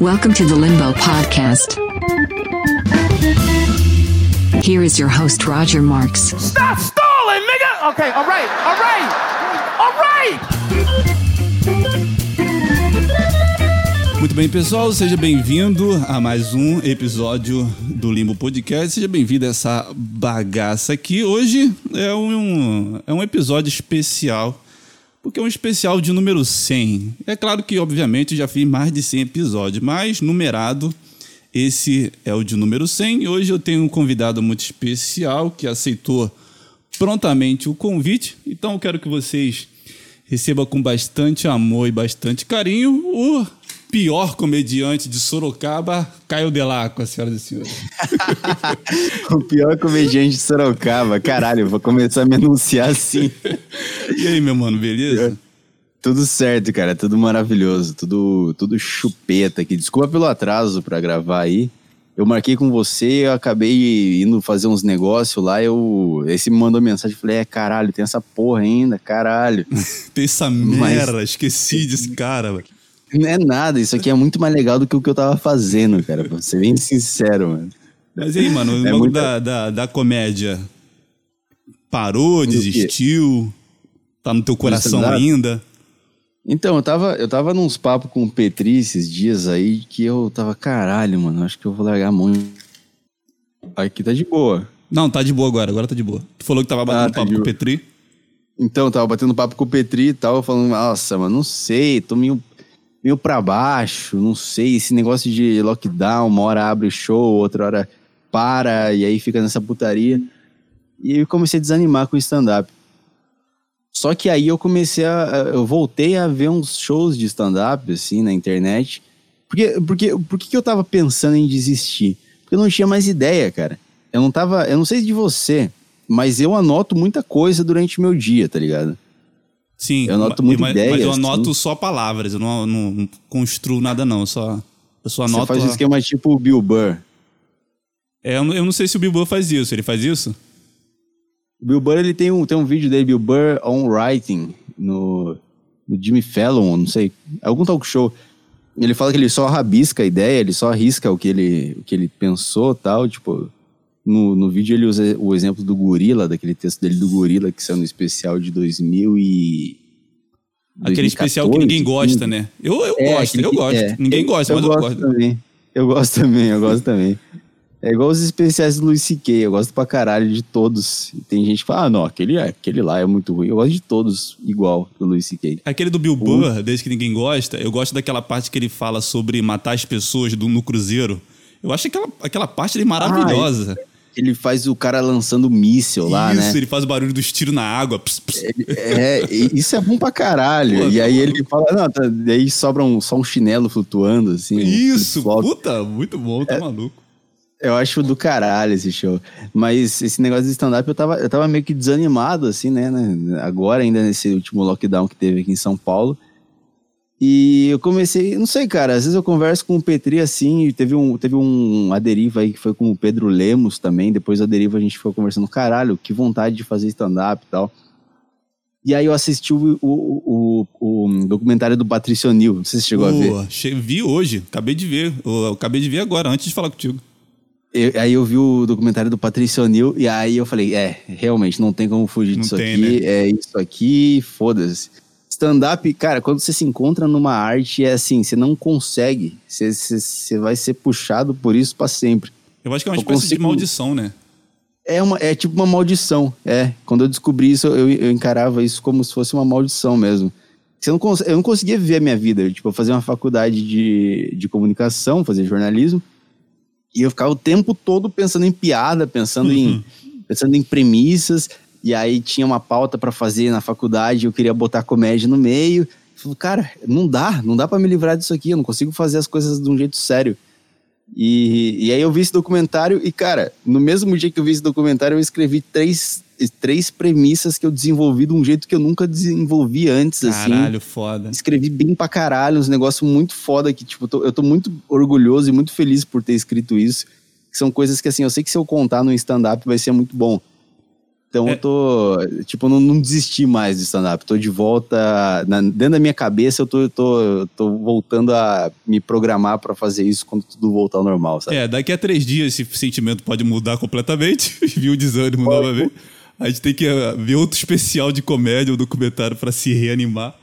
Welcome to the Limbo Podcast. Here is your host, Roger Marks. Stop stalling, nigga! Okay, all right, all right, all right! Muito bem, pessoal, seja bem-vindo a mais um episódio do Limbo Podcast. Seja bem-vindo a essa bagaça aqui. Hoje é um, é um episódio especial, porque é um especial de número 100. É claro que, obviamente, já fiz mais de 100 episódios, mas numerado, esse é o de número 100. E hoje eu tenho um convidado muito especial que aceitou prontamente o convite. Então eu quero que vocês recebam com bastante amor e bastante carinho o pior comediante de Sorocaba, Caio Delacqua, senhoras e senhores. o pior comediante de Sorocaba. Caralho, vou começar a me anunciar assim. E aí, meu mano, beleza? Tudo certo, cara. Tudo maravilhoso. Tudo, tudo chupeta aqui. Desculpa pelo atraso pra gravar aí. Eu marquei com você, eu acabei indo fazer uns negócios lá, eu... Esse me mandou mensagem, falei, é, caralho, tem essa porra ainda, caralho. tem essa merda, esqueci desse cara, velho. Não é nada, isso aqui é muito mais legal do que o que eu tava fazendo, cara, pra ser bem sincero, mano. Mas aí, mano, o é muita... da, da, da, comédia parou, desistiu, tá no teu coração ainda? Então, eu tava, eu tava nos papos com o Petri esses dias aí que eu tava, caralho, mano, acho que eu vou largar a mão. Aqui tá de boa. Não, tá de boa agora, agora tá de boa. Tu falou que tava batendo ah, tá papo com o Petri? Então, tava batendo papo com o Petri e tal, falando, nossa, mano, não sei, tô meio meio para baixo, não sei, esse negócio de lockdown, uma hora abre show, outra hora para, e aí fica nessa putaria. E eu comecei a desanimar com o stand-up. Só que aí eu comecei a. Eu voltei a ver uns shows de stand-up, assim, na internet. Porque, porque, por que eu tava pensando em desistir? Porque eu não tinha mais ideia, cara. Eu não tava. Eu não sei de você, mas eu anoto muita coisa durante o meu dia, tá ligado? Sim, eu anoto muita mas, ideia. Mas eu anoto assim. só palavras, eu não, não, não, construo nada, não. Eu só, eu só anoto. Você faz um esquema tipo o Bill Burr. É, eu não sei se o Bill Burr faz isso. Ele faz isso? O Bill Burr ele tem um, tem um vídeo dele, Bill Burr on Writing, no, no Jimmy Fallon, não sei, algum talk show. Ele fala que ele só rabisca a ideia, ele só arrisca o que ele, o que ele pensou tal, tipo. No, no vídeo ele usa o exemplo do gorila, daquele texto dele do gorila, que saiu no especial de 2000 e... Aquele 2014, especial que ninguém gosta, né? Eu, eu é, gosto, eu gosto. É. Ninguém gosta, eu mas gosto eu gosto. Também. Eu gosto também, eu gosto também. É igual os especiais do Luiz C.K., eu gosto pra caralho de todos. E tem gente que fala, ah, não, aquele, aquele lá é muito ruim. Eu gosto de todos igual do Luiz C.K. Aquele do Bill Burr, desde que ninguém gosta, eu gosto daquela parte que ele fala sobre matar as pessoas do, no cruzeiro. Eu acho aquela, aquela parte ali maravilhosa. Ah, ele faz o cara lançando míssil lá, isso, né? Isso, ele faz o barulho dos tiros na água. Pss, pss. É, isso é bom pra caralho. Pô, e aí ele fala, não, tá, aí sobra um, só um chinelo flutuando, assim. Isso, puta, muito bom, tá é, maluco. Eu acho do caralho esse show. Mas esse negócio de stand-up eu tava, eu tava meio que desanimado, assim, né, né? Agora, ainda nesse último lockdown que teve aqui em São Paulo. E eu comecei, não sei, cara, às vezes eu converso com o Petri assim, teve um, teve um a deriva aí que foi com o Pedro Lemos também, depois da deriva a gente foi conversando, caralho, que vontade de fazer stand-up e tal. E aí eu assisti o, o, o, o documentário do Patrício Nil, não sei se você chegou Boa, a ver. Vi hoje, acabei de ver, eu acabei de ver agora, antes de falar contigo. Eu, aí eu vi o documentário do Patrício Nil e aí eu falei, é, realmente, não tem como fugir não disso tem, aqui, né? é isso aqui, foda-se stand-up, cara, quando você se encontra numa arte, é assim, você não consegue. Você, você, você vai ser puxado por isso para sempre. Eu acho que é uma eu espécie consigo... de maldição, né? É, uma, é tipo uma maldição, é. Quando eu descobri isso, eu, eu encarava isso como se fosse uma maldição mesmo. Você não, eu não conseguia viver a minha vida. Tipo, eu fazia uma faculdade de, de comunicação, fazer jornalismo, e eu ficava o tempo todo pensando em piada, pensando, uhum. em, pensando em premissas, e aí tinha uma pauta para fazer na faculdade, eu queria botar comédia no meio. falei, cara, não dá, não dá para me livrar disso aqui, eu não consigo fazer as coisas de um jeito sério. E, e aí eu vi esse documentário e, cara, no mesmo dia que eu vi esse documentário, eu escrevi três, três premissas que eu desenvolvi de um jeito que eu nunca desenvolvi antes, caralho, assim. Caralho, foda. Escrevi bem pra caralho, uns negócios muito foda que, tipo, eu tô, eu tô muito orgulhoso e muito feliz por ter escrito isso. Que são coisas que, assim, eu sei que se eu contar no stand-up vai ser muito bom. Então É. eu tô, tipo, não, não desisti mais de stand-up. Tô de volta, na- dentro da minha cabeça eu tô, tô, tô voltando a me programar pra fazer isso quando tudo voltar ao normal, sabe? É, daqui a três dias esse sentimento pode mudar completamente. Viu o desânimo novamente. A gente tem que eh, ver outro especial de comédia ou documentário pra se reanimar.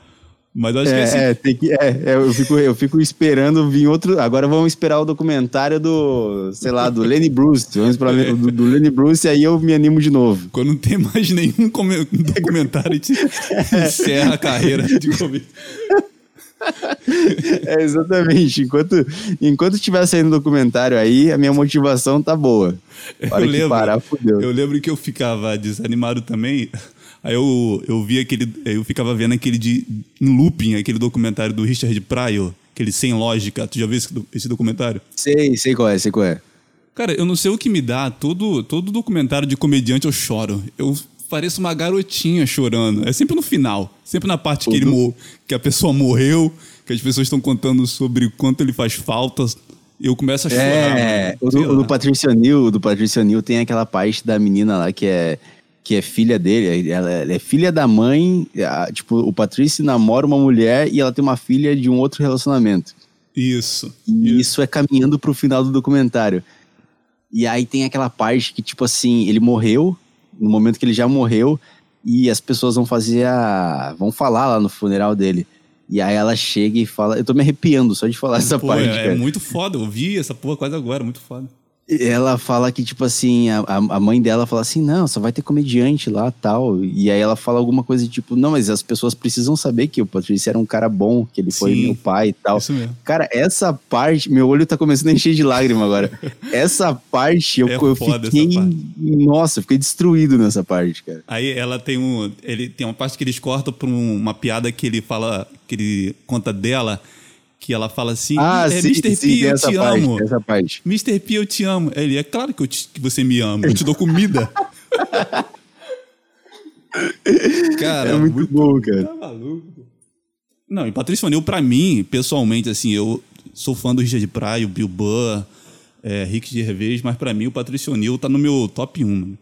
Mas eu acho que É, assim, é, tem que, é, é, eu, fico, eu fico esperando vir outro. Agora vamos esperar o documentário do, sei lá, do Lenny Bruce. Vamos esperar É. do, do Lenny Bruce e aí eu me animo de novo. quando não tem mais nenhum documentário, a gente encerra a carreira de comédia. É, exatamente. Enquanto, enquanto estiver saindo documentário aí, a minha motivação tá boa. A hora Eu que lembro, parar, fudeu. eu lembro que eu ficava desanimado também. Aí eu, eu vi aquele. Eu ficava vendo aquele de em looping, aquele documentário do Richard Pryor, aquele sem lógica. Tu já viu esse, esse documentário? Sei, sei qual é, sei qual é. Cara, eu não sei o que me dá. Todo, todo documentário de comediante eu choro. Eu pareço uma garotinha chorando. É sempre no final. Sempre na parte que, ele mor que a pessoa morreu, que as pessoas estão contando sobre quanto ele faz falta. Eu começo a chorar. É, o do, o do. Patricio Neal, do Patricio Neal tem aquela parte da menina lá que é que é filha dele, ela, é filha da mãe, a- tipo, o Patrício namora uma mulher e ela tem uma filha de um outro relacionamento. Isso. E isso é caminhando pro final do documentário. E aí tem aquela parte que, tipo assim, ele morreu, no momento que ele já morreu, e as pessoas vão fazer a. vão falar lá no funeral dele. E aí ela chega e fala. Eu tô me arrepiando só de falar essa Pô, parte. é, é cara. muito foda. Eu vi essa porra quase agora, muito foda. Ela fala que, tipo assim, a, a mãe dela fala assim, não, só vai ter comediante lá tal. E aí ela fala alguma coisa tipo, não, mas as pessoas precisam saber que o Patrício era um cara bom, que ele foi Sim, meu pai e tal. Isso mesmo. Cara, essa parte, meu olho tá começando a encher de lágrima agora. essa parte, eu, É eu fiquei. parte. Nossa, eu fiquei destruído nessa parte, cara. Aí ela tem um. Ele tem uma parte que eles cortam pra um- uma piada que ele fala, que ele conta dela, que ela fala assim, Ah, é, sim, Mr. sim, P, eu te parte, amo. essa parte. Mr. P, eu te amo. Ele, é claro que, eu te- que você me ama, eu te dou comida. Cara, É muito, bom, cara. Tá maluco. Não, e Patrício O'Neill, pra mim, pessoalmente, assim, eu sou fã do Richard Pryor, Bill Burr, é, Rick Gervais, mas pra mim o Patrício O'Neill tá no meu top 1. mano.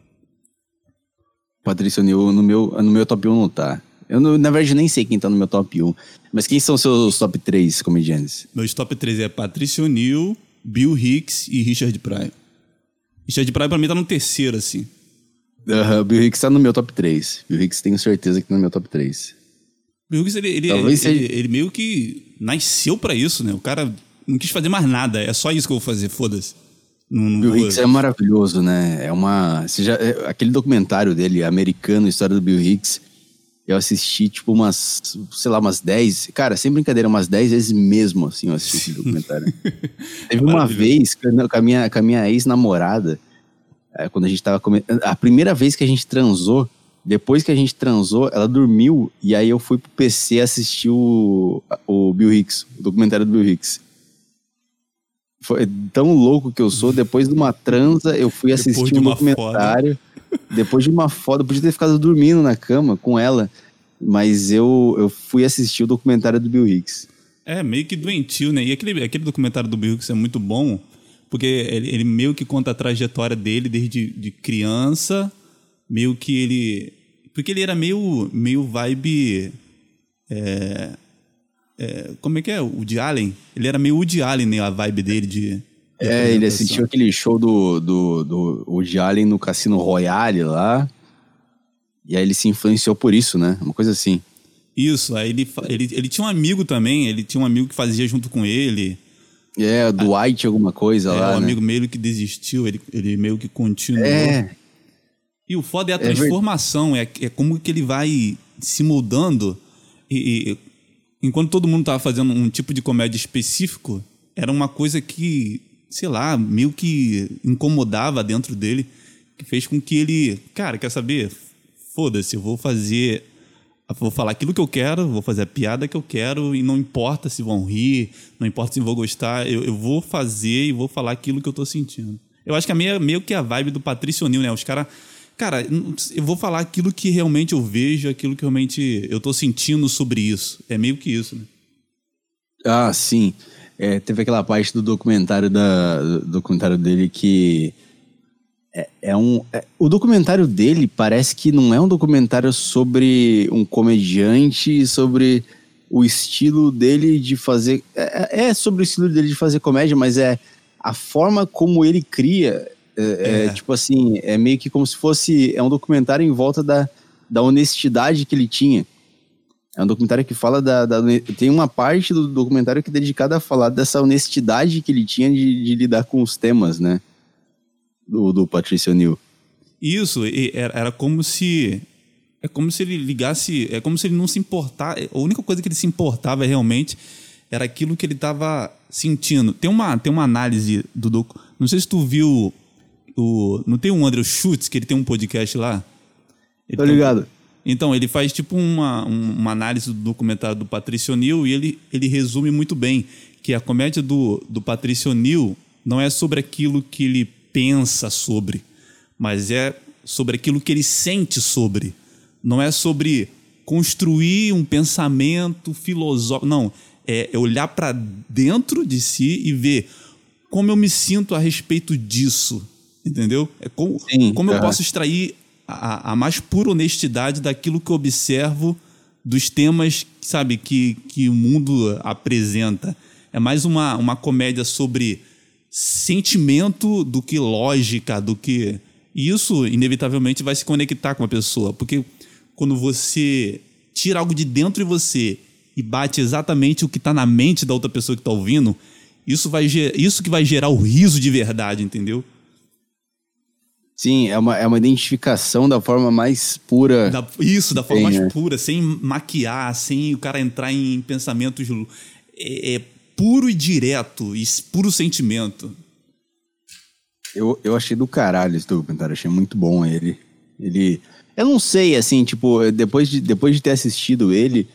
Patrício Neil no meu, no meu top 1 não tá. Eu, na verdade, nem sei quem tá no meu top 1. Mas quem são seus top 3 comediantes? Meus top 3 é Patrício O'Neill, Bill Hicks e Richard Pryor. Richard Pryor pra mim tá no terceiro, assim. Aham, Bill Hicks tá no meu top 3. Bill Hicks tenho certeza que tá no meu top 3. Bill Hicks, ele, ele, ele, seja- ele meio que nasceu pra isso, né? O cara não quis fazer mais nada, é só isso que eu vou fazer, foda-se. Bill vou- Hicks é maravilhoso, né? É uma. Já, é- aquele documentário dele, americano, História do Bill Hicks, eu assisti, tipo, umas, sei lá, umas 10. Cara, sem brincadeira, umas 10 vezes mesmo, assim, eu assisti esse documentário. Teve uma vez com a- minha, com a minha ex-namorada, é, quando a gente tava come... A primeira vez que a gente transou, depois que a gente transou, ela dormiu, e aí eu fui pro PC assistir o, o Bill Hicks, o documentário do Bill Hicks. Foi tão louco que eu sou, depois de uma transa, eu fui assistir um documentário. Depois de uma foda, eu podia ter ficado dormindo na cama com ela, mas eu, eu fui assistir o documentário do Bill Hicks. É, meio que doentio, né? E aquele, aquele documentário do Bill Hicks é muito bom, porque ele, ele meio que conta a trajetória dele desde de criança, meio que ele... Porque ele era meio, meio vibe... é, é, como é que é? O de Allen? Ele era meio Woody Allen, né? A vibe dele de... É, ele assistiu aquele show do, do, do Woody Allen no Cassino Royale lá. E aí ele se influenciou por isso, né? Uma coisa assim. Isso, aí ele, ele, ele tinha um amigo também, ele tinha um amigo que fazia junto com ele. É, Dwight alguma coisa É, lá, o né? amigo meio que desistiu, ele, ele meio que continuou. É, E o foda é a É transformação, é, é como que ele vai se moldando. E, e enquanto todo mundo tava fazendo um tipo de comédia específico, era uma coisa que, sei lá, meio que incomodava dentro dele, que fez com que ele, cara, quer saber? Foda-se, eu vou fazer. Vou falar aquilo que eu quero, vou fazer a piada que eu quero, e não importa se vão rir, não importa se vão gostar, eu, eu vou fazer e vou falar aquilo que eu tô sentindo. Eu acho que é meio, meio que a vibe do Patrício O'Neill, né? Os caras. Cara, eu vou falar aquilo que realmente eu vejo, aquilo que realmente eu tô sentindo sobre isso. É meio que isso, né? Ah, sim. É, teve aquela parte do documentário da, do documentário dele que É, é um, é- o documentário dele parece que não é um documentário sobre um comediante, sobre o estilo dele de fazer. É, é sobre o estilo dele de fazer comédia, mas é a forma como ele cria. É, é, É. tipo assim, é meio que como se fosse. É um documentário em volta da, da honestidade que ele tinha. É um documentário que fala da, da- Tem uma parte do documentário que é dedicada a falar dessa honestidade que ele tinha de, de lidar com os temas, né? Do, do Patricio Neal. Isso, era, como se. É como se ele ligasse. É como se ele não se importar. A única coisa que ele se importava realmente era aquilo que ele estava sentindo. Tem uma, tem uma análise do docu. Não sei se tu viu. O, não tem um Andrew Schutz, que ele tem um podcast lá? Ele Tô um- ligado. Então, ele faz tipo uma, um- uma análise do documentário do Patricio Neal e ele, ele resume muito bem que a comédia do, do Patricio Neal não é sobre aquilo que ele pensa sobre, mas é sobre aquilo que ele sente sobre. Não é sobre construir um pensamento filosófico. Não, é, é olhar para dentro de si e ver como eu me sinto a respeito disso. Entendeu? É como, Sim, como eu aham. posso extrair a, a mais pura honestidade daquilo que observo dos temas, sabe, que, que o mundo apresenta. É mais uma, uma comédia sobre sentimento do que lógica, do que. E isso, inevitavelmente, vai se conectar com a pessoa. Porque quando você tira algo de dentro de você e bate exatamente o que está na mente da outra pessoa que está ouvindo, isso, vai, isso que vai gerar o riso de verdade, entendeu? Sim, é uma, é uma identificação da forma mais pura. Da- isso, da forma Tem, mais né? pura, sem maquiar, sem o cara entrar em pensamentos. É, é puro e direto, e puro sentimento. Eu, eu achei do caralho esse documentário, achei muito bom ele. Ele. Eu não sei, assim, tipo, depois de, depois de ter assistido ele,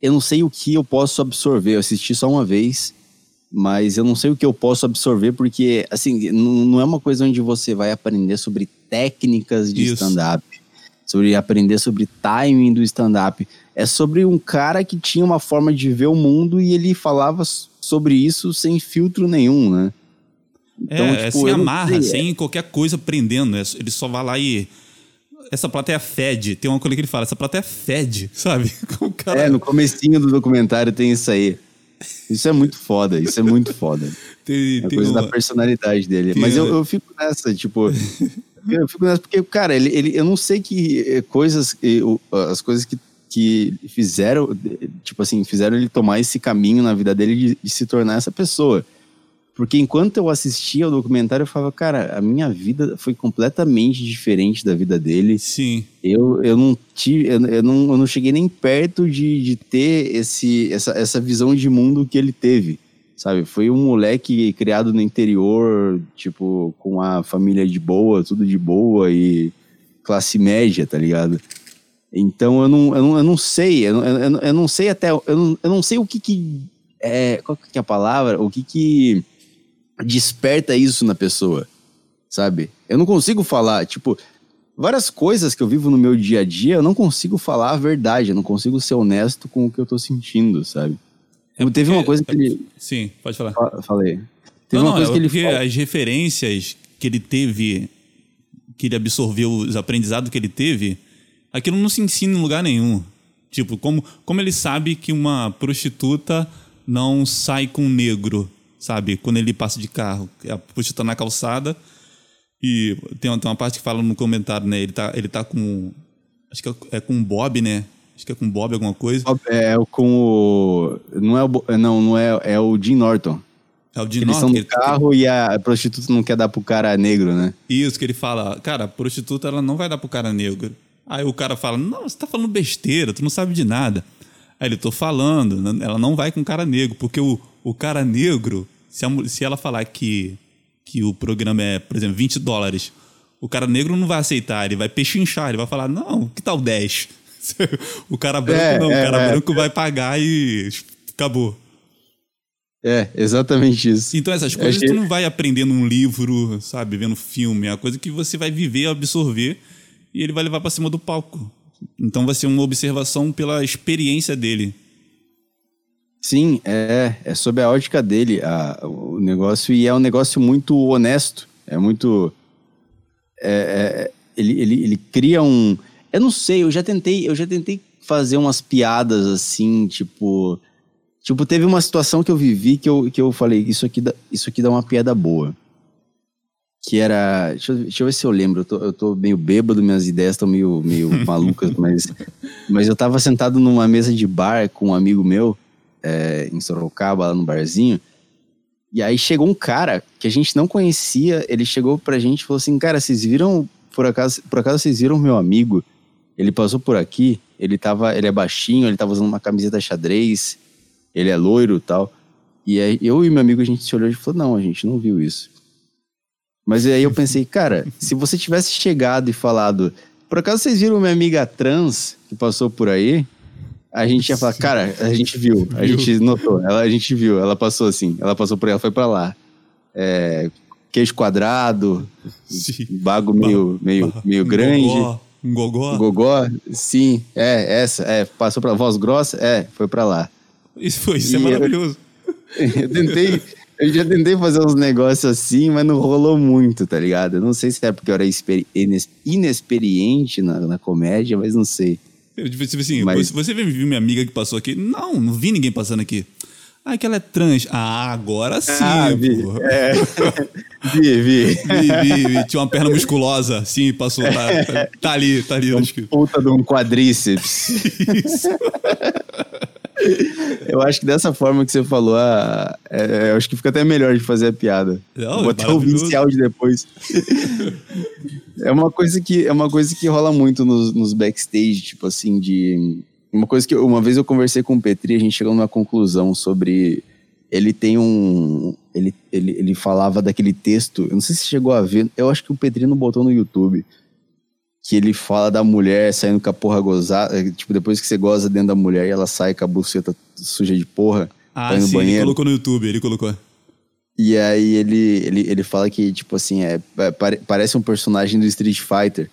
eu não sei o que eu posso absorver. Eu assisti só uma vez, mas eu não sei o que eu posso absorver, porque, assim, não, é uma coisa onde você vai aprender sobre técnicas de stand-up, sobre aprender sobre timing do stand-up. É sobre um cara que tinha uma forma de ver o mundo e ele falava sobre isso sem filtro nenhum, né? é, é sem tipo, não amarra, sei, sem qualquer coisa prendendo. É- ele só vai lá e. Essa plateia fede. Tem uma coisa que ele fala, essa plateia fede, sabe? O cara, É, no comecinho do documentário tem isso aí. Isso é muito foda, isso é muito foda. tem, É tem coisa uma- da personalidade dele. Tem Mas eu, eu fico nessa, tipo. eu fico nessa porque, cara, ele, ele, eu não sei que eh, coisas. As coisas que, que fizeram, eh, tipo assim, fizeram ele tomar esse caminho na vida dele de, de se tornar essa pessoa. Porque enquanto eu assistia ao documentário, eu falava, cara, a minha vida foi completamente diferente da vida dele. Sim. Eu, eu, não, tive, eu, eu não, eu não cheguei nem perto de, de ter esse, essa, essa visão de mundo que ele teve, sabe? Foi um moleque criado no interior, tipo, com a família de boa, tudo de boa e classe média, tá ligado? Então eu não, eu não, eu não sei, eu não, eu, eu não sei até, eu não, eu não sei o que que, é, qual que é a palavra, o que que desperta isso na pessoa, sabe? Eu não consigo falar, tipo, várias coisas que eu vivo no meu dia a dia, eu não consigo falar a verdade, eu não consigo ser honesto com o que eu tô sentindo, sabe? É Teve porque- uma coisa que ele. Sim, pode falar. fa- Falei. Teve não, uma não, coisa é que ele porque fala. as referências que ele teve, que ele absorveu, os aprendizados que ele teve, aquilo não se ensina em lugar nenhum. Tipo, como, como ele sabe que uma prostituta não sai com um negro, sabe? Quando ele passa de carro, a prostituta na calçada. E tem uma, tem uma parte que fala no comentário, né? Ele tá, ele tá com. Acho que é, é com o Bob, né? Acho que é com o Bob alguma coisa. É o com o. Não é o. Não, não é. É o Jim Norton. É o de Eles Norton, estão que no ele- carro e a prostituta não quer dar pro cara negro, né? Isso, que ele fala, cara, a prostituta ela não vai dar pro cara negro. Aí o cara fala, não, você tá falando besteira, tu não sabe de nada. Aí ele, tô falando, ela não vai com cara negro, porque o, o cara negro, se, a se ela falar que, que o programa é, por exemplo, 20 dólares, o cara negro não vai aceitar, ele vai pechinchar, ele vai falar, não, que tal 10? o cara branco É, não, o é, cara é. branco vai pagar e acabou. É, exatamente isso. Então essas coisas achei- tu não vai aprender num livro, sabe, vendo filme, é a coisa que você vai viver, absorver e ele vai levar pra cima do palco. Então vai ser uma observação pela experiência dele. Sim, é, é sob a ótica dele a, o negócio e é um negócio muito honesto. É muito. é, é, ele, ele, ele cria um. Eu não sei, eu já tentei, eu já tentei fazer umas piadas assim, tipo. Tipo, teve uma situação que eu vivi que eu, que eu falei, isso aqui, dá, isso aqui dá uma piada boa. Que era. Deixa eu, deixa eu ver se eu lembro. Eu tô, eu tô meio bêbado, minhas ideias estão meio, meio malucas, mas, mas eu tava sentado numa mesa de bar com um amigo meu, é, em Sorocaba, lá no barzinho. E aí chegou um cara que a gente não conhecia, ele chegou pra gente e falou assim: Cara, vocês viram, por acaso, por acaso vocês viram meu amigo? Ele passou por aqui, ele tava, ele é baixinho, ele tava usando uma camiseta xadrez, ele é loiro tal. E aí eu e meu amigo a gente se olhou e falou: Não, a gente não viu isso. Mas aí eu pensei, cara, se você tivesse chegado e falado, por acaso vocês viram minha amiga trans que passou por aí? A gente ia falar, cara, a gente viu, a gente notou, ela, a gente viu, ela passou assim, ela passou por ela foi pra lá. É, queijo quadrado, Sim. bago meio, meio, meio Um grande. Gogó, um gogó. Gogó, sim, é, essa, é, passou pra voz grossa, é, foi pra lá. Isso foi, isso é E eu- maravilhoso. Eu tentei, eu já tentei fazer uns negócios assim, mas não rolou muito, tá ligado? Eu não sei se é porque eu era inexperiente na, na comédia, mas não sei. Eu, tipo, assim, Mas- você, viu minha amiga que passou aqui? Não, não vi ninguém passando aqui. Ah, que ela é trans. Ah, agora sim, Ah, vi, pô. é. vi, vi. Vi, vi, vi. Tinha uma perna musculosa. Sim, passou. Tá, tá ali, tá ali. Acho que... Puta de um quadríceps. Isso. Eu acho que dessa forma que você falou, ah, é, eu acho que fica até melhor de fazer a piada. Não, Vou é até ouvir esse áudio depois. é uma coisa que é uma coisa que rola muito nos, nos backstage, tipo assim, de uma coisa que uma vez eu conversei com o Petri, a gente chegou numa conclusão sobre ele tem um ele, ele, ele falava daquele texto, eu não sei se você chegou a ver, eu acho que o Petri não botou no YouTube. Que ele fala da mulher saindo com a porra gozada. eh, Tipo, depois que você goza dentro da mulher e ela sai com a buceta suja de porra. Ah, no sim, ele colocou no YouTube, ele colocou. E aí ele, ele, ele fala que, tipo assim, é, é, pare- parece um personagem do Street Fighter.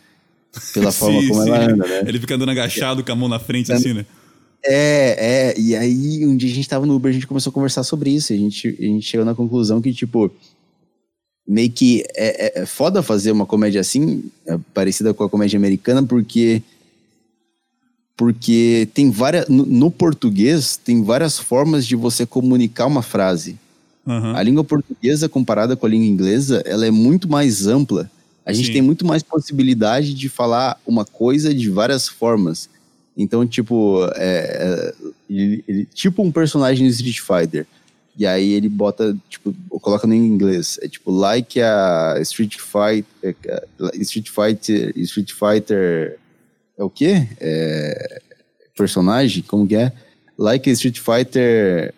Pela forma Sim, como sim. ela anda, né? Ele fica andando agachado com a mão na frente, assim, né? É, é. E aí, um dia a gente tava no Uber, a gente começou a conversar sobre isso. E a gente, a gente chegou na conclusão que, tipo, meio que é, é, é foda fazer uma comédia assim, é, parecida com a comédia americana, porque. Porque tem várias. No, no português, tem várias formas de você comunicar uma frase. Aham. A língua portuguesa, comparada com a língua inglesa, ela é muito mais ampla. A gente Sim. tem muito mais possibilidade de falar uma coisa de várias formas. Então, tipo, é, é, ele- ele- tipo um personagem do Street Fighter. E aí ele bota, tipo, coloca no inglês. É tipo, like a Street Fighter. Street Fighter. Street Fighter. É o quê? É, personagem? Como que é? Like a Street Fighter.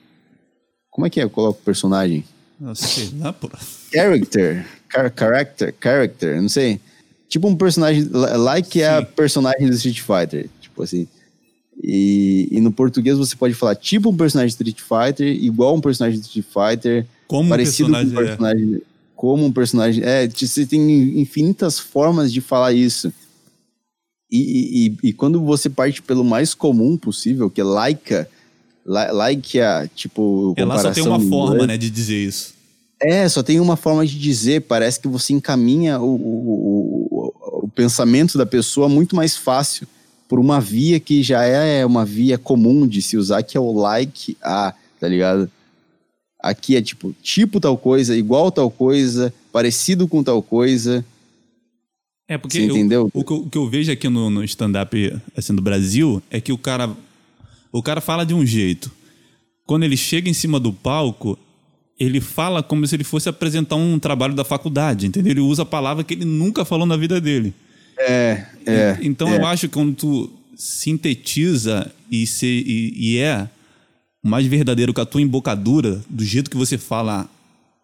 Como é que é? Eu coloco personagem? Não sei pô. Character. Char character. Character. Não sei. Tipo um personagem. li- Like a Sim. personagem do Street Fighter. Tipo assim. E, e no português você pode falar tipo um personagem do Street Fighter, igual um personagem do Street Fighter, Como um parecido com um personagem é. Como um personagem. É, você tem infinitas formas de falar isso. E, e, e- quando você parte pelo mais comum possível, que é Laika, li- like a, tipo. Ela só tem uma forma, né, de dizer isso. É, só tem uma forma de dizer. Parece que você encaminha o, o, o, o pensamento da pessoa muito mais fácil por uma via que já é uma via comum de se usar, que é o like a, tá ligado? Aqui é tipo, tipo tal coisa, igual tal coisa, parecido com tal coisa. É, porque eu- entendeu? o, que eu, o que eu vejo aqui no, no stand-up assim, do Brasil é que o cara, o cara fala de um jeito. Quando ele chega em cima do palco, ele fala como se ele fosse apresentar um trabalho da faculdade, entendeu? Ele usa a palavra que ele nunca falou na vida dele. É, é. Então é. eu acho que quando tu sintetiza e, se, e, e é mais verdadeiro com a tua embocadura, do jeito que você fala,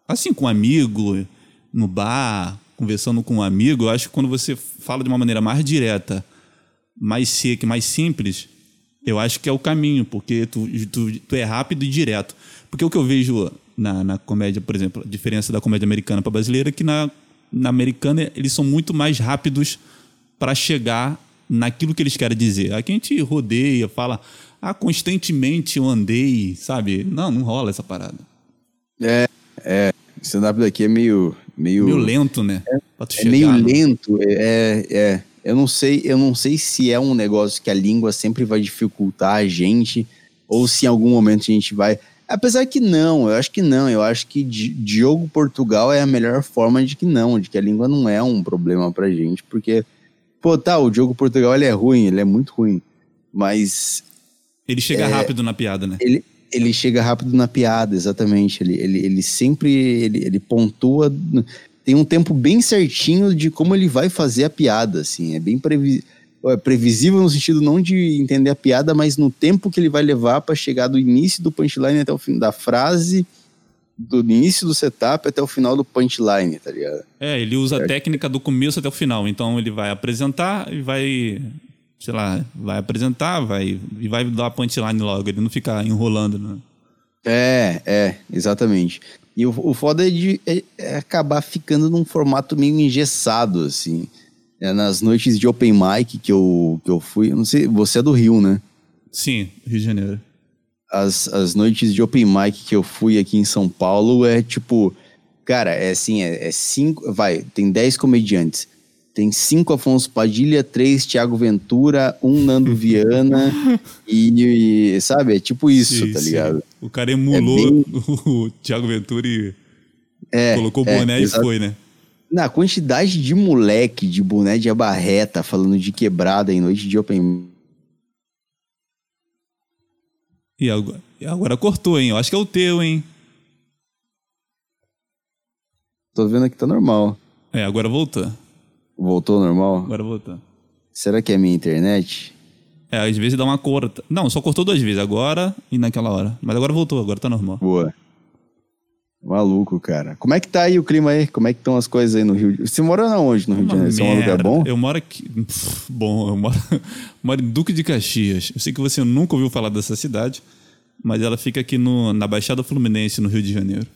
assim, com um amigo, no bar, conversando com um amigo, eu acho que quando você fala de uma maneira mais direta, mais seca, mais simples, eu acho que é o caminho, porque tu, tu, tu é rápido e direto. Porque o que eu vejo na, na comédia, por exemplo, a diferença da comédia americana para brasileira é que na, na americana eles são muito mais rápidos para chegar naquilo que eles querem dizer. Aqui a gente rodeia, fala, ah, constantemente eu andei, sabe? Não, não rola essa parada. O stand-up daqui é meio. Meio, Meio lento, né? É chegar meio no- lento, é, é. Eu não sei, eu não sei se é um negócio que a língua sempre vai dificultar a gente ou se em algum momento a gente vai. Apesar que não, eu acho que não. Eu acho que Di- Diogo Portugal é a melhor forma de que não, de que a língua não é um problema pra gente, porque pô, tá, o Diogo Portugal ele é ruim, ele é muito ruim, mas Ele chega rápido na piada, né? ele, ele chega rápido na piada, exatamente. Ele, ele, ele sempre ele, ele pontua. Tem um tempo bem certinho de como ele vai fazer a piada, assim. É bem é previsível no sentido não de entender a piada, mas no tempo que ele vai levar para chegar do início do punchline até o fim da frase, do início do setup até o final do punchline, tá ligado? É, ele usa a técnica do começo até o final. Então ele vai apresentar e vai, sei lá, vai apresentar, vai e vai dar a punchline logo. Ele não fica enrolando, né? É, é, exatamente. E o, o foda é de é- é acabar ficando num formato meio engessado, assim. É, nas noites de open mic que eu, que eu fui, eu não sei, você é do Rio, né? Sim, Rio de Janeiro. As, as noites de open mic que eu fui aqui em São Paulo é tipo, cara, é assim, é, é cinco, vai, tem dez comediantes. Tem cinco Afonso Padilha, três Thiago Ventura, um Nando Viana e, e, sabe, é tipo isso, Sim, tá sim. ligado? O cara emulou É bem- o Thiago Ventura e É, colocou o é, boné e foi, né? Na quantidade de moleque de boné de abarreta falando de quebrada em noite de open. E agora, e agora cortou, hein? Eu acho que é o teu, hein? Tô vendo aqui tá normal. É, agora voltou. Voltou normal? Agora voltou. Será que é minha internet? É, às vezes dá uma corta. Não, só cortou duas vezes, agora e naquela hora. Mas agora voltou, agora tá normal. Boa. Maluco, cara. Como é que tá aí o clima aí? Como é que estão as coisas aí no Rio de Você mora onde no Rio de Janeiro? Você é um lugar bom? Eu moro aqui. Pff, Bom, eu moro, moro em Duque de Caxias. Eu sei que você nunca ouviu falar dessa cidade, mas ela fica aqui no, na Baixada Fluminense, no Rio de Janeiro.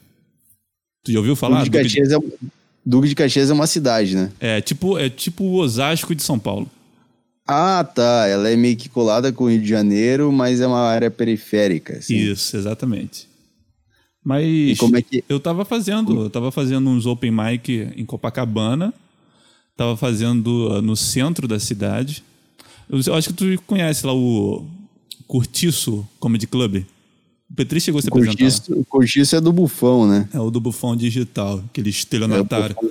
Tu já ouviu falar? Duque de, Duque de- Caxias é... Duque de Caxias é uma cidade, né? É tipo é tipo o Osasco de São Paulo. Ah, tá. Ela é meio que colada com o Rio de Janeiro, mas é uma área periférica. Assim. Isso, exatamente. Mas é que- eu tava fazendo, eu tava fazendo uns open mic em Copacabana, tava fazendo uh, no centro da cidade. Eu, acho que tu conhece lá o Curtiço Comedy Club. O Petri chegou a se apresentar. lá. cortiço, o cortiço é do bufão, né? É o do Bufão Digital, aquele É estelionatário. Bufão,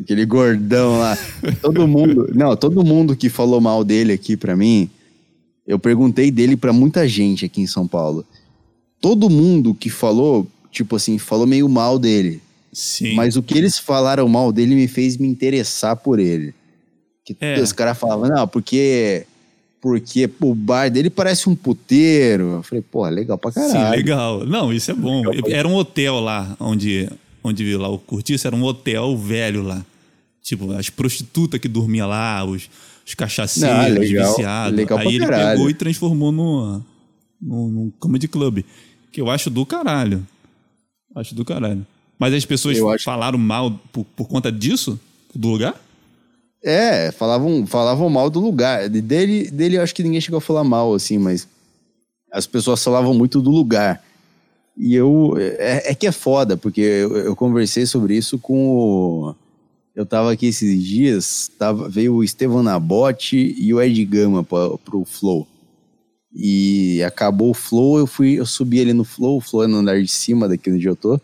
aquele gordão lá. todo mundo, não, todo mundo que falou mal dele aqui pra mim, eu perguntei dele pra muita gente aqui em São Paulo. Todo mundo que falou, tipo assim, falou meio mal dele. Sim. Mas o que eles falaram mal dele me fez me interessar por ele. Que É. os caras falavam, não, porque porque o bar dele parece um puteiro. Eu falei, pô, legal pra caralho. Sim, legal. Não, isso é bom. Era um hotel lá, onde, onde lá o Curtiço era um hotel velho lá. Tipo, as prostitutas que dormiam lá, os, os cachaceiros, os legal. viciados. Legal pra Aí ele caralho. pegou e transformou no, no, num comedy club. Que eu acho do caralho. Acho do caralho. Mas as pessoas acho- falaram mal por, por conta disso? Do lugar? É, falavam, falavam mal do lugar. De- Dele, dele eu acho que ninguém chegou a falar mal, assim, mas as pessoas falavam muito do lugar. E eu. É, é que é foda, porque eu, eu conversei sobre isso com o. Eu tava aqui esses dias, tava, veio o Estevão Nabote e o Ed Gama pra, pro Flow. E acabou o Flow, eu fui, eu subi ali no Flow, o Flow é no andar de cima daqui onde eu tô.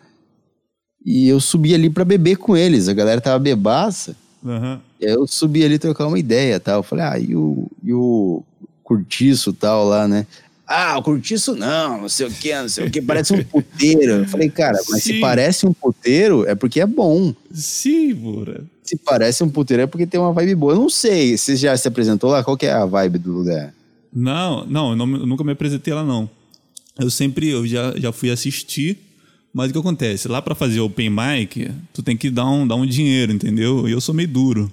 E eu subi ali pra beber com eles. A galera tava bebaça. Aham. Eu subi ali trocar uma ideia tal. Eu falei, ah, e o, e o Curtiço tal lá, né? Ah, o Curtiço não, não sei o que, não sei o que, parece um puteiro. Eu falei, cara, mas Sim. se parece um puteiro é porque é bom. Sim, porra. Se parece um puteiro é porque tem uma vibe boa. Eu não sei, você já se apresentou lá? Qual que é a vibe do lugar? Não, não, eu, não, eu nunca me apresentei lá, não. Eu sempre, eu já, já fui assistir, mas o que acontece? Lá pra fazer open mic, tu tem que dar um, dar um dinheiro, entendeu? E eu sou meio duro.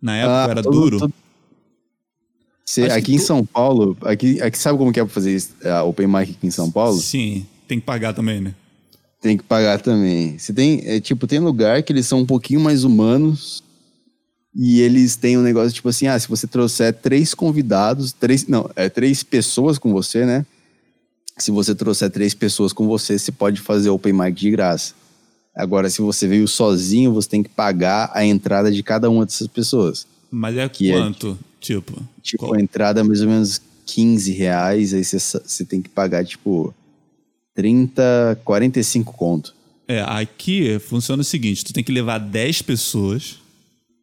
Na época Ah, era todo- duro. todo- que aqui em tu- São Paulo, aqui, aqui sabe como que é pra fazer isso, a open mic aqui em São Paulo? Sim, tem que pagar também, né? Tem que pagar também. Você tem, é, tipo, tem lugar que eles são um pouquinho mais humanos e eles têm um negócio tipo assim, ah, se você trouxer três convidados, três, não, é três pessoas com você, né? Se você trouxer três pessoas com você, você pode fazer open mic de graça. Agora, se você veio sozinho, você tem que pagar a entrada de cada uma dessas pessoas. Mas é Que é quanto? tipo. Tipo, qual- a entrada é mais ou menos 15 reais, aí você, você tem que pagar, tipo, 30, 45 conto. É, aqui funciona o seguinte: tu tem que levar 10 pessoas.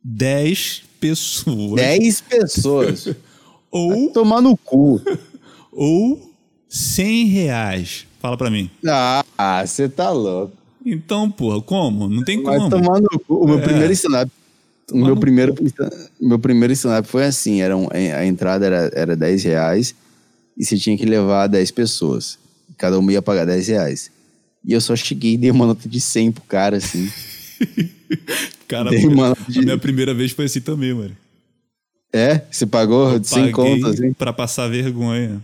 10 pessoas. 10 pessoas. Ou, Tomar no cu. ou 100 reais. Fala pra mim. Ah, você tá louco. Então, porra, como? Não tem Vai como. tomar no cu. O meu É. primeiro stand-up. O meu primeiro, meu primeiro stand-up foi assim: era um- a entrada era, era 10 reais e você tinha que levar 10 pessoas. Cada uma ia pagar 10 reais. E eu só cheguei e dei uma nota de 100 pro cara, assim. Cara, Dei uma a minha primeira vez foi assim também, mano. É? Você pagou 100 Paguei conto, assim? pra passar vergonha.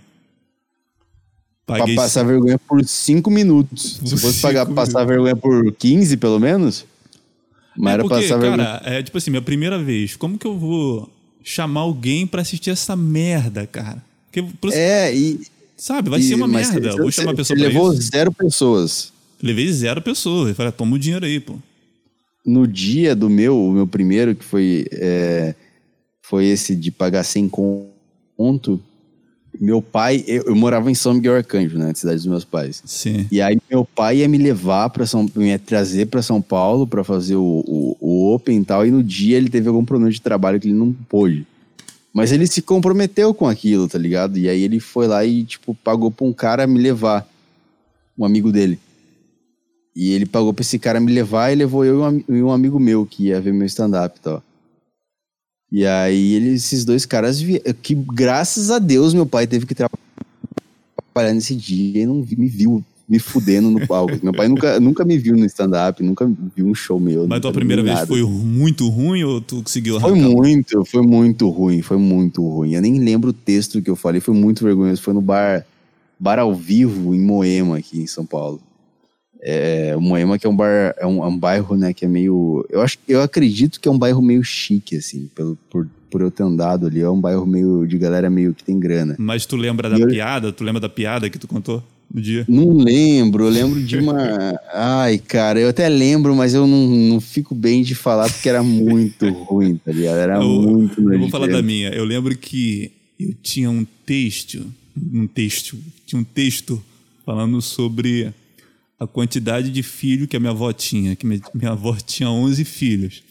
Pra Paguei passar vergonha por 5 minutos. Por Se fosse cinco pagar, passar vergonha por 15, pelo menos. Mas É era porque, passar vergonha. cara, é tipo assim, minha primeira vez. Como que eu vou chamar alguém pra assistir essa merda, cara? Porque, por- É, e. sabe, vai e- ser uma merda. você- Eu vou chamar a você pessoa pra levou isso. zero pessoas. Levei zero pessoas. Eu falei, ah, toma o dinheiro aí, pô. No dia do meu, o meu primeiro, que foi, é, foi esse de pagar 100 conto, meu pai, eu, eu morava em São Miguel Arcanjo, né, na cidade dos meus pais. Sim. E aí meu pai ia me levar para São, ia trazer para São Paulo para fazer o, o, o Open e tal, e no dia ele teve algum problema de trabalho que ele não pôde. Mas ele se comprometeu com aquilo, tá ligado? E aí ele foi lá e, tipo, pagou pra um cara me levar, um amigo dele. E ele pagou pra esse cara me levar e levou eu e um, e um amigo meu que ia ver meu stand-up e tal. E aí ele- esses dois caras, vi- que graças a Deus meu pai teve que tra- trabalhar nesse dia e não me viu me fudendo no palco. meu pai nunca, nunca me viu no stand-up, nunca viu um show meu. Mas tua primeira vez foi muito ruim ou tu conseguiu Foi arrancar? muito, foi muito ruim, foi muito ruim. Eu nem lembro o texto que eu falei, foi muito vergonhoso. Foi no bar, bar ao vivo em Moema, aqui em São Paulo. É, o Moema que é um bar, é um, é um bairro, né, que é meio, eu acho, eu acredito que é um bairro meio chique, assim, pelo, por, por eu ter andado ali, é um bairro meio de galera meio que tem grana. Mas tu lembra da E eu- piada? Tu lembra da piada que tu contou no dia? Não lembro, eu lembro de uma. Ai, cara, eu até lembro, mas eu não, não fico bem de falar porque era muito ruim, tá ligado? Era Eu, muito eu vou falar da minha. Eu lembro que eu tinha um texto, um texto, tinha um texto falando sobre a quantidade de filho que a minha avó tinha, que minha, avó tinha 11 filhos.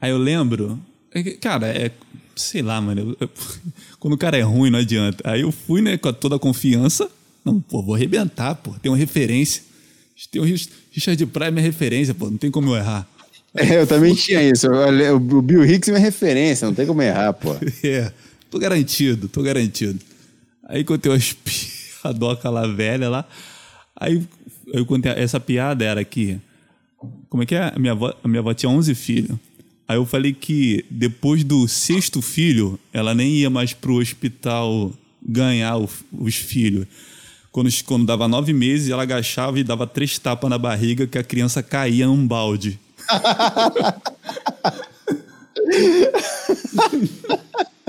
Aí eu lembro, é que, cara, é, sei lá, mano, eu- eu- quando o cara é ruim não adianta. Aí eu fui, né, com toda a confiança, não, pô, vou arrebentar, pô, tem uma referência. Tem o Rich- Richard Pryor é minha referência, pô, não tem como eu errar. É, eu também tinha isso. Eu- O Bill Hicks é minha referência, não tem como errar, pô. É, tô garantido, tô garantido. Aí contei umas piadoca lá velha lá. Aí eu contei essa piada era que como é que é? A minha avó, a minha avó tinha 11 filhos. Aí eu falei que depois do sexto filho, ela nem ia mais pro hospital ganhar o- os filhos. Quando, quando dava nove meses, ela agachava e dava três tapas na barriga que a criança caía num balde.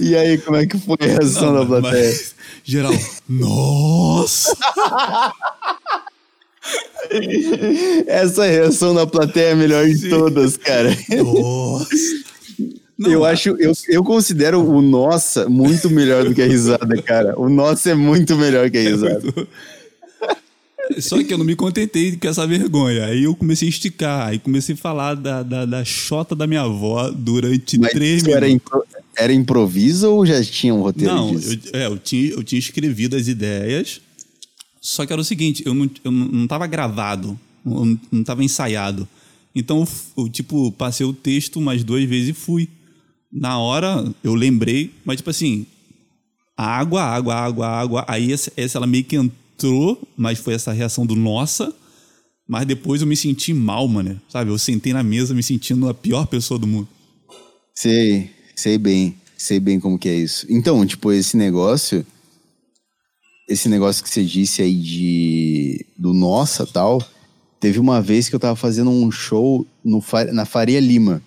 E aí, como é que foi a reação da Não, plateia? mas- geral, nossa! Essa reação da plateia é a melhor de todas, cara. Nossa! Não, eu acho, eu, eu considero o nossa muito melhor do que a risada, cara. O nossa é muito melhor que a risada. Só que eu não me contentei com essa vergonha. Aí eu comecei a esticar, aí comecei a falar da, da, da chota da minha avó durante Mas três era, minutos. impro- era improviso ou já tinha um roteiro Não, disso? eu, é, eu, tinha, eu tinha escrevido as ideias, só que era o seguinte, eu não, eu não tava gravado, eu não, não tava ensaiado. Então, eu, tipo, passei o texto umas duas vezes e fui. Na hora, eu lembrei, mas tipo assim, água, água, água, água. Aí essa, essa ela meio que entrou, mas foi essa reação do nossa. Mas depois eu me senti mal, mano. Sabe? Eu sentei na mesa me sentindo a pior pessoa do mundo. Sei, sei bem, sei bem como que é isso. Então, tipo, esse negócio, esse negócio que você disse aí de do nossa tal, teve uma vez que eu tava fazendo um show no, na Faria Lima,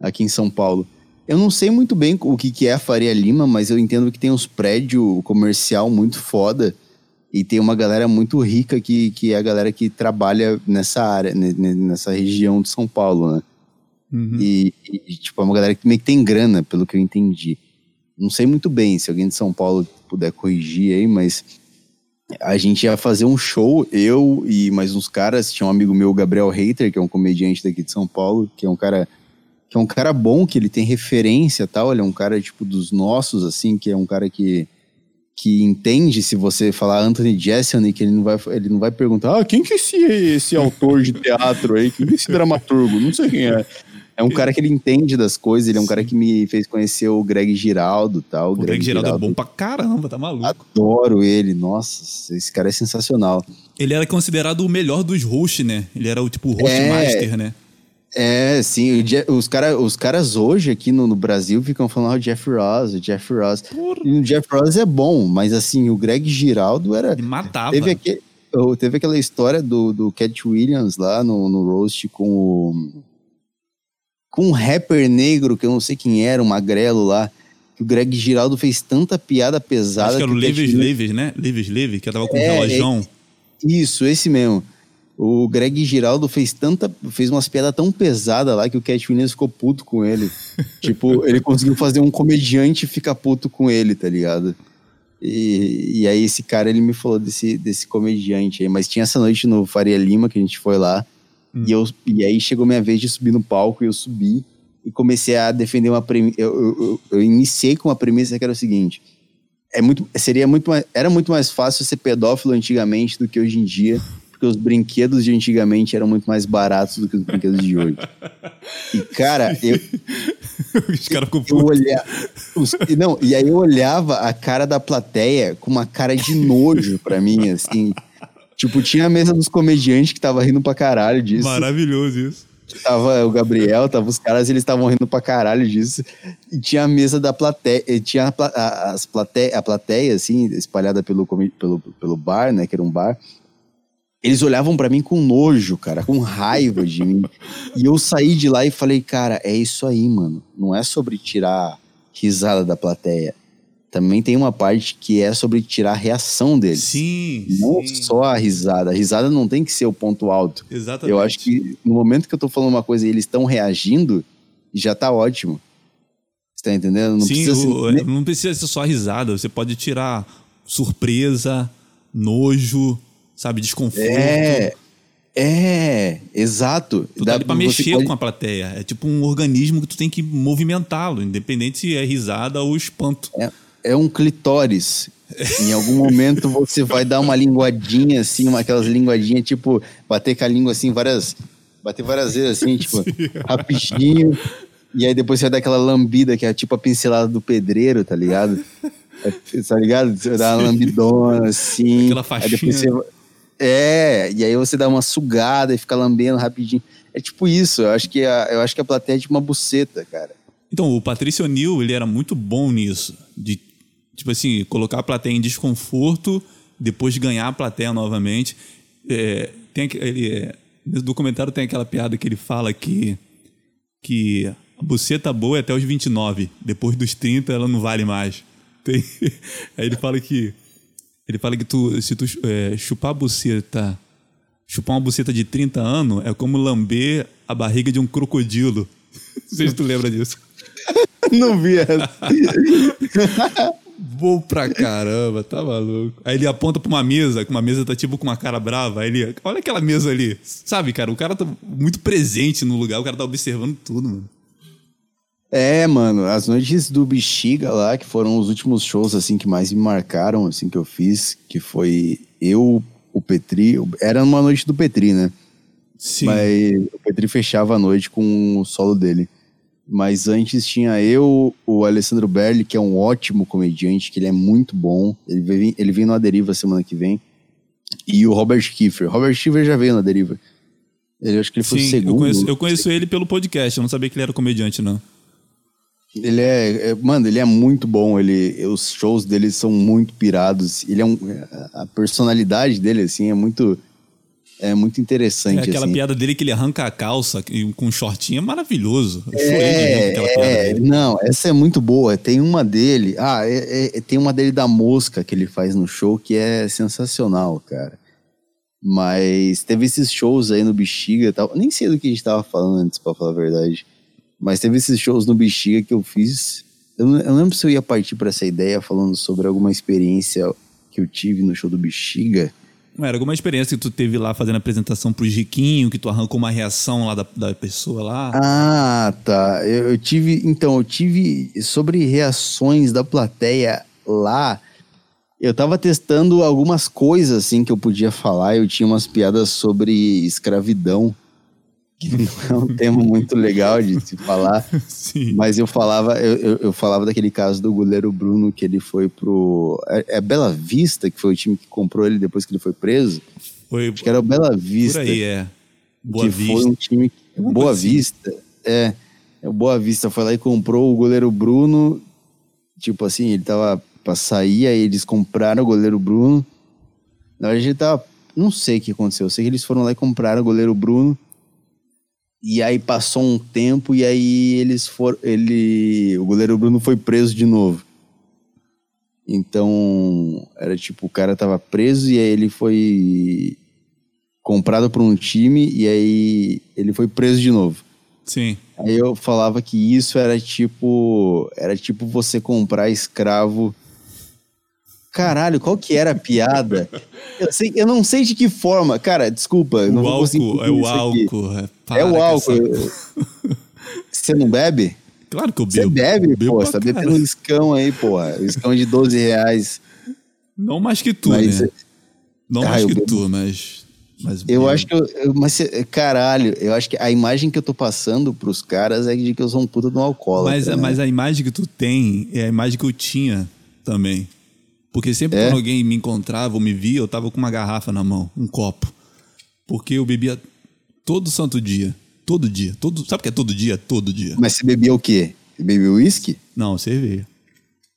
aqui em São Paulo. Eu não sei muito bem o que, que é a Faria Lima, mas eu entendo que tem uns prédios comercial muito foda. E tem uma galera muito rica que, que é a galera que trabalha nessa área, ne- ne- nessa região de São Paulo, né? Uhum. E, e, tipo, é uma galera que meio que tem grana, pelo que eu entendi. Não sei muito bem, se alguém de São Paulo puder corrigir aí, mas a gente ia fazer um show, eu e mais uns caras, tinha um amigo meu, Gabriel Reiter, que é um comediante daqui de São Paulo, que é um cara que é um cara bom, que ele tem referência tal, ele é um cara tipo dos nossos assim, que é um cara que que entende se você falar Anthony Jeselnik, ele não vai ele não vai perguntar: "Ah, quem que é esse esse autor de teatro aí? Quem que é esse dramaturgo? Não sei quem é". É um cara que ele entende das coisas, ele é um cara que me fez conhecer o Greg Giraldo, tal. O Greg Geraldo é bom pra caramba, tá maluco. Adoro ele, nossa, esse cara é sensacional. Ele era considerado o melhor dos hosts, né? Ele era o tipo host É. master, né? É, sim, os, cara, os caras hoje aqui no, no Brasil ficam falando ah, o Jeff Ross, o Jeff Ross. E o Jeff Ross é bom, mas assim, o Greg Giraldo era. Ele matava. Teve, aque- oh, teve aquela história do, do Cat Williams lá no, no Roast com o. Com um rapper negro, que eu não sei quem era, um magrelo lá. Que o Greg Giraldo fez tanta piada pesada. Acho que era o o Cat né? Levis Levis, que tava com um É, relojão. Isso, esse mesmo. O Greg Giraldo fez tanta. fez umas piadas tão pesadas lá que o Cat Williams ficou puto com ele. tipo, ele conseguiu fazer um comediante ficar puto com ele, tá ligado? E, e aí esse cara ele me falou desse, desse comediante aí. Mas tinha essa noite no Faria Lima que a gente foi lá. E, eu, e aí chegou minha vez de subir no palco e eu subi e comecei a defender uma premissa. Eu, eu, eu- eu iniciei com uma premissa que era o seguinte. É muito, seria muito mais, era muito mais fácil ser pedófilo antigamente do que hoje em dia, porque os brinquedos de antigamente eram muito mais baratos do que os brinquedos de hoje. E, cara, eu, Os caras ficam eu olhava. os- não, e aí eu olhava a cara da plateia com uma cara de nojo pra mim, assim. Tipo, tinha a mesa dos comediantes que tava rindo pra caralho disso. Maravilhoso isso. Tava o Gabriel, tava os caras, eles estavam rindo pra caralho disso. E tinha a mesa da plateia, tinha a, a- as plateia, a plateia, assim, espalhada pelo, pelo, pelo bar, né, que era um bar. Eles olhavam pra mim com nojo, cara, com raiva de mim. E eu saí de lá e falei, cara, é isso aí, mano. Não é sobre tirar risada da plateia. Também tem uma parte que é sobre tirar a reação deles. Sim, Não sim. só a risada. A risada não tem que ser o ponto alto. Exatamente. Eu acho que no momento que eu tô falando uma coisa e eles estão reagindo, já tá ótimo. Você tá entendendo? Não Sim, precisa ser- o- ne- não precisa ser só risada. Você pode tirar surpresa, nojo, sabe, desconforto. É, é, exato. Tu tá ali pra mexer pode- com a plateia. É tipo um organismo que tu tem que movimentá-lo, independente se é risada ou espanto. É, é um clitóris. Em algum momento você vai dar uma linguadinha assim, uma, aquelas linguadinhas, tipo, bater com a língua assim, várias. Bater várias vezes assim, tipo, rapidinho. E aí depois você vai dar aquela lambida, que é tipo a pincelada do pedreiro, tá ligado? É, tá ligado? Você dá uma lambidona assim. Aquela aí depois faixinha. você- É, e aí você dá uma sugada e fica lambendo rapidinho. É tipo isso, eu acho que a, eu acho que a plateia é tipo uma buceta, cara. Então, o Patrício O'Neill, ele era muito bom nisso. De, tipo assim, colocar a plateia em desconforto, depois ganhar a plateia novamente. É, tem, ele, é, no documentário tem aquela piada que ele fala que, que a buceta boa é até os 29. Depois dos 30, ela não vale mais. Tem- aí ele fala que... Ele fala que tu, se tu é, chupar a buceta... Chupar uma buceta de 30 anos é como lamber a barriga de um crocodilo. Não sei se tu lembra disso. Não vi essa. Bom pra caramba, tá maluco. Aí ele aponta pra uma mesa, que uma mesa tá tipo com uma cara brava. Aí ele, olha aquela mesa ali. Sabe, cara, o cara tá muito presente no lugar, o cara tá observando tudo, mano. É, mano, as noites do Bexiga lá, que foram os últimos shows, assim, que mais me marcaram, assim, que eu fiz, que foi eu, o Petri, era uma noite do Petri, né? Sim. Mas o Petri fechava a noite com o solo dele. Mas antes tinha eu, o Alessandro Berli, que é um ótimo comediante, que ele é muito bom. Ele vem, ele vem no A Deriva semana que vem. E o Robert Kiefer. Robert Kiefer já veio na Deriva. Ele acho que ele foi o Sim, segundo. eu conheço, eu conheço ele pelo podcast, eu não sabia que ele era comediante, não. Ele é, é- mano, ele é muito bom. Ele, os shows dele são muito pirados. Ele é um, a personalidade dele assim é muito, é muito interessante. É aquela assim. piada dele que ele arranca a calça com um shortinho é maravilhoso. Eu de É, é, não, essa é muito boa. Tem uma dele. Ah, é- é- tem uma dele da mosca que ele faz no show que é sensacional, cara. Mas teve esses shows aí no Bexiga e tal. Nem sei do que a gente tava falando antes, pra falar a verdade. Mas teve esses shows no Bexiga que eu fiz. Eu não, eu não lembro se eu ia partir pra essa ideia falando sobre alguma experiência que eu tive no show do Bexiga. Era alguma experiência que tu teve lá fazendo apresentação pro Jiquinho, que tu arrancou uma reação lá da, da pessoa lá? Ah, tá. Eu, eu tive. Então, eu tive. Sobre reações da plateia lá. Eu tava testando algumas coisas assim que eu podia falar. Eu tinha umas piadas sobre escravidão, que não é um tema muito legal de se falar. Sim. Mas eu falava, eu, eu, falava daquele caso do goleiro Bruno que ele foi pro. É, é Bela Vista, que foi o time que comprou ele depois que ele foi preso. Foi Acho que era o Bela Vista por aí, é. Boa que Vista. foi um time Boa assim. Vista é o Boa Vista foi lá e comprou o goleiro Bruno tipo assim ele tava pra sair aí eles compraram o goleiro Bruno na verdade ele tava não sei o que aconteceu eu sei que eles foram lá e compraram o goleiro Bruno e aí passou um tempo e aí eles foram ele o goleiro Bruno foi preso de novo então era tipo o cara tava preso e aí ele foi comprado por um time e aí ele foi preso de novo. Sim. Aí eu falava que isso era tipo, era tipo você comprar escravo. Caralho, qual que era a piada? Eu, sei, eu não sei de que forma. Cara, desculpa. não O vou conseguir álcool, é o álcool. É, É o álcool. essa- Você não bebe? Claro que eu Você bebo. bebe, Bebo pô. Você tá bebendo um escão aí, porra. Um escão de 12 reais. Não mais que tu, Mas né? Não Ah, mais que bebo. tu, mas. mas eu bebo. acho que eu, eu- Mas, caralho, eu acho que a imagem que eu tô passando pros caras é de que eu sou um puta de um alcoólatra. Mas, né? mas a imagem que tu tem é a imagem que eu tinha também. Porque sempre É? quando alguém me encontrava ou me via, eu tava com uma garrafa na mão, um copo. Porque eu bebia todo santo dia. Todo dia. Todo, sabe o que é todo dia? Todo dia. Mas você bebia o quê? Você bebia uísque? Não, cerveja.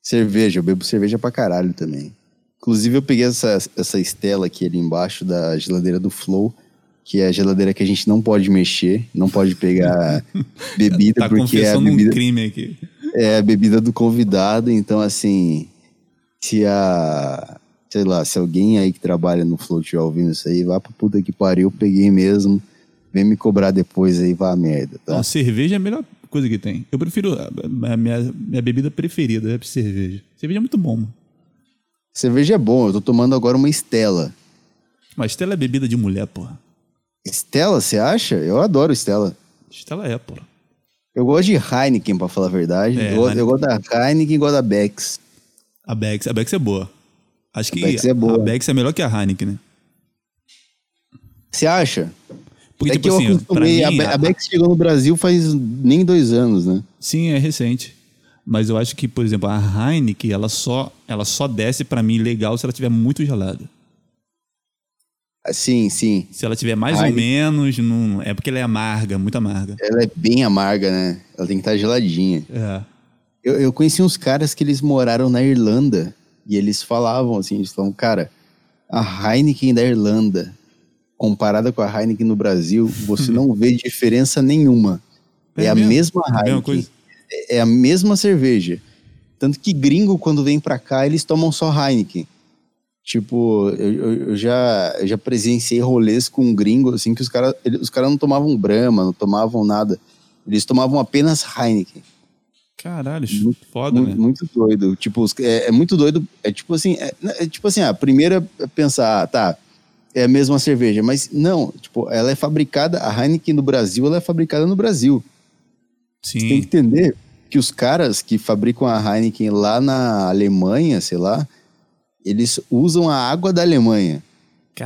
Cerveja, eu bebo cerveja pra caralho também. Inclusive, eu peguei essa, essa estela aqui ali embaixo da geladeira do Flow, que é a geladeira que a gente não pode mexer, não pode pegar bebida, Tá porque é a confessando um bebida, crime aqui. é a bebida do convidado. Então, assim, se a. Sei lá, se alguém aí que trabalha no Flow estiver ouvindo isso aí, vá pra puta que pariu, eu peguei mesmo. Vem me cobrar depois aí, vá a merda, tá? Não, cerveja é a melhor coisa que tem. Eu prefiro. A minha, minha bebida preferida é cerveja. Cerveja é muito bom, mano. Cerveja é bom, eu tô tomando agora uma Estela. Mas Stella é bebida de mulher, porra. Stella, você acha? Eu adoro Stella. Stella é, porra. Eu gosto de Heineken, pra falar a verdade. É, eu, Heineken. eu gosto da Heineken e gosto da Bex. A Bex, a Bex é boa. Acho que Bex é boa. a Bex é melhor que a Heineken, né? Você acha? Porque, é tipo que eu assim, acostumei. mim, a, a- a Bex chegou no Brasil faz nem dois anos, né? sim, é recente. Mas eu acho que, por exemplo, a Heineken, ela só, ela só desce pra mim legal se ela tiver muito gelada. Ah, Sim, sim. Se ela tiver mais ou menos, não, é porque ela é amarga, muito amarga. Ela é bem amarga, né? Ela tem que estar geladinha. É. Eu, eu conheci uns caras que eles moraram na Irlanda e eles falavam assim, eles falavam, cara, a Heineken da Irlanda comparada com a Heineken no Brasil, você não vê diferença nenhuma. É, É a mesmo? mesma É Heineken. coisa? É a mesma cerveja. Tanto que gringo, quando vem pra cá, eles tomam só Heineken. Tipo, eu, eu- eu já, eu já presenciei rolês com um gringo, assim, que os caras os cara não tomavam Brahma, não tomavam nada. Eles tomavam apenas Heineken. Caralho, Muito- foda, Muito, né? muito doido. Tipo, é, é muito doido. É tipo assim, é, é tipo assim, a primeira é pensar, ah, tá, é a mesma cerveja, mas não, tipo, ela é fabricada, a Heineken no Brasil, ela é fabricada no Brasil. Tem que Sim. entender que os caras que fabricam a Heineken lá na Alemanha, sei lá, eles usam a água da Alemanha.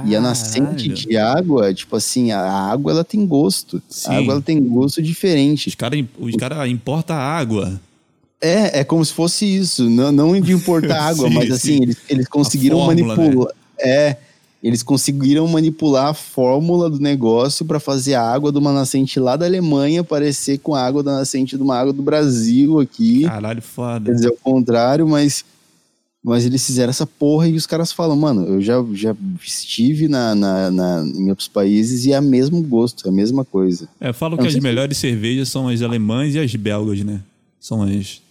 E a nascente Caralho. de água, tipo assim, a água ela tem gosto. Sim. A água ela tem gosto diferente. Os caras os cara importam água. É, é como se fosse isso. Não, não de importar água, Sim, mas assim, sim. eles, eles conseguiram fórmula, né? manipular. É, eles conseguiram manipular a fórmula do negócio para fazer a água de uma nascente lá da Alemanha parecer com a água da nascente de uma água do Brasil aqui. Caralho, foda. Quer dizer, o contrário, mas Mas eles fizeram essa porra e os caras falam, mano, eu já, já estive na, na, na- em outros países e é o mesmo gosto, é a mesma coisa. É, falam Eu que as se- melhores cervejas são as alemãs e as belgas, né? São as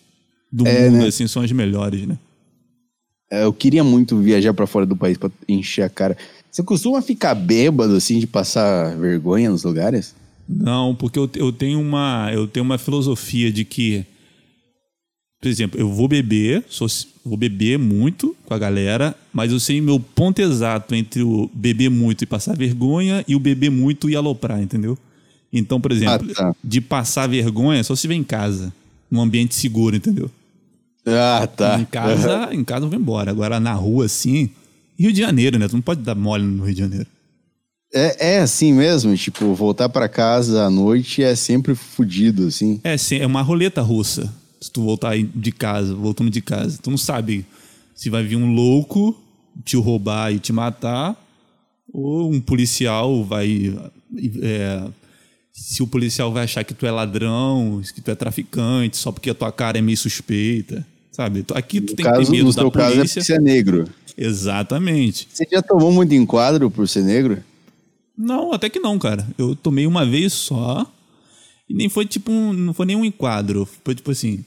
do É, mundo, né? assim, são as melhores, né? É, Eu queria muito viajar pra fora do país pra encher a cara. Você costuma ficar bêbado, assim, de passar vergonha nos lugares? Não, porque eu, eu tenho uma eu tenho uma filosofia de que, por exemplo, eu vou beber, sou, vou beber muito com a galera, mas eu sei meu ponto exato entre o beber muito e passar vergonha e o beber muito e aloprar, entendeu? Então, por exemplo, Ah, tá. de passar vergonha só se vê em casa, num ambiente seguro, entendeu? Ah, tá. Em casa, em casa eu vou embora. Agora na rua assim, Rio de Janeiro, né? Tu não pode dar mole no Rio de Janeiro. É, é assim mesmo, tipo, voltar pra casa à noite é sempre fudido, assim. É, sim, é uma roleta russa. Se tu voltar de casa, voltando de casa. Tu não sabe se vai vir um louco te roubar e te matar, ou um policial vai. é, se o policial vai achar que tu é ladrão, que tu é traficante, só porque a tua cara é meio suspeita. Sabe? Aqui tu No, tem que caso, ter medo no da seu caso é polícia. porque você é negro. Exatamente. Você já tomou muito enquadro por ser negro? Não, até que não, cara. Eu tomei uma vez só. E nem foi tipo um, não foi nenhum enquadro. Foi tipo assim.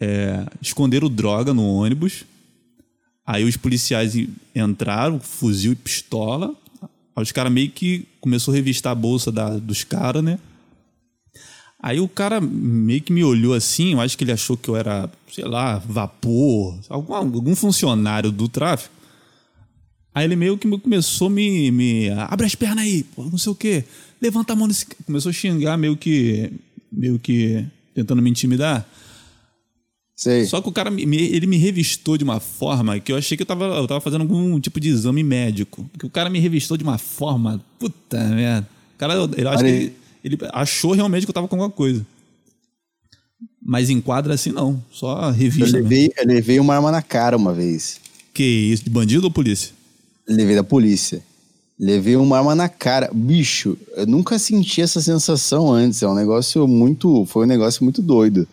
É, esconderam droga no ônibus. Aí os policiais en- entraram, fuzil e pistola. Aí os caras meio que começou a revistar a bolsa da- dos caras, né? Aí o cara meio que me olhou assim, eu acho que ele achou que eu era, sei lá, vapor, algum, algum funcionário do tráfico. Aí ele meio que começou a me, me. Abre as pernas aí, pô, não sei o quê. Levanta a mão nesse. ca-" Começou a xingar, meio que. meio que. tentando me intimidar. Sei. Só que o cara, me- ele me revistou de uma forma que eu achei que eu tava, eu tava fazendo algum tipo de exame médico. Porque o cara me revistou de uma forma. Puta merda. O cara, eu, eu que Olha ele, ele achou realmente que eu tava com alguma coisa. Mas enquadra assim não. Só Eu revista. mesmo. levei, eu levei uma arma na cara uma vez. Que isso? De bandido ou polícia? Levei da polícia. Levei uma arma na cara. Bicho, eu nunca senti essa sensação antes. É um negócio muito. Foi um negócio muito doido.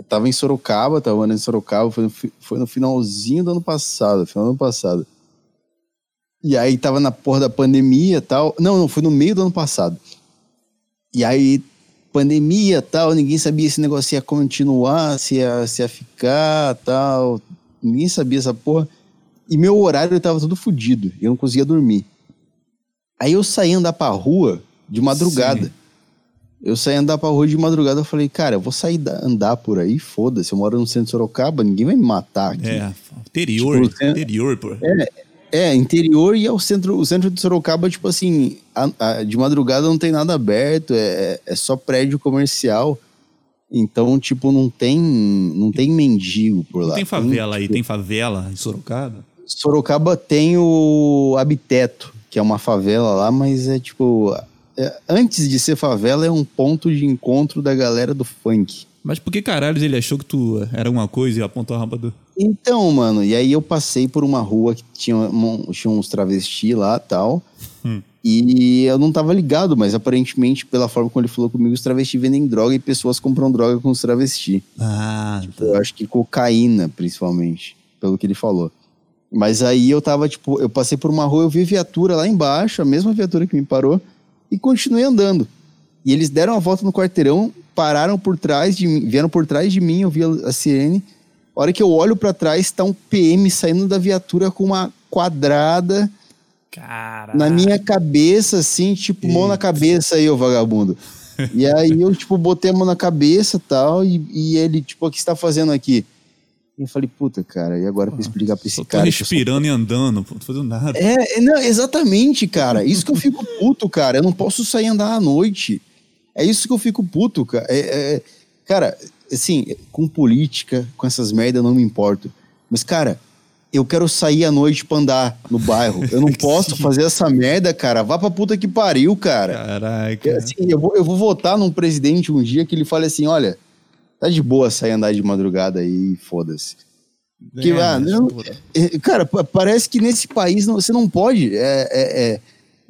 Eu tava em Sorocaba, tava andando em Sorocaba, foi no, foi no finalzinho do ano passado, final do ano passado. E aí tava na porra da pandemia e tal. Não, não, foi no meio do ano passado. E aí, pandemia tal, ninguém sabia se o negócio ia continuar, se ia, se ia ficar tal. Ninguém sabia essa porra. E meu horário tava todo fodido. Eu não conseguia dormir. Aí eu saí andar pra rua de madrugada. Sim. Eu saí andar pra rua de madrugada. Eu falei, cara, eu vou sair da- andar por aí, foda-se. Eu moro no centro de Sorocaba, ninguém vai me matar aqui. É, interior. Tipo, interior, pô. É, interior e é o centro, o centro de Sorocaba, tipo assim, a- a- de madrugada não tem nada aberto, é, é só prédio comercial. Então, tipo, não tem, não tem mendigo por lá. Não tem favela aí, tipo, tem favela em Sorocaba? Sorocaba tem o Habiteto, que é uma favela lá, mas é tipo. É- antes de ser favela, é um ponto de encontro da galera do funk. Mas por que caralho ele achou que tu era alguma coisa e apontou a rampa do. Então, mano, e aí eu passei por uma rua que tinha, um- tinha uns travesti lá tal. Hum. E eu não tava ligado, mas aparentemente, pela forma como ele falou comigo, os travesti vendem droga e pessoas compram droga com os travesti. Ah, tá. Eu acho que cocaína, principalmente, pelo que ele falou. Mas aí eu tava, tipo, eu passei por uma rua, eu vi viatura lá embaixo, a mesma viatura que me parou, e continuei andando. E eles deram a volta no quarteirão, pararam por trás de mim, vieram por trás de mim, eu vi a, a sirene. A hora que eu olho pra trás, tá um PM saindo da viatura com uma quadrada Caralho. na minha cabeça, assim, tipo, mão na cabeça aí, ô vagabundo. e aí eu, tipo, botei a mão na cabeça e tal, e, e ele, tipo, o que você tá fazendo aqui? E eu falei, puta, cara, e agora pra explicar pra esse Só tô cara? respirando e andando, pô, não tô fazendo nada. É, é, não, exatamente, cara. Isso que eu fico puto, cara. Eu não posso sair andar à noite. É isso que eu fico puto, cara. É, é- cara, assim, com política, com essas merdas, eu não me importo. Mas, cara, eu quero sair à noite pra andar no bairro. Eu não posso fazer essa merda, cara. Vá pra puta que pariu, cara. Caraca. Assim, eu, vou, eu vou votar num presidente um dia que ele fale assim: olha, tá de boa sair andar de madrugada aí, foda-se. que, É, ah, não-. É, Cara, pa- parece que nesse país não- você não pode. É, é-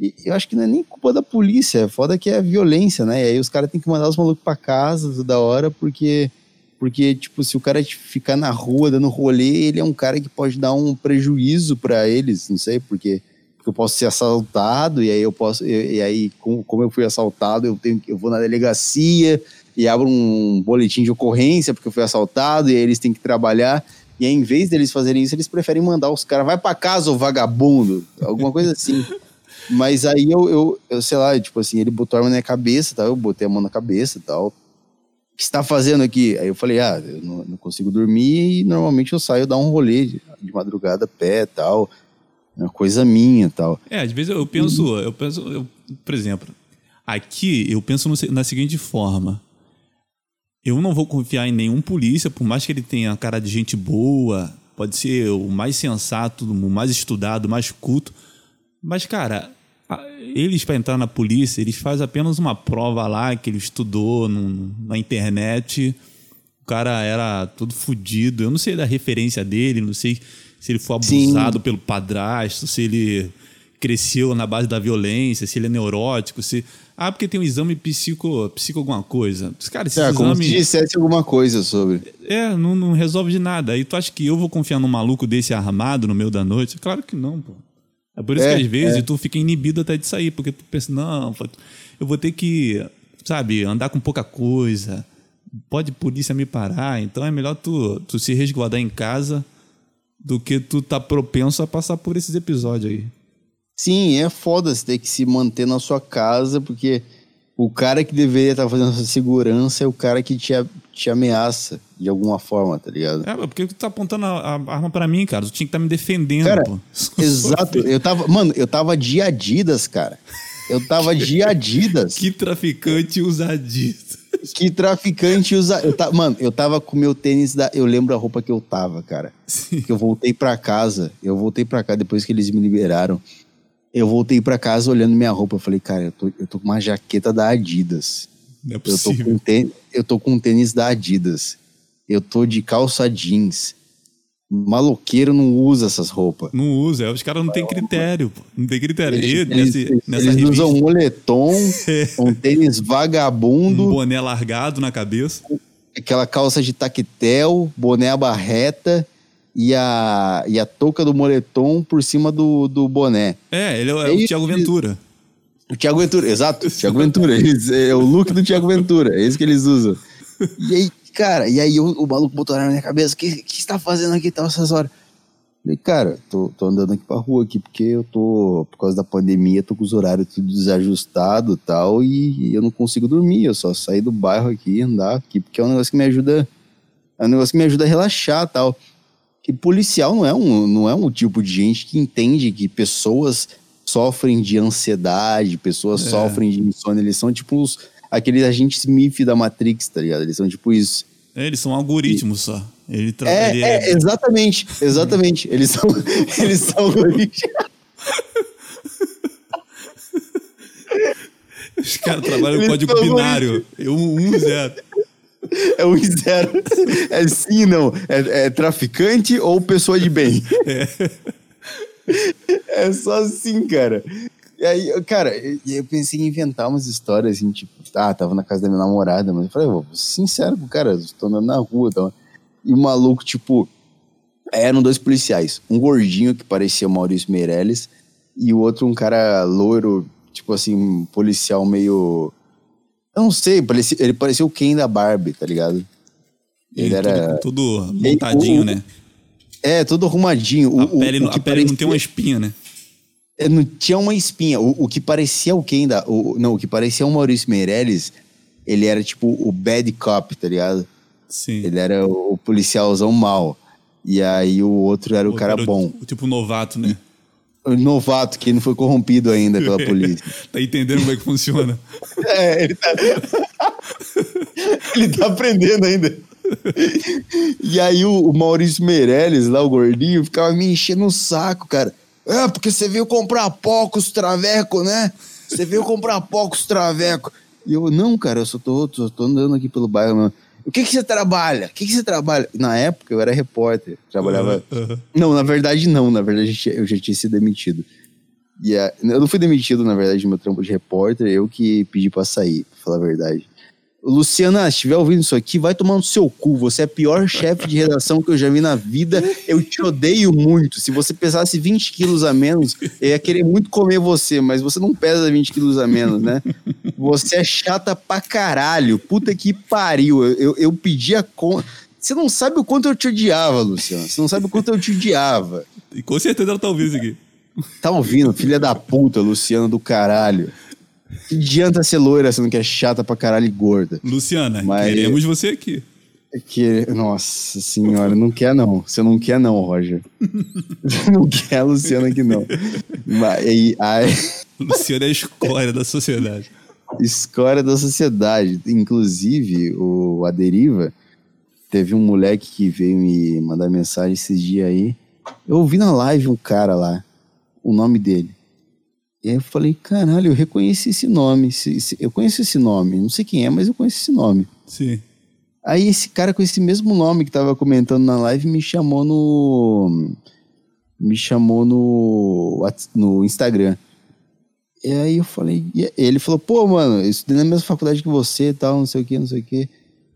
é- eu acho que não é nem culpa da polícia. É foda que é a violência, né? E aí os caras têm que mandar os malucos pra casa toda hora porque Porque, tipo, se o cara ficar na rua dando rolê, ele é um cara que pode dar um prejuízo para eles, não sei, porque, porque eu posso ser assaltado, e aí eu posso. E, e aí, como, como eu fui assaltado, eu tenho eu vou na delegacia e abro um boletim de ocorrência porque eu fui assaltado, e aí eles têm que trabalhar. E aí, em vez deles fazerem isso, eles preferem mandar os caras, vai para casa, ô vagabundo, alguma coisa assim. Mas aí eu, eu, eu, sei lá, tipo assim, ele botou a mão na cabeça, tal, eu botei a mão na cabeça e tal. O que você tá fazendo aqui? Aí eu falei, ah, eu não, não, consigo dormir e normalmente eu saio dar um rolê de, de madrugada pé tal. É uma coisa minha tal. É, às vezes eu penso, eu penso, eu, por exemplo, aqui eu penso no, na seguinte forma. Eu não vou confiar em nenhum polícia, por mais que ele tenha cara de gente boa, pode ser o mais sensato, o mais estudado, o mais culto. Mas, cara, eles, para entrar na polícia, eles fazem apenas uma prova lá que ele estudou no, na internet. O cara era todo fodido. Eu não sei da referência dele, não sei se ele foi abusado Sim. pelo padrasto, se ele cresceu na base da violência, se ele é neurótico, se. Ah, porque tem um exame psico, psico alguma coisa. Cara, esse é, exame... como se dissesse alguma coisa sobre. É, não, não resolve de nada. Aí tu acha que eu vou confiar num maluco desse armado no meio da noite? Claro que não, pô. É por isso é, que às vezes é. tu fica inibido até de sair, porque tu pensa, não, eu vou ter que, sabe, andar com pouca coisa, pode polícia me parar, então é melhor tu, tu se resguardar em casa do que tu tá propenso a passar por esses episódios aí. Sim, é foda você ter que se manter na sua casa, porque o cara que deveria estar fazendo essa segurança é o cara que te, te ameaça de alguma forma, tá ligado? É, porque tu tá apontando a, a arma para mim, cara. Tu tinha que estar tá me defendendo, cara, pô. Exato. Eu tava, mano, eu tava de Adidas, cara. Eu tava de Adidas. que traficante usa Adidas. Que traficante usa. Eu tá, mano, eu tava com meu tênis da. Eu lembro a roupa que eu tava, cara. Sim. Que eu voltei para casa. Eu voltei para cá depois que eles me liberaram eu voltei para casa olhando minha roupa. Eu falei, cara, eu tô, eu tô com uma jaqueta da Adidas. Não é possível. Eu tô, com tênis, eu tô com um tênis da Adidas. Eu tô de calça jeans. Maloqueiro não usa essas roupas. Não usa, os caras não têm critério. Não tem critério. Eles, nessa eles usam um moletom, é. um tênis vagabundo. Um boné largado na cabeça. Aquela calça de taquetel, boné barreta e a, e a touca do moletom por cima do, do boné. É, ele é, é o Thiago Ventura. O Thiago Ventura, exato. Thiago Ventura. é o look do Thiago Ventura. É isso que eles usam. E aí, cara, e aí o, o maluco botou na minha cabeça: o que, que você tá fazendo aqui tal essas horas? Falei, cara, tô, tô andando aqui pra rua aqui porque eu tô, por causa da pandemia, tô com os horários tudo desajustado e tal, e, e eu não consigo dormir. Eu só sair do bairro aqui, andar aqui, porque é um negócio que me ajuda. É um negócio que me ajuda a relaxar tal que policial não é um, não é um tipo de gente que entende que pessoas sofrem de ansiedade, pessoas é. sofrem de insônia, eles são tipo os, aqueles agentes Smith da Matrix, tá ligado? Eles são tipo isso. É, eles são algoritmos e, só. Ele tra... é, ele é, é, exatamente, exatamente. eles são, eles são algoritmos. Os caras trabalham com código binário. Um, um zero. É um zero. É sim, não. É, é traficante ou pessoa de bem. É. é só assim, cara. E aí, cara, eu pensei em inventar umas histórias assim, tipo, ah, tava na casa da minha namorada, mas eu falei, vou sincero com o cara, tô andando na rua tal. E o maluco, tipo, eram dois policiais. Um gordinho que parecia o Maurício Meirelles e o outro um cara loiro, tipo assim, policial meio eu não sei, parecia, ele parecia o Ken da Barbie, tá ligado? Ele, era. Tudo, tudo montadinho, né? É, tudo arrumadinho. A, o, pele, o, o a pele parecia, não tem uma espinha, né? É, não tinha uma espinha. O, o que parecia o Ken da. O, não, o que parecia o Maurício Meirelles, ele era tipo o bad cop, tá ligado? Sim. Ele era o, o policialzão mal. E aí o outro era o, o cara bom. O, tipo novato, né? Novato que não foi corrompido ainda pela polícia. tá entendendo como é que funciona? é, ele tá. ele tá aprendendo ainda. e aí o, o, Maurício Meirelles, lá, o gordinho, ficava me enchendo o saco, cara. É, porque você veio comprar poucos traveco, né? Você veio comprar poucos traveco. E eu, não, cara, eu só tô, só tô andando aqui pelo bairro, mano. O que que você trabalha? O que que você trabalha? Na época eu era repórter, trabalhava. Uhum. Não, na verdade não, na verdade eu já tinha sido demitido. E a... eu não fui demitido, na verdade, do meu trampo de repórter, eu que pedi pra sair, pra falar a verdade. Luciana, se estiver ouvindo isso aqui, vai tomar no seu cu. Você é a pior chefe de redação que eu já vi na vida. Eu te odeio muito. Se você pesasse 20 quilos a menos, eu ia querer muito comer você, mas você não pesa 20 quilos a menos, né? Você é chata pra caralho. Puta que pariu. Eu, eu, eu pedi a conta. Você não sabe o quanto eu te odiava, Luciana. Você não sabe o quanto eu te odiava. E com certeza ela tá ouvindo isso aqui. Tá ouvindo, filha da puta, Luciana do caralho. Que adianta ser loira sendo que é chata pra caralho e gorda? Luciana, Mas- queremos você aqui. Que, nossa senhora, não quer não. Você não quer não, Roger. Você não quer a Luciana aqui não. Mas, e, Luciana é a escória da sociedade. escória da sociedade. Inclusive, o, a Deriva, teve um moleque que veio me mandar mensagem esses dias aí. Eu ouvi na live um cara lá, o nome dele. E aí eu falei, caralho, eu reconheci esse nome. esse- esse- eu conheço esse nome. Não sei quem é, mas eu conheço esse nome. Sim. Aí esse cara com esse mesmo nome que tava comentando na live me chamou no. Me chamou no, no Instagram. E aí eu falei. Ele falou, pô, mano, eu estudei na mesma faculdade que você e tal, não sei o que, não sei o que.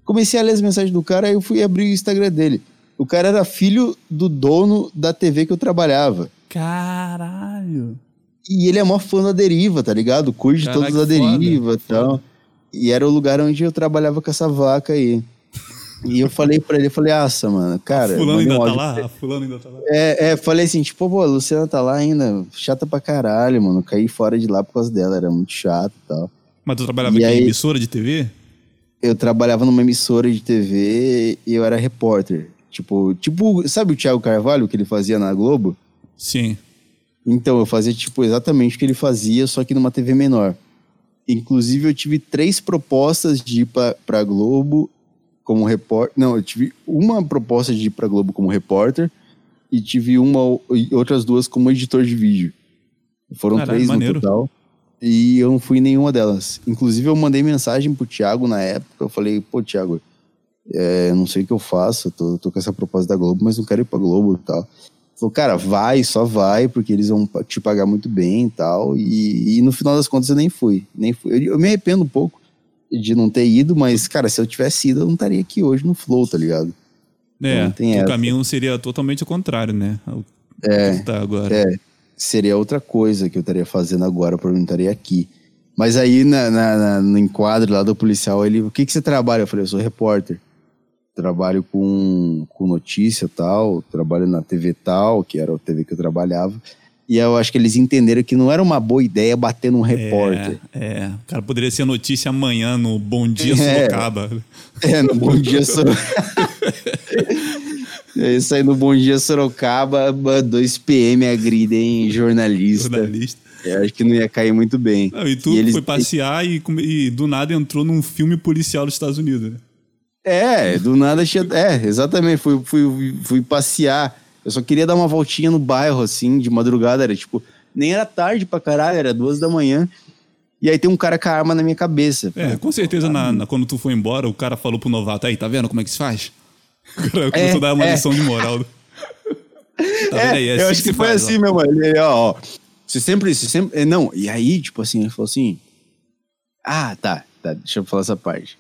Comecei a ler as mensagens do cara, aí eu fui abrir o Instagram dele. O cara era filho do dono da TV que eu trabalhava. Caralho. E ele é mó fã da deriva, tá ligado? Curte Caraca, da que foda, deriva e tal. E era o lugar onde eu trabalhava com essa vaca aí. E eu falei pra ele, eu falei, aça, mano, cara. Fulano mandei ainda tá lá? A fulano ainda tá lá. É, é, falei assim, tipo, pô, a Luciana tá lá ainda, chata pra caralho, mano. Caí fora de lá por causa dela, era muito chato e tal. Mas tu trabalhava em aí- emissora de TV? Eu trabalhava numa emissora de TV e eu era repórter. Tipo, tipo, sabe o Thiago Carvalho que ele fazia na Globo? Sim. Então, eu fazia, tipo, exatamente o que ele fazia, só que numa TV menor. Inclusive, eu tive três propostas de ir pra, pra Globo como repórter. Não, eu tive uma proposta de ir pra Globo como repórter e tive uma e outras duas como editor de vídeo. Foram Caralho, três maneiro. no total. E eu não fui em nenhuma delas. Inclusive, eu mandei mensagem pro Thiago na época. Eu falei, pô, Thiago, é, não sei o que eu faço, eu tô, tô com essa proposta da Globo, mas não quero ir pra Globo e tal. Falou, cara, vai, só vai, porque eles vão te pagar muito bem e tal. E, e no final das contas eu nem fui. Nem fui. Eu, eu me arrependo um pouco de não ter ido, mas, cara, se eu tivesse ido, eu não estaria aqui hoje no Flow, tá ligado? É, o caminho seria totalmente o contrário, né? O é. tá agora. É, seria outra coisa que eu estaria fazendo agora, porque eu não estaria aqui. Mas aí na, na- na- no enquadro lá do policial, ele, o que que você trabalha? Eu falei, eu sou repórter. Trabalho com, com notícia tal, trabalho na TV tal, que era a TV que eu trabalhava. E eu acho que eles entenderam que não era uma boa ideia bater num repórter. É, é. O cara poderia ser notícia amanhã no Bom Dia É. Sorocaba. É, no Bom Dia Sorocaba. É isso aí no Bom Dia Sorocaba, 2 PM agridem jornalista. Jornalista. Eu acho que não ia cair muito bem. Não, e tu E eles- foi passear e, e do nada entrou num filme policial dos Estados Unidos. né? É, do nada tinha. É, exatamente. Fui, fui, fui passear. Eu só queria dar uma voltinha no bairro, assim, de madrugada. Era tipo, nem era tarde pra caralho, era duas da manhã. E aí tem um cara com a arma na minha cabeça. É, com certeza na, na- quando tu foi embora, o cara falou pro novato, aí, tá vendo como é que se faz? O cara começou a dar uma é. lição de moral. Tá vendo aí? É eu assim acho que, se foi faz, ó. assim, meu mano. Ele, ó, ó, você sempre, você sempre. é, Não, e aí, tipo assim, ele falou assim. Ah, tá, tá, deixa eu falar essa parte.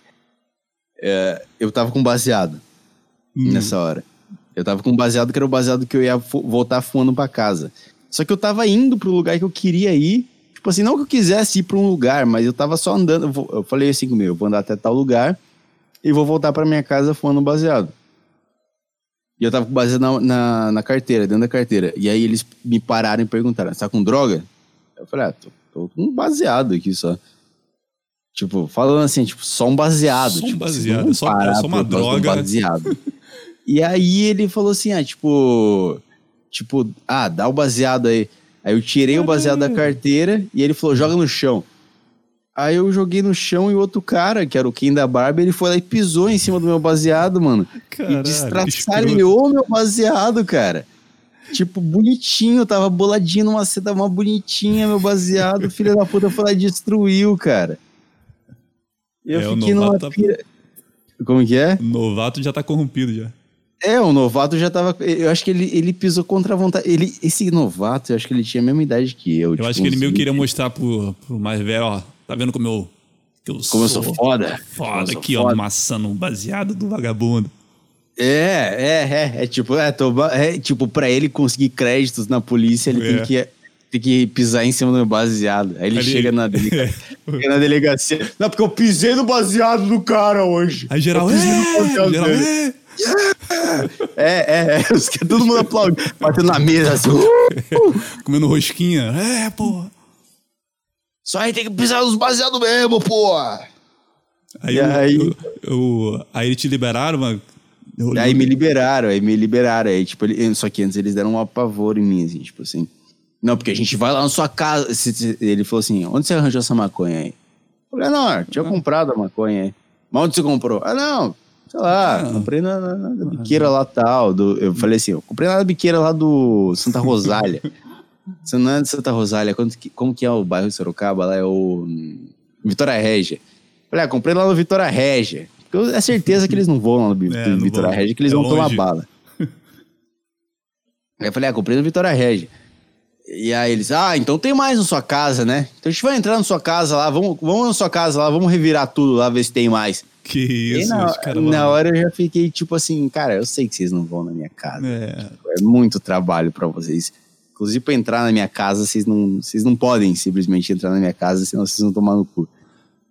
É, eu tava com baseado Hum. nessa hora. Eu tava com baseado que era o baseado que eu ia voltar fumando pra casa. Só que eu tava indo pro lugar que eu queria ir. Tipo assim, não que eu quisesse ir pra um lugar, mas eu tava só andando. Eu, vou- eu falei assim comigo, eu vou andar até tal lugar e vou voltar pra minha casa fumando baseado. E eu tava com baseado na, na, na carteira, dentro da carteira. E aí eles me pararam e perguntaram, você tá com droga? Eu falei, ah, tô, tô com baseado aqui só. Tipo, falando assim, tipo, só um baseado. Só um tipo, baseado, vão só- é só uma do droga. baseado. e aí ele falou assim, ah, tipo, tipo, ah, dá o baseado aí. Aí eu tirei o baseado da carteira e ele falou, joga no chão. Aí eu joguei no chão e o outro cara, que era o Kim da Barbie, ele foi lá e pisou em cima do meu baseado, mano. Caralho, e destraçalhou meu baseado, cara. Tipo, bonitinho, tava boladinho numa seta, uma bonitinha, meu baseado. Filha da puta foi lá e destruiu, cara. Eu É, fiquei numa novato tá- pira... Como que é? O novato já tá corrompido já. É, o novato já tava. Eu acho que ele, ele pisou contra a vontade. Ele, esse novato, eu acho que ele tinha a mesma idade que eu. Eu tipo, acho que ele meio que queria 20. mostrar pro, pro mais velho, ó, tá vendo como eu eu Como eu sou foda. Foda sou aqui, ó, foda. maçando um baseado do vagabundo. É, é, é. É tipo, é, tô, é, tipo, pra ele conseguir créditos na polícia, ele É. tem, que, tem que pisar em cima do meu baseado. Aí ele Ali- chega na, delega- chega na delegacia. Não, porque eu pisei no baseado do cara hoje. Aí geral, Eu é, geral, é. É, é, é. Os que todo mundo aplaude. Batendo na mesa assim. uh! Comendo rosquinha. É, porra. Só aí tem que pisar nos baseados mesmo, pô. Aí, eu- aí? eu- eu- aí eles te liberaram, eu- Aí me liberaram, aí me liberaram. Aí, tipo, ele- só que antes eles deram um apavoro em mim, assim, tipo assim. Não, porque a gente vai lá na sua casa. Ele falou assim: onde você arranjou essa maconha aí? Eu falei, não, eu tinha comprado a maconha aí. Mas onde você comprou? Ah, não, sei lá, Ah. comprei na, na- na biqueira lá tal. Do, eu falei assim: eu comprei na biqueira lá do Santa Rosália. Você não é de Santa Rosália, quanto que- como que é o bairro de Sorocaba? Lá é o hum, Vitória Régia. Falei, ah, comprei lá no Vitória Régia. Eu- é certeza que eles não vão lá no É, não Vitória. Régia, que eles É vão tomar longe. bala. Aí eu falei, ah, comprei no Vitória Régia. E aí eles, ah, então tem mais na sua casa, né? Então a gente vai entrar na sua casa lá, vamos, vamos na sua casa lá, vamos revirar tudo lá, ver se tem mais. Que e isso, na, os caras na hora eu já fiquei tipo assim, cara, eu sei que vocês não vão na minha casa. É. É muito trabalho pra vocês. Inclusive, pra entrar na minha casa, vocês não, vocês não podem simplesmente entrar na minha casa, senão vocês vão tomar no cu.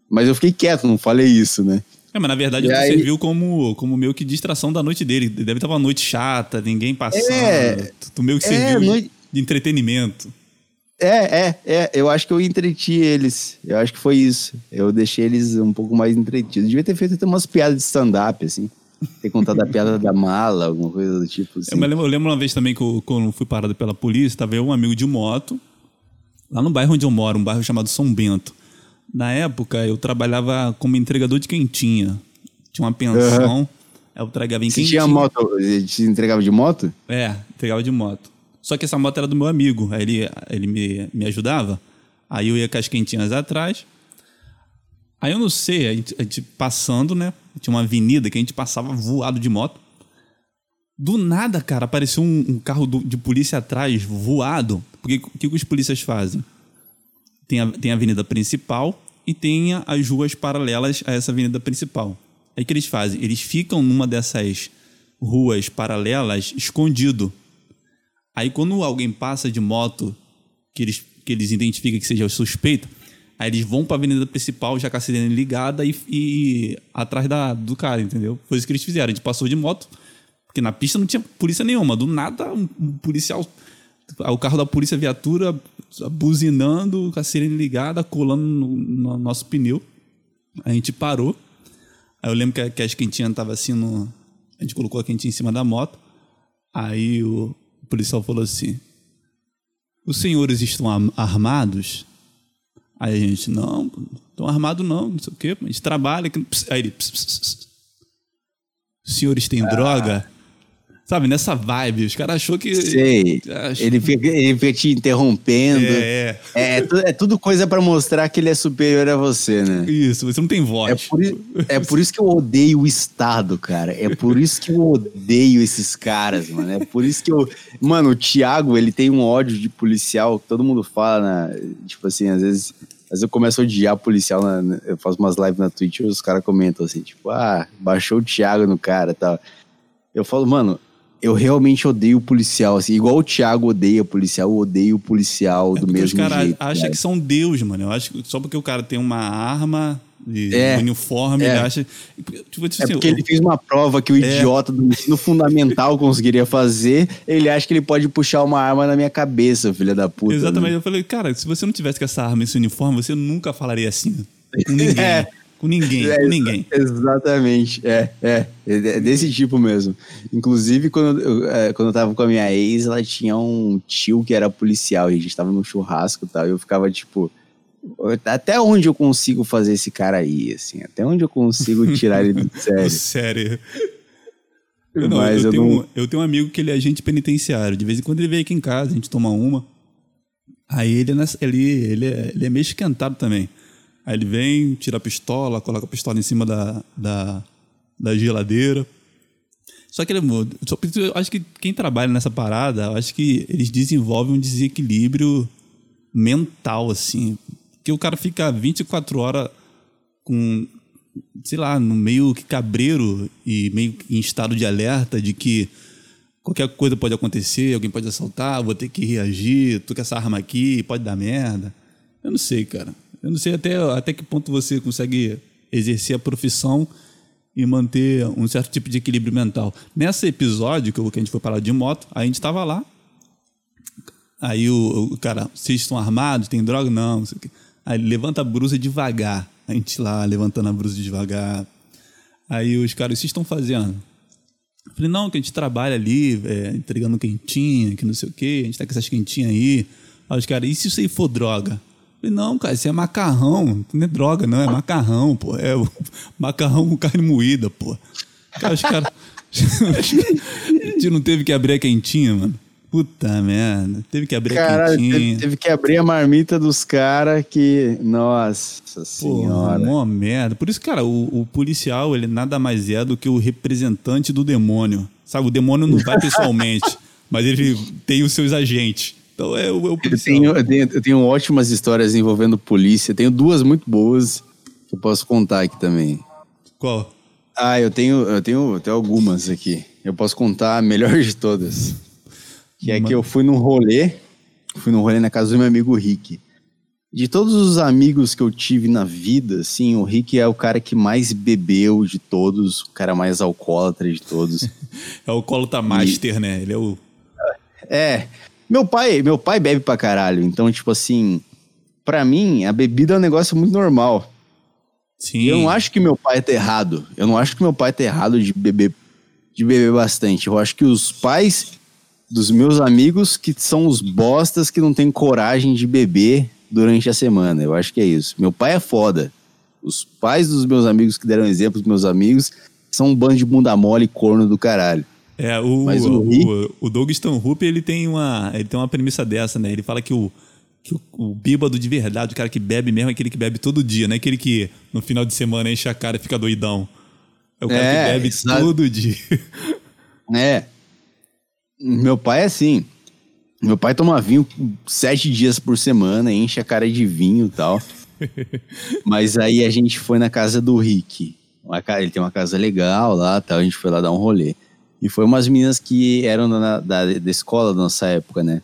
Mas eu fiquei quieto, não falei isso, né? É, mas na verdade E aí- serviu como, como meio que distração da noite dele. Deve estar uma noite chata, ninguém passando. É. Tu, meio que É, serviu de- noite- de entretenimento. É, é, é. Eu acho que eu entreti eles. Eu acho que foi isso. Eu deixei eles um pouco mais entretidos. Devia ter feito até umas piadas de stand-up, assim. Ter contado a piada da mala, alguma coisa do tipo. Assim. Eu, lembro, eu lembro uma vez também que eu, quando fui parado pela polícia, tava eu um amigo de moto, lá no bairro onde eu moro, um bairro chamado São Bento. Na época, eu trabalhava como entregador de quentinha. Tinha uma pensão, eu entregava em Você quentinha. tinha moto, você entregava de moto? É, entregava de moto. Só que essa moto era do meu amigo, aí ele, ele me, me ajudava, aí eu ia com as quentinhas atrás. Aí eu não sei, a gente, a gente passando, né? Tinha uma avenida que a gente passava voado de moto. Do nada, cara, apareceu um, um carro do- de polícia atrás, voado. Porque o que, que os polícias fazem? Tem a, tem a avenida principal e tem as ruas paralelas a essa avenida principal. Aí o que eles fazem? Eles ficam numa dessas ruas paralelas escondido. Aí quando alguém passa de moto que eles, que eles identificam que seja o suspeito, aí eles vão pra avenida principal já com a sirene ligada e, e atrás da, do cara, entendeu? Foi isso que eles fizeram. A gente passou de moto, porque na pista não tinha polícia nenhuma. Do nada, um, um policial. O carro da polícia, viatura, buzinando, com a sirene ligada, colando no, no nosso pneu. A gente parou. Aí eu lembro que, que as quentinhas estavam assim no. A gente colocou a quentinha em cima da moto. Aí o policial falou assim: Os senhores estão armados? Aí a gente, não, estão armados não, não sei o quê. Gente trabalha. Aí ele, "Ps, ps, ps, ps. Os senhores têm droga? Sabe, nessa vibe. Os caras achou que. Sei. Acho- Ele fica, ele fica te interrompendo. É, É, é, tu- é tudo coisa pra mostrar que ele é superior a você, né? é. Isso, você não tem É voz. por, i- é por isso que eu odeio o Estado, cara. É por isso que eu odeio esses caras, mano. É por isso que eu. Mano, o Thiago, ele tem um ódio de policial. que Todo mundo fala, né? Tipo assim, às vezes. Às vezes eu começo a odiar policial. na- eu faço umas lives na Twitch e os caras comentam assim, tipo, ah, baixou o Thiago no cara e tal. Eu falo, mano, eu realmente odeio policial. Assim, igual o Thiago odeia policial, eu odeio policial do É os mesmo caras jeito. acham cara. que são Deus, mano. Eu acho que só porque o cara tem uma arma e É, uniforme, é. ele acha. Tipo, tipo É assim, porque o- ele fez uma prova que o idiota do ensino fundamental conseguiria fazer. Ele acha que ele pode puxar uma arma na minha cabeça, filha da puta. Exatamente. né? Eu falei, cara, se você não tivesse com essa arma, esse uniforme, você nunca falaria assim. Com ninguém. É. Com ninguém, É, com ninguém. Exatamente, é, é, é desse tipo mesmo. Inclusive, quando eu, é, quando eu tava com a minha ex, ela tinha um tio que era policial e a gente tava no churrasco e tal, e eu ficava tipo, até onde eu consigo fazer esse cara aí, assim, até onde eu consigo tirar ele do sério. Sério. Eu, não, Mas eu, eu tenho, não- eu tenho um amigo que ele é agente penitenciário. De vez em quando ele vem aqui em casa, a gente toma uma. Aí ele, é ele, ele, é, ele é meio esquentado também. Aí ele vem, tira a pistola, coloca a pistola em cima da, da, da geladeira. Só que ele eu acho que quem trabalha nessa parada, eu acho que eles desenvolvem um desequilíbrio mental, assim. Que o cara fica 24 horas com, sei lá, no meio que cabreiro e meio em estado de alerta de que qualquer coisa pode acontecer, alguém pode assaltar, vou ter que reagir, tô com essa arma aqui, pode dar merda. Eu não sei, cara. Eu não sei até, até que ponto você consegue exercer a profissão e manter um certo tipo de equilíbrio mental. Nesse episódio que a gente foi parar de moto, a gente estava lá. Aí o, o, cara, vocês estão armados? Tem droga? Não, não sei o quê. Aí levanta a brusa devagar. A gente lá levantando a brusa devagar. Aí os caras, vocês estão fazendo? Eu falei, não, que a gente trabalha ali, é, entregando quentinha, que não sei o quê, a gente tá com essas quentinhas aí. Aí os caras, e se isso aí for droga? Falei, não, cara, isso é macarrão, não é droga, não, é macarrão, pô. É macarrão com carne moída, pô. Cara, os caras. a gente não teve que abrir a quentinha, mano. Puta merda. Teve que abrir Caralho, a quentinha. teve, teve que abrir a marmita dos caras que. Nossa Pô, senhora. mó merda. Por isso, cara, o, o policial, ele nada mais é do que o representante do demônio. Sabe, o demônio não vai pessoalmente, mas ele tem os seus agentes. Então é o, é o Eu policial. tenho, eu, tenho, eu tenho ótimas histórias envolvendo polícia. Tenho duas muito boas que eu posso contar aqui também. Qual? Ah, eu tenho, eu tenho, eu tenho algumas aqui. Eu posso contar a melhor de todas. Que é Mano. que eu fui num rolê, fui num rolê na casa do meu amigo Rick. De todos os amigos que eu tive na vida, assim, o Rick é o cara que mais bebeu de todos, o cara mais alcoólatra de todos. É o Colota Master, né? Ele é o. É. Meu pai, meu pai bebe pra caralho. Então, tipo assim, pra mim, a bebida é um negócio muito normal. Sim. Eu não acho que meu pai tá errado. Eu não acho que meu pai tá errado de beber, de beber bastante. Eu acho que os pais dos meus amigos que são os bostas que não têm coragem de beber durante a semana. Eu acho que é isso. Meu pai é foda. Os pais dos meus amigos que deram exemplo dos meus amigos são um bando de bunda mole e corno do caralho. É, o, Mas o, o o, Doug Stanhope, ele tem uma, ele tem uma premissa dessa, né? Ele fala que o, que o, o bêbado de verdade, o cara que bebe mesmo, é aquele que bebe todo dia, não é aquele que no final de semana enche a cara e fica doidão. É o cara É, que bebe exato. todo dia. É. Meu pai é assim. Meu pai toma vinho sete dias por semana, enche a cara de vinho e tal. Mas aí a gente foi na casa do Rick. Ele tem uma casa legal lá, tal. A gente foi lá dar um rolê. E foi umas meninas que eram da, da, da escola da nossa época, né?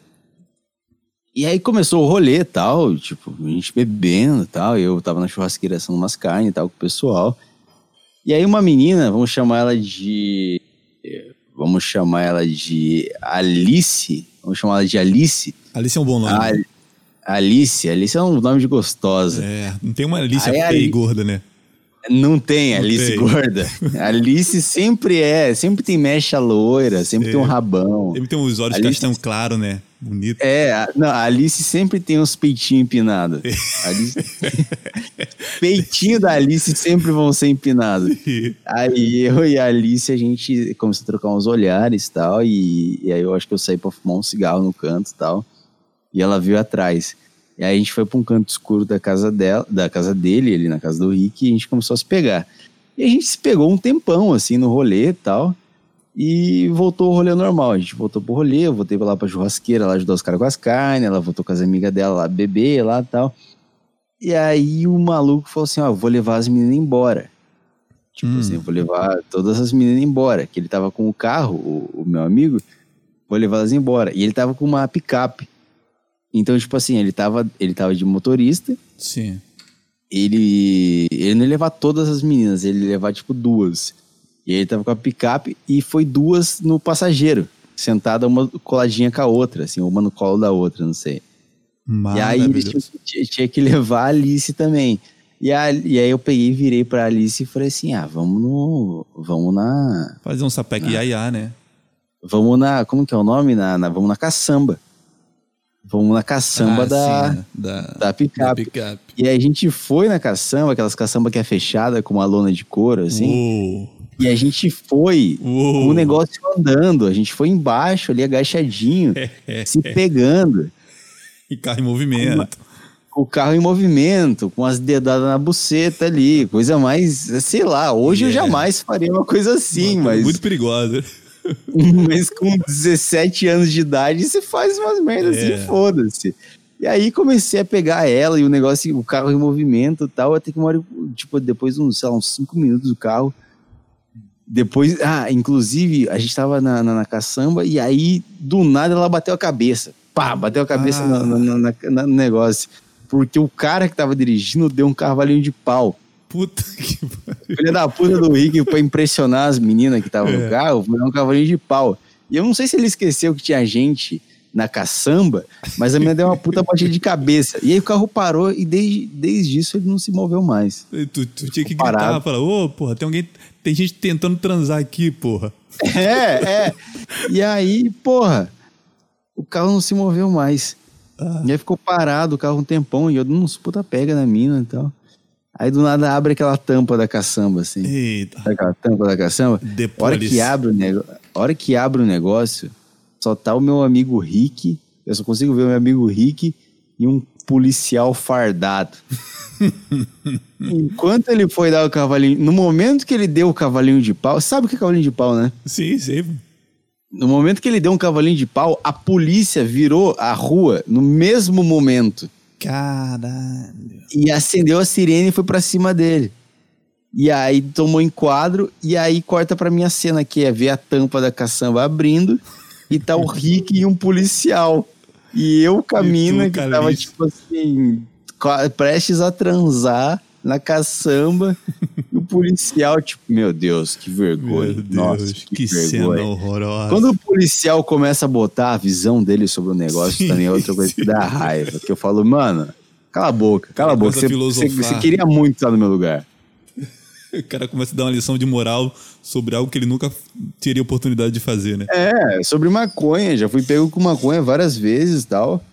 E aí começou o rolê e tal, tipo, a gente bebendo e tal. Eu tava na churrasqueira assando umas carnes e tal com o pessoal. E aí uma menina, vamos chamar ela de. Vamos chamar ela de Alice. Vamos chamar ela de Alice. Alice é um bom nome. A- Alice, Alice é um nome de gostosa. É, não tem uma Alice feia e gorda, né? Não tem Alice tem. gorda. Alice sempre é, sempre tem mecha loira, sempre É. tem um rabão. Ele tem os olhos Alice- castanho claro, né? Bonito. É, a, não, a Alice sempre tem uns peitinhos empinados. Alice... Peitinho da Alice sempre vão ser empinados. Aí eu e a Alice, a gente começou a trocar uns olhares e tal, e, aí eu acho que eu saí pra fumar um cigarro no canto e tal, e ela veio atrás. E aí a gente foi pra um canto escuro da casa dela, da casa dele, ali na casa do Rick, e a gente começou a se pegar. E a gente se pegou um tempão, assim, no rolê e tal, e voltou o rolê normal. A gente voltou pro rolê, eu voltei lá pra churrasqueira, lá ajudar os caras com as carnes, ela voltou com as amigas dela lá beber lá e tal. E aí o maluco falou assim, ó, vou levar as meninas embora. Tipo Hum. assim, vou levar todas as meninas embora. Que ele tava com o carro, o, o meu amigo, vou levar elas embora. E ele tava com uma picape. Então, tipo assim, ele tava, ele tava de motorista, Sim. ele, ele não ia levar todas as meninas, ele ia levar tipo duas. E ele tava com a picape e foi duas no passageiro, sentada uma coladinha com a outra, assim, uma no colo da outra, não sei. E aí tinham- tinha, tinha que levar a Alice também. E, a- e aí eu peguei, virei pra Alice e falei assim: ah, vamos no. Vamos na. Fazer um sapeque Ah. iaiá, né? Vamos na. Como que é o nome? Na, na- vamos na caçamba. Vamos na caçamba Ah, da, sim, da, da picape. da picape. E aí a gente foi na caçamba, aquelas caçamba que é fechada com uma lona de couro, assim. Uou, E a gente foi com o negócio andando. A gente foi embaixo ali, agachadinho, se pegando. E carro em movimento. com o carro em movimento, com as dedadas na buceta ali, coisa mais, sei lá, hoje eu Yeah. jamais faria uma coisa assim, mas, Muito perigosa. Mas com 17 anos de idade você faz umas merdas É. assim, foda-se. E aí comecei a pegar ela e o negócio, o carro em movimento e tal, até que uma hora, tipo, depois uns, sei lá, uns cinco minutos do carro. Depois, ah, inclusive, a gente tava na, na, na caçamba e aí, do nada, ela bateu a cabeça. Pá, bateu a cabeça Ah. na- na- na- no negócio. Porque o cara que tava dirigindo deu um cavalinho de pau. Puta que. Filha da puta do Rick pra impressionar as meninas que estavam É. no carro, foi um cavalinho de pau. E eu não sei se ele esqueceu que tinha gente na caçamba, mas a menina deu uma puta batida de cabeça. E aí o carro parou e desde, desde isso ele não se moveu mais. Tu, tu tinha que Parado. gritar, falar, ô, porra, tem alguém. Tem gente tentando transar aqui, porra. É, é. E aí, porra, o carro não se moveu mais. Ah. E aí ficou parado o carro um tempão e eu dando uns puta pega na mina e tal. Aí do nada abre aquela tampa da caçamba, assim. Eita. Aquela tampa da caçamba? Depois. Hora que abre o negócio, a hora que abre o negócio, só tá o meu amigo Rick, eu só consigo ver o meu amigo Rick e um policial fardado. Enquanto ele foi dar o cavalinho, no momento que ele deu o cavalinho de pau, sabe o que é cavalinho de pau, né? Sim, sim. No momento que ele deu um cavalinho de pau, a polícia virou a rua no mesmo momento Caralho. e acendeu a sirene e foi pra cima dele. E aí tomou enquadro e aí corta pra minha cena que é ver a tampa da caçamba abrindo e tá o Rick e um policial. E eu com a E tu, mina que tava tipo assim, prestes a transar na caçamba e o policial tipo, meu Deus, que vergonha. Meu Deus, Nossa, que, que, cena vergonha. horrorosa. Quando o policial começa a botar a visão dele sobre o negócio, Sim. também é outra coisa que dá raiva. Que eu falo, mano, cala a boca, cala a boca. Você, você, você queria muito estar no meu lugar. O cara começa a dar uma lição de moral sobre algo que ele nunca teria oportunidade de fazer, né? É, sobre maconha. Já fui pego com maconha várias vezes e tal.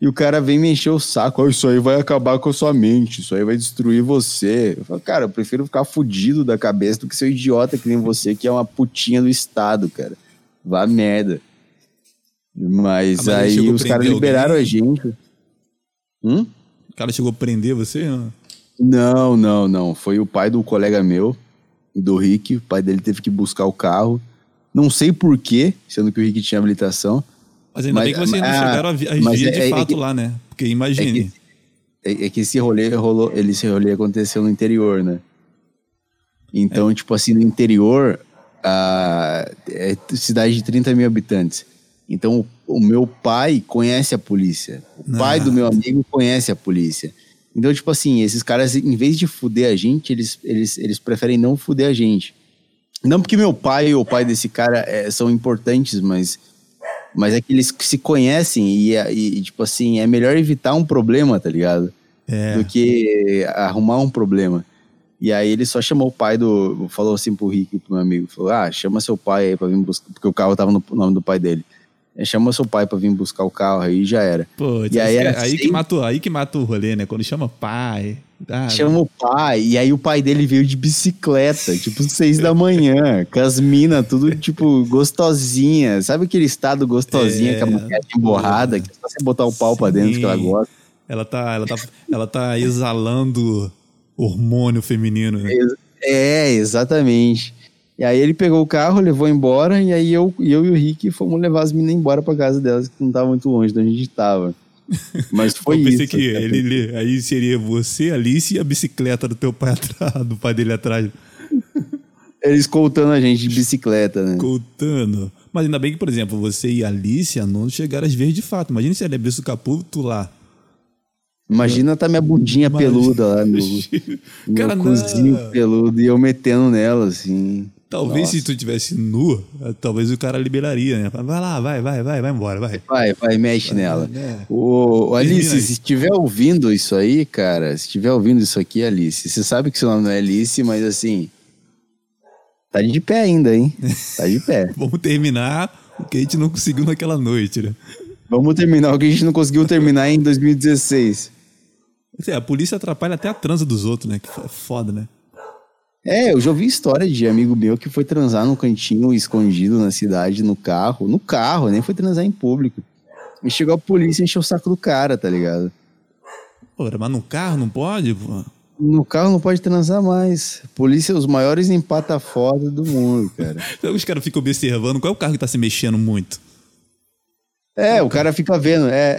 E o cara vem me encher o saco. "Ah, isso aí vai acabar com a sua mente. Isso aí vai destruir você. Eu falo, cara, eu prefiro ficar fudido da cabeça do que ser um idiota que nem você, que é uma putinha do Estado, cara. Vá merda. Mas, Ah, mas aí os caras liberaram alguém? a gente. Hum? O cara chegou a prender você? Não. Não, não, não. Foi o pai do colega meu, do Rick. O pai dele teve que buscar o carro. Não sei por quê, sendo que o Rick tinha habilitação. Mas ainda Mas- bem que vocês não ah, chegaram a, a vir é- de é fato que- lá, né? Porque imagine. É, é que esse rolê rolou, ele, esse rolê aconteceu no interior, né? Então, tipo assim, no interior, a, é cidade de 30 mil habitantes. Então, o, o meu pai conhece a polícia. O pai Ah. do meu amigo conhece a polícia. Então, tipo assim, esses caras, em vez de fuder a gente, eles, eles, eles preferem não fuder a gente. Não porque meu pai ou o pai desse cara é, são importantes, mas, mas é que eles se conhecem e, é- e, tipo assim, é melhor evitar um problema, tá ligado? É. do que arrumar um problema. E aí ele só chamou o pai do. Falou assim pro Rick, pro meu amigo: falou, ah, chama seu pai aí pra vir buscar. Porque o carro tava no nome do pai dele. Chama seu pai pra vir buscar o carro aí e já era. Pô, E aí aí, era aí, que assim- mata, o- aí que mata o rolê, né? Quando chama pai. Ah, Chama o pai, e aí o pai dele veio de bicicleta, tipo, seis da manhã, com as minas, tudo, tipo, gostosinha. Sabe aquele estado gostosinha, É. com a maquiagem emborrada, que é só você botar o pau pra dentro que ela Sim. gosta. Ela tá, ela tá, ela tá exalando hormônio feminino, né? É, exatamente. E aí ele pegou o carro, levou embora, e aí eu, eu e o Rick fomos levar as meninas embora pra casa delas, que não tava muito longe de onde a gente tava. Mas foi eu pensei isso. que cara. ele, ele- aí seria você, Alice e a bicicleta do teu pai atrás, do pai dele atrás, Eles escoltando a gente de bicicleta, né? contando. Mas ainda bem que, por exemplo, você e a Alice não chegaram às vezes de fato. Imagina se ele abrisse o caputo lá. Imagina tá minha bundinha Imagina. peluda lá meu não. cozinho peludo e eu metendo nela, assim. Talvez Nossa. se tu tivesse nu, talvez o cara liberaria, né? Vai lá, vai, vai, vai, vai embora, vai. Vai, vai, mexe nela. né? Ô, ô, Alice, Termina se estiver ouvindo isso aí, cara, se estiver ouvindo isso aqui, Alice, você sabe que seu nome não é Alice, mas assim. Tá de pé ainda, hein? Tá de pé. Vamos terminar o que a gente não conseguiu naquela noite, né? Vamos terminar o que a gente não conseguiu terminar em 2016. Assim, a polícia atrapalha até a transa dos outros, né? Que é foda, né? É, eu já ouvi história de amigo meu que foi transar num cantinho escondido na cidade, no carro. No carro, nem foi transar em público. E chegou a polícia e encheu o saco do cara, tá ligado? Pô, mas no carro não pode, pô. No carro não pode transar mais. Polícia, os maiores empata foda do mundo, cara. Então os caras ficam observando qual é o carro que tá se mexendo muito. É, o cara fica vendo, é,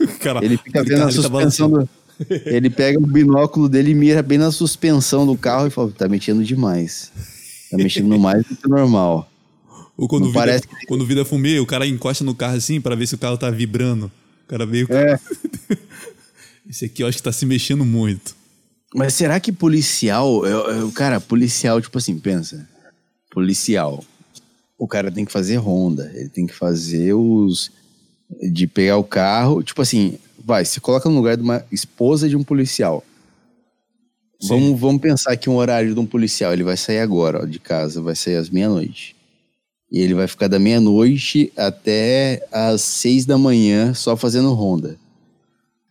é. Cara, Ele fica vendo a carro ali tá suspensão do. Ele pega o binóculo dele e mira bem na suspensão do carro e fala: tá mexendo demais. Tá mexendo mais do que normal. Ou quando vira, parece que- quando vira fumê, o cara encosta no carro assim pra ver se o carro tá vibrando. O cara meio. É. Esse aqui eu acho que tá se mexendo muito. Mas será que policial. eu- eu- cara, policial, tipo assim, pensa. Policial. O cara tem que fazer ronda. Ele tem que fazer os. De pegar o carro. Tipo assim, vai, se coloca no lugar de uma esposa de um policial. Vamos, vamos pensar que um horário de um policial. Ele vai sair agora, ó, de casa, vai sair às meia-noite. E ele vai ficar da meia-noite até às seis da manhã só fazendo ronda.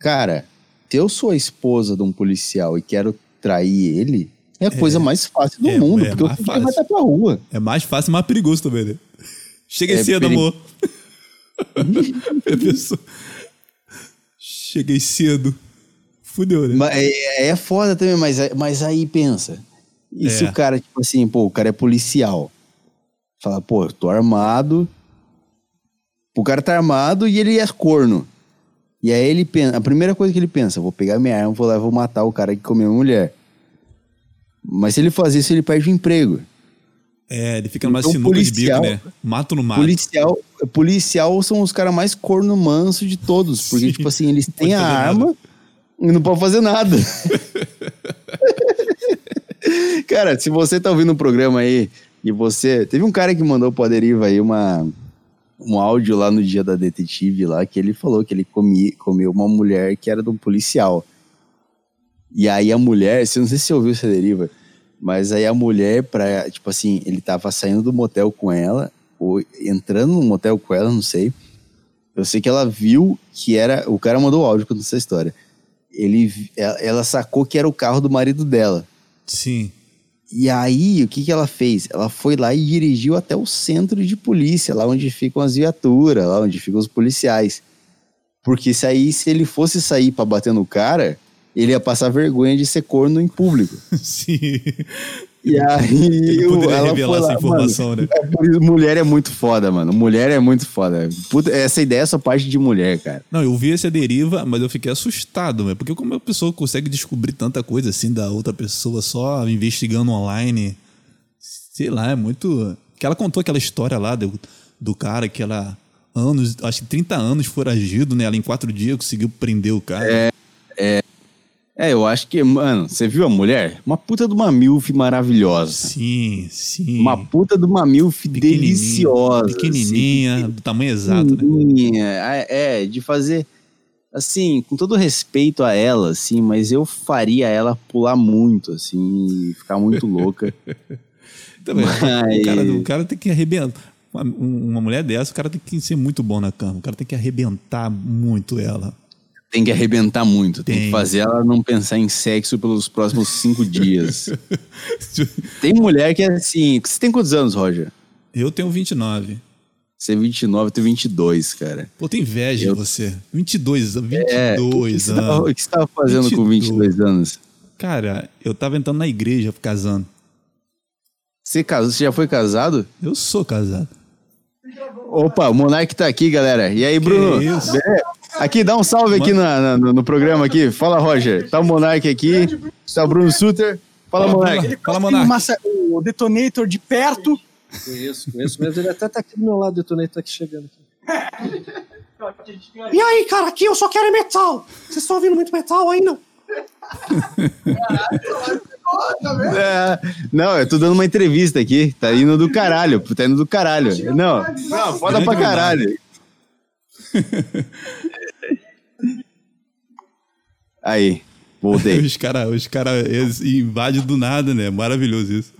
Cara, se eu sou a esposa de um policial e quero trair ele, é a coisa mais fácil do É, mundo, é porque o cara vai estar pra rua. É mais fácil, mais perigoso também, né? Cheguei É cedo, peri- amor. Cheguei cedo. Fudeu, né? Mas é, é foda também, mas, mas aí pensa. E se É. o cara, tipo assim, pô, o cara é policial. Fala, pô, eu tô armado. O cara tá armado e ele é corno. E aí ele pensa, a primeira coisa que ele pensa, vou pegar minha arma, vou lá, vou matar o cara que comeu a mulher. Mas se ele fazer isso, ele perde o emprego. É, ele fica numa Então, sinuca policial- de bico, né? Mato no mato. Policial, policial são os caras mais corno manso de todos. Porque, Sim. tipo assim, eles têm a arma e não pode fazer nada. cara, se você tá ouvindo um programa aí e você. Teve um cara que mandou pro Aderiva aí uma, um áudio lá no dia da detetive lá que ele falou que ele comi, comeu uma mulher que era de um policial. E aí a mulher, você não sei se você ouviu essa deriva, mas aí a mulher, pra, tipo assim, ele tava saindo do motel com ela, ou entrando no motel com ela, não sei. Eu sei que ela viu que era. O cara mandou o áudio contando essa história. Ele, ela, sacou que era o carro do marido dela. Sim. E aí, o que, que ela fez? Ela foi lá e dirigiu até o centro de polícia, lá onde ficam as viaturas, lá onde ficam os policiais. Porque se aí, se ele fosse sair pra bater no cara, ele ia passar vergonha de ser corno em público. Sim. E aí, poderia ela revelar foi essa lá, informação, mano, né? é mulher é muito foda, mano. Mulher é muito foda. Puta, essa ideia é só parte de mulher, cara. Não, eu vi essa deriva, mas eu fiquei assustado, né? Porque como a pessoa consegue descobrir tanta coisa assim da outra pessoa só investigando online? Sei lá, é muito. Que ela contou aquela história lá do, do cara que ela. Anos, acho que 30 anos foragido, né? Ela em quatro dias conseguiu prender o cara. É, eu acho que, mano, você viu a mulher? Uma puta de uma milf maravilhosa. Sim, sim. Uma puta de uma milf Pequenininha, deliciosa. assim. Pequenininha, do tamanho exato, né? Pequenininha, É, é, de fazer, assim, com todo respeito a ela, assim, mas eu faria ela pular muito, assim, e ficar muito louca. Também, Mas- o, cara, o cara tem que arrebentar. Uma, uma mulher dessa, o cara tem que ser muito bom na cama. O cara tem que arrebentar muito ela. Tem que arrebentar muito, tem, Tem. que fazer ela não pensar em sexo pelos próximos cinco dias. Tem mulher que é assim. Você tem quantos anos, Roger? Eu tenho 29. Você é 29, eu tenho 22, cara. Pô, tem inveja Eu- você. 22, anos, 22 É, o que você tava- anos. o que você tava fazendo com 22 anos? Cara, eu tava entrando na igreja casando. Você, casou, você já foi casado? Eu sou casado. Opa, o Monark tá aqui, galera. E aí, Bruno? isso? Beleza? Aqui, dá um salve aqui na- na- no, no programa aqui. Fala, Roger. Tá o Monark aqui. Tá o Bruno Suter. Fala, Fala, Monark. Fala, Monark. o massa- O detonator de perto. Conheço, conheço mesmo. Ele até tá aqui do meu lado, o detonator tá aqui chegando. Aqui. E aí, cara, aqui eu só quero é metal. Vocês estão ouvindo muito metal aí, não? É, não, eu tô dando uma entrevista aqui. Tá indo do caralho. Tá indo do caralho. Não, não, foda pra caralho. Aí, voltei. Os caras os cara, invadem do nada, né? Maravilhoso isso.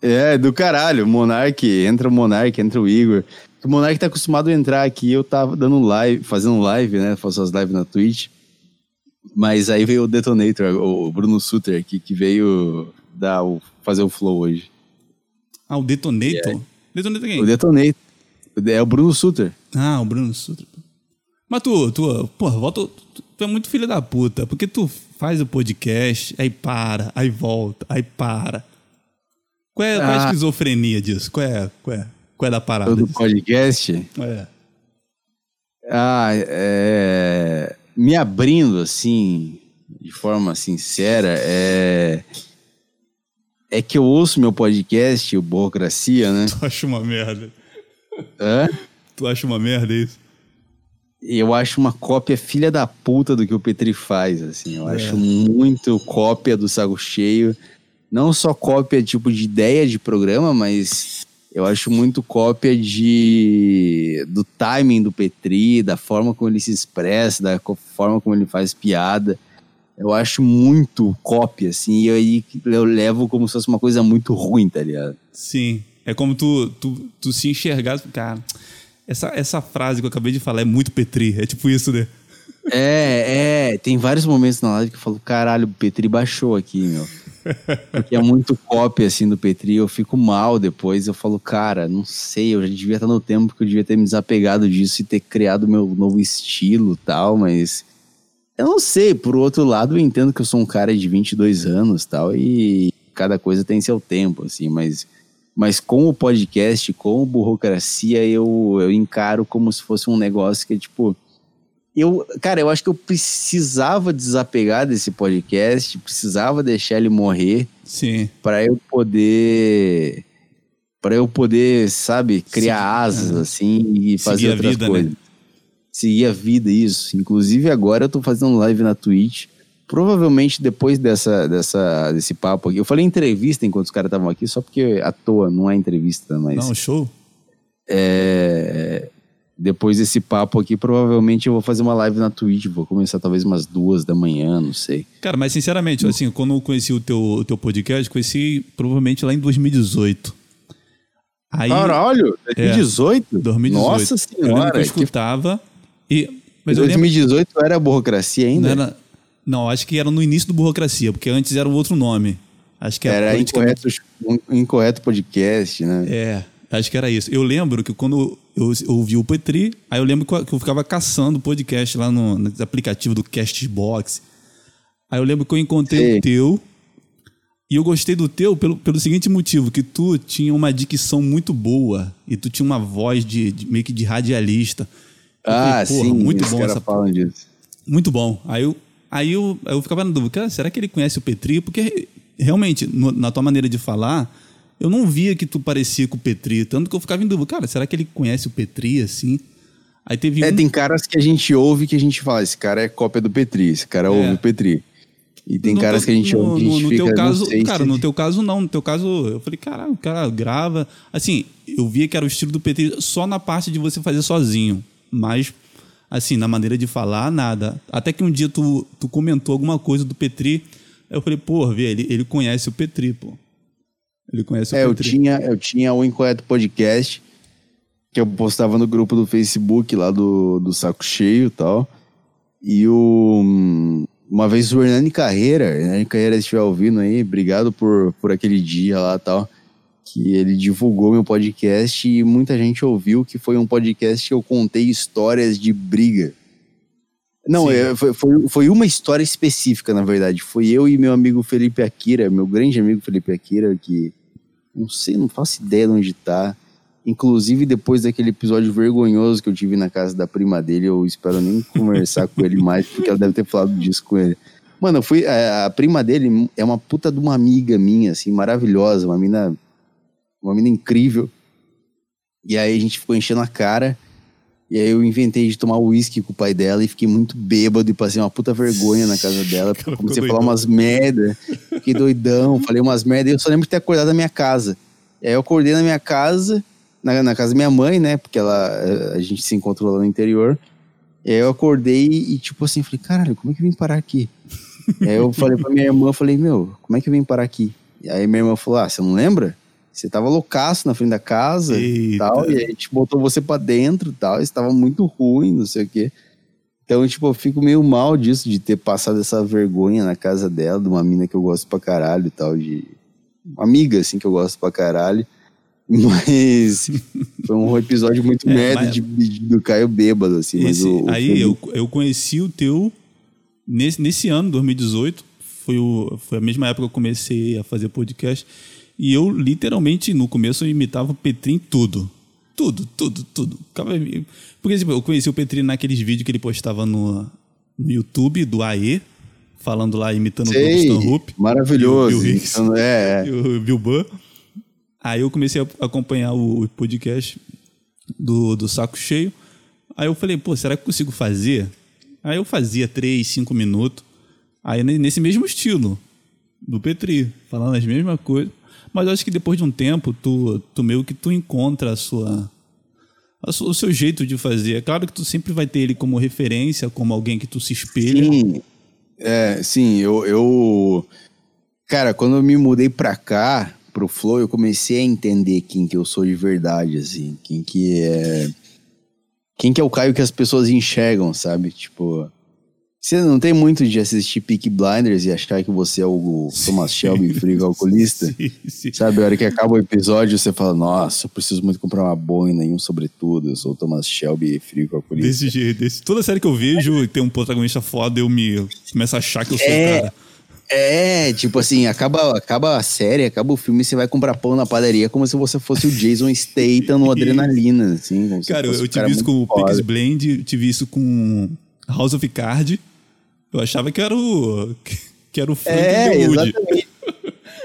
É, do caralho. Monark, entra o Monark, entra o Igor. O Monark tá acostumado a entrar aqui. Eu tava dando live, fazendo live, né? Faço as lives na Twitch. Mas aí veio o Detonator, o Bruno Suter aqui, que veio dar o, fazer o flow hoje. Ah, o Detonator? Detonator quem? O Detonator. É o Bruno Suter. Ah, o Bruno Sutra. Mas tu, tu, porra, volta. Tu, tu é muito filho da puta, porque tu faz o podcast, aí para, aí volta, aí para. Qual é, qual é a Ah. esquizofrenia disso? Qual é, qual é, qual é da parada? Do podcast. É. Ah, é... me abrindo assim, de forma sincera, é... é que eu ouço meu podcast, o Burocracia, né? Tu acha uma merda. Hã? Tu acha uma merda isso? Eu acho uma cópia filha da puta do que o Petri faz, assim. Eu acho muito cópia do Sago Cheio. Não só cópia, tipo, de ideia de programa, mas eu acho muito cópia de do timing do Petri, da forma como ele se expressa, da forma como ele faz piada. Eu acho muito cópia, assim, e aí eu levo como se fosse uma coisa muito ruim, tá ligado? Sim. É como tu, tu, tu se enxergar. Cara, essa, essa frase que eu acabei de falar é muito Petri. É tipo isso, né? É, é, tem vários momentos na live que eu falo, caralho, o Petri baixou aqui, meu. Porque é muito cópia, assim, do Petri, eu fico mal depois, eu falo, cara, não sei, eu já devia estar no tempo que eu devia ter me desapegado disso e ter criado meu novo estilo tal, mas... Eu não sei, por outro lado, eu entendo que eu sou um cara de 22 anos tal, e cada coisa tem seu tempo, assim, mas... Mas com o podcast, com o Burocracia, eu, eu encaro como se fosse um negócio que é, tipo eu, cara, eu acho que eu precisava desapegar desse podcast, precisava deixar ele morrer Sim. para eu poder para eu poder, sabe, criar asas assim e fazer outras vida, né? coisas. Seguir a vida isso. Inclusive agora eu tô fazendo live na Twitch. Provavelmente depois dessa, dessa desse papo aqui. Eu falei entrevista enquanto os caras estavam aqui, só porque à toa, não é entrevista, mas Não, show. é, depois desse papo aqui, provavelmente eu vou fazer uma live na Twitch. Vou começar talvez umas duas da manhã, não sei. Cara, mas sinceramente, assim, quando eu conheci o teu, o teu podcast, conheci provavelmente lá em 2018. Aí, Caralho, 2018? 2018. Nossa Eu lembro que senhora. eu que escutava. E, mas eu lembro. 2018 era burocracia ainda? Não, era- não, acho que era no início do Burocracia, porque antes era um outro nome. Acho que Era politicamente- incorreto, um incorreto podcast, né? É, acho que era isso. Eu lembro que quando eu ouvi o Petri, aí eu lembro que eu- ficava caçando podcast lá no, no aplicativo do Castbox. Aí eu lembro que eu encontrei Sei. o teu. E eu gostei do teu pelo, pelo seguinte motivo, que tu tinha uma dicção muito boa e tu tinha uma voz de, de- meio que de radialista. Eu Ah, falei, sim, muito bom essa falam disso. muito bom. Aí eu, aí eu, eu ficava na dúvida, cara, será que ele conhece o Petri? Porque realmente, no- na tua maneira de falar, eu não via que tu parecia com o Petri. Tanto que eu ficava em dúvida, cara, será que ele conhece o Petri assim? Aí teve É, um. tem caras que a gente ouve que a gente fala, esse cara é cópia do Petri, esse cara ouve o Petri. E tem no caras teu- que a gente no, ouve que a no, gente no fica, teu caso, cara, se- no teu caso não. No teu caso, eu falei, caralho, o cara grava. Assim, eu via que era o estilo do Petri só na parte de você fazer sozinho. Mas, assim, na maneira de falar, nada. Até que um dia tu, tu comentou alguma coisa do Petri. Eu falei, pô, vê, ele, ele conhece o Petri, pô. Ele conhece É, o eu Petri. tinha, eu tinha o Incorreto Podcast, que eu postava no grupo do Facebook lá do, do Saco Cheio e tal. E o. Uma vez o Hernani Carreira, Hernani Carreira, se estiver ouvindo aí, obrigado por, por aquele dia lá e tal. Que ele divulgou meu podcast e muita gente ouviu que foi um podcast que eu contei histórias de briga. Não, Sim. é, foi, foi, foi uma história específica, na verdade. Foi eu e meu amigo Felipe Akira, meu grande amigo Felipe Akira, que não sei, não faço ideia de onde tá. Inclusive, depois daquele episódio vergonhoso que eu tive na casa da prima dele, eu espero nem conversar com ele mais, porque ela deve ter falado disso com ele. Mano, eu fui. A, a prima dele é uma puta de uma amiga minha, assim, maravilhosa, uma mina. Uma mina incrível. E aí a gente ficou enchendo a cara. E aí eu inventei de tomar uísque com o pai dela e fiquei muito bêbado e passei uma puta vergonha na casa dela. Porque Cara, comecei a falar umas merda. Fiquei doidão, falei umas merda. E eu só lembro de ter acordado na minha casa. E aí eu acordei na minha casa, na, na casa da minha mãe, né? Porque ela, a gente se encontrou lá no interior. E aí eu acordei e, tipo assim, falei, caralho, como é que eu vim parar aqui? e aí eu falei pra minha irmã, falei, meu, como é que eu vim parar aqui? E aí minha irmã falou, ah, você não lembra? Você tava loucaço na frente da casa e tal, e a gente botou você pra dentro e tal, e estava muito ruim, não sei o quê. Então, tipo, eu fico meio mal disso, de ter passado essa vergonha na casa dela, de uma mina que eu gosto pra caralho e tal, de... Uma amiga, assim, que eu gosto pra caralho. Mas foi um episódio muito É, merda mas- de, de- do Caio bêbado, assim. mas Esse- o- o aí eu, eu conheci o teu nesse, nesse ano, 2018. Foi, o, foi a mesma época que eu comecei a fazer podcast. E eu, literalmente, no começo, eu imitava o Petri em tudo. Tudo, tudo, tudo. Porque, tipo, eu conheci o Petri naqueles vídeos que ele postava no, no YouTube do AE, falando lá, imitando Sei, o Stan Hoop. maravilhoso. E o Bill Hicks. É, é. E o Bill Burr. Aí eu comecei a acompanhar o podcast do, do Saco Cheio. Aí eu falei, pô, será que eu consigo fazer? Aí eu fazia três, cinco minutos. Aí ne- nesse mesmo estilo do Petri, falando as mesmas coisas. Mas eu acho que depois de um tempo, tu, tu meio que tu encontra a sua, a sua- o seu jeito de fazer. É claro que tu sempre vai ter ele como referência, como alguém que tu se espelha. Sim, é, sim, eu, eu. Cara, quando eu me mudei pra cá, pro Flow, eu comecei a entender quem que eu sou de verdade, assim. Quem que é. Quem que é o Caio que as pessoas enxergam, sabe? Tipo. Você não tem muito de assistir Peak Blinders e achar que você é o Thomas Shelby, frio calculista? Sim, sim. Sabe, a hora que acaba o episódio, você fala, nossa, eu preciso muito comprar uma boina e um sobretudo. Eu sou o Thomas Shelby, frio calculista. Desse jeito. Desse, toda série que eu vejo e tem um protagonista foda, eu me começo a achar que eu sou É. o cara. É, tipo assim, acaba, acaba a série, acaba o filme, você vai comprar pão na padaria como se você fosse o Jason Statham no Adrenalina, assim. Cara, eu, tive isso com o. Peaks Blend, tive isso com House of Card. Eu achava que era o. que era o Frank É, exatamente.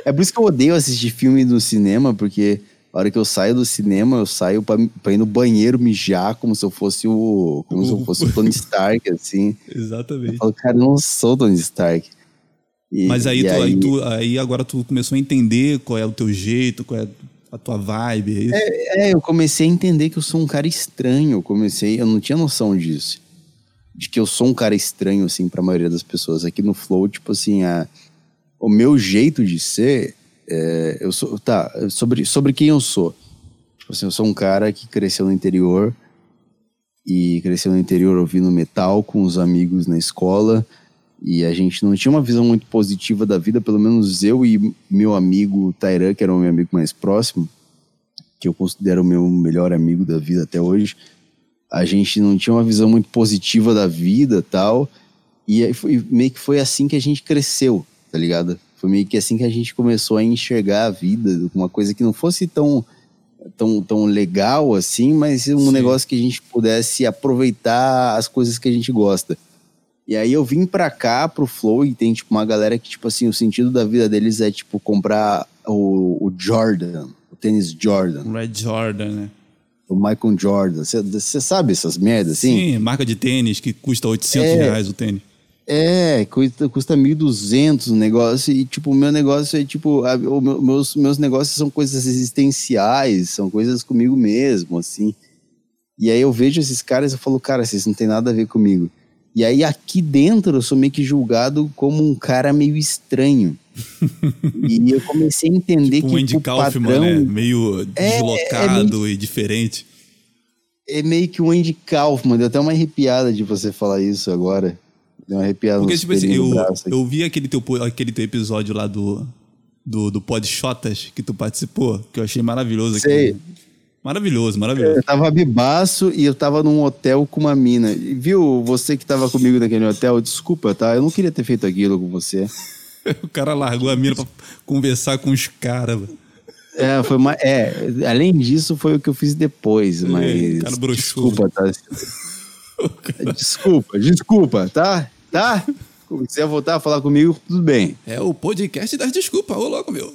É por isso que eu odeio assistir filme no cinema, porque a hora que eu saio do cinema, eu saio pra, pra ir no banheiro mijar como se eu fosse o. como se eu fosse o Tony Stark, assim. Exatamente. Eu falo, cara, eu não sou o Tony Stark. E- Mas aí, tu, aí, tu- aí agora tu começou a entender qual é o teu jeito, qual é a tua vibe. É isso? É, eu comecei a entender que eu sou um cara estranho. Eu comecei, eu não tinha noção disso. De que eu sou um cara estranho, assim, pra maioria das pessoas. Aqui no Flow, tipo assim, a, o meu jeito de ser, é, eu sou, tá, sobre, sobre quem eu sou. Tipo assim, eu sou um cara que cresceu no interior e cresceu no interior ouvindo metal com os amigos na escola e a gente não tinha uma visão muito positiva da vida, pelo menos eu e meu amigo Tairan, que era o meu amigo mais próximo, que eu considero o meu melhor amigo da vida até hoje, a gente não tinha uma visão muito positiva da vida tal, e aí foi, meio que foi assim que a gente cresceu, tá ligado? Foi meio que assim que a gente começou a enxergar a vida, uma coisa que não fosse tão tão, tão legal assim, mas um Sim. negócio que a gente pudesse aproveitar as coisas que a gente gosta. E aí eu vim pra cá, pro Flow, e tem, tipo, uma galera que, tipo assim, o sentido da vida deles é, tipo, comprar o, o Jordan, o tênis Jordan, Red Jordan, né? O Michael Jordan. Você sabe essas merdas, assim? Sim, marca de tênis que custa 800 É. reais o tênis. É, custa, custa 1.200 o negócio, e tipo, o meu negócio é tipo, a- o meu- meus, meus negócios são coisas existenciais, são coisas comigo mesmo, assim. E aí eu vejo esses caras e falo, cara, vocês não tem nada a ver comigo. E aí aqui dentro eu sou meio que julgado como um cara meio estranho. e eu comecei a entender Tipo um que Andy o Kaufman, padrão né? Meio É, deslocado e diferente. é meio que um Andy Kaufman, deu até uma arrepiada de você falar isso agora. Deu uma arrepiada Porque, tipo assim, eu, eu vi aquele teu, aquele teu episódio lá do, do, do Pod Shotas que tu participou, que eu achei maravilhoso. Sei. Maravilhoso, maravilhoso. Eu tava bibaço e eu tava num hotel com uma mina. E Viu, você que tava comigo naquele hotel, desculpa, tá? Eu não queria ter feito aquilo com você. O cara largou a mina pra conversar com os caras. É, foi uma, é, além disso, foi o que eu fiz depois, mas. cara broxou. desculpa, tá? Desculpa, desculpa, tá? Tá? Se quiser voltar a falar comigo, tudo bem. É o podcast das desculpas, ô louco, meu.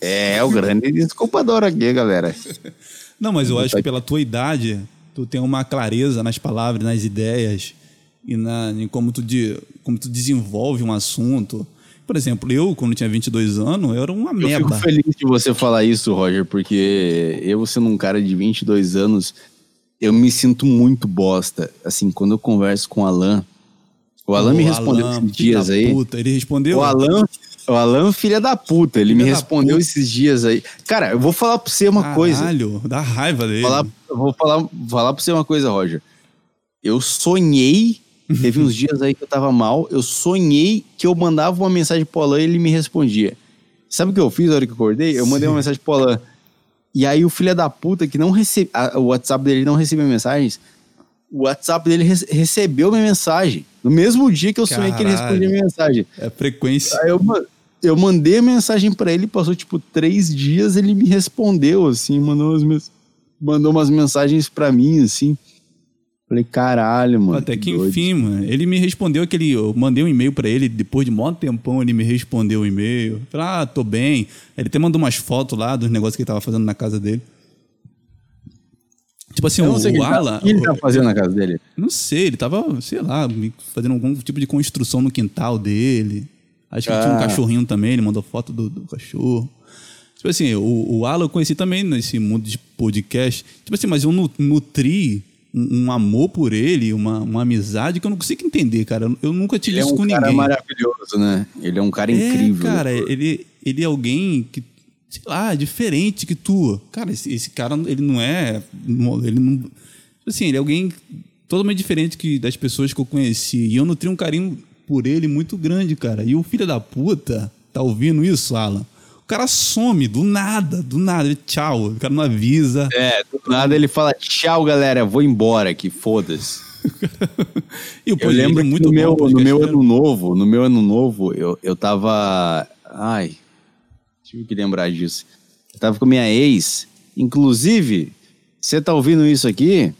É, o grande desculpador aqui, galera. Não, mas eu acho que pela tua idade, tu tem uma clareza nas palavras, nas ideias e na, em como tu, de, como tu desenvolve um assunto. Por exemplo, eu, quando tinha 22 anos, eu era uma Eu fico feliz de você falar isso, Roger, porque eu sendo um cara de 22 anos, eu me sinto muito bosta. Assim, quando eu converso com o Alan, o Alan me respondeu Alan, esses dias aí. Puta, ele respondeu? O Alan, o Alan, filha da puta, ele Filha me respondeu puta. esses dias aí. Cara, eu vou falar pra você uma coisa. Caralho, dá raiva dele. Falar, vou falar, falar pra você uma coisa, Roger. Eu sonhei, teve uns dias aí que eu tava mal, eu sonhei que eu mandava uma mensagem pro Alan e ele me respondia. Sabe o que eu fiz na hora que eu acordei? Eu mandei uma mensagem pro Alan. E aí o filho da puta que não recebe, a- o WhatsApp dele não recebia mensagens, o WhatsApp dele rece- recebeu minha mensagem. No mesmo dia que eu sonhei que ele Caralho. respondia minha mensagem. É frequência. Aí eu, eu mandei a mensagem pra ele, passou tipo três dias, ele me respondeu, assim, mandou as minhas. mandou umas mensagens pra mim, assim. Falei, caralho, mano. Até que doido. enfim, mano. Ele me respondeu aquele. Eu mandei um e-mail pra ele, depois de mó tempão ele me respondeu o e-mail. Falei, ah, tô bem. Ele até mandou umas fotos lá dos negócios que ele tava fazendo na casa dele. Tipo assim, o, sei o que o ele tá- Alan. o que ele tá fazendo na casa dele. Não sei, ele tava, sei lá, fazendo algum tipo de construção no quintal dele. Acho que tinha um Ah. cachorrinho também, ele mandou foto do, do cachorro. Tipo assim, o, o Alan eu conheci também nesse mundo de podcast. Tipo assim, mas eu nu- nutri um, um amor por ele, uma, uma amizade que eu não consigo entender, cara. Eu, nunca tive Ele é isso um com cara ninguém. maravilhoso, né? Ele é um cara É, incrível. cara, ele, ele é alguém que, sei lá, diferente que tu. Cara, esse, esse cara, ele não é. Ele não. tipo Assim, ele é alguém totalmente diferente que das pessoas que eu conheci. E eu nutri um carinho por ele muito grande, cara. E o filho da puta, tá ouvindo isso, Alan? O cara some do nada, do nada. Ele, tchau, o cara não avisa. É, do nada ele fala, tchau, galera, vou embora aqui, foda-se. E o Eu podcast lembro é muito no meu, no meu ano novo, no meu ano novo, eu, eu tava. Ai, tive que lembrar disso. Eu tava com minha ex. Inclusive, você tá ouvindo isso aqui?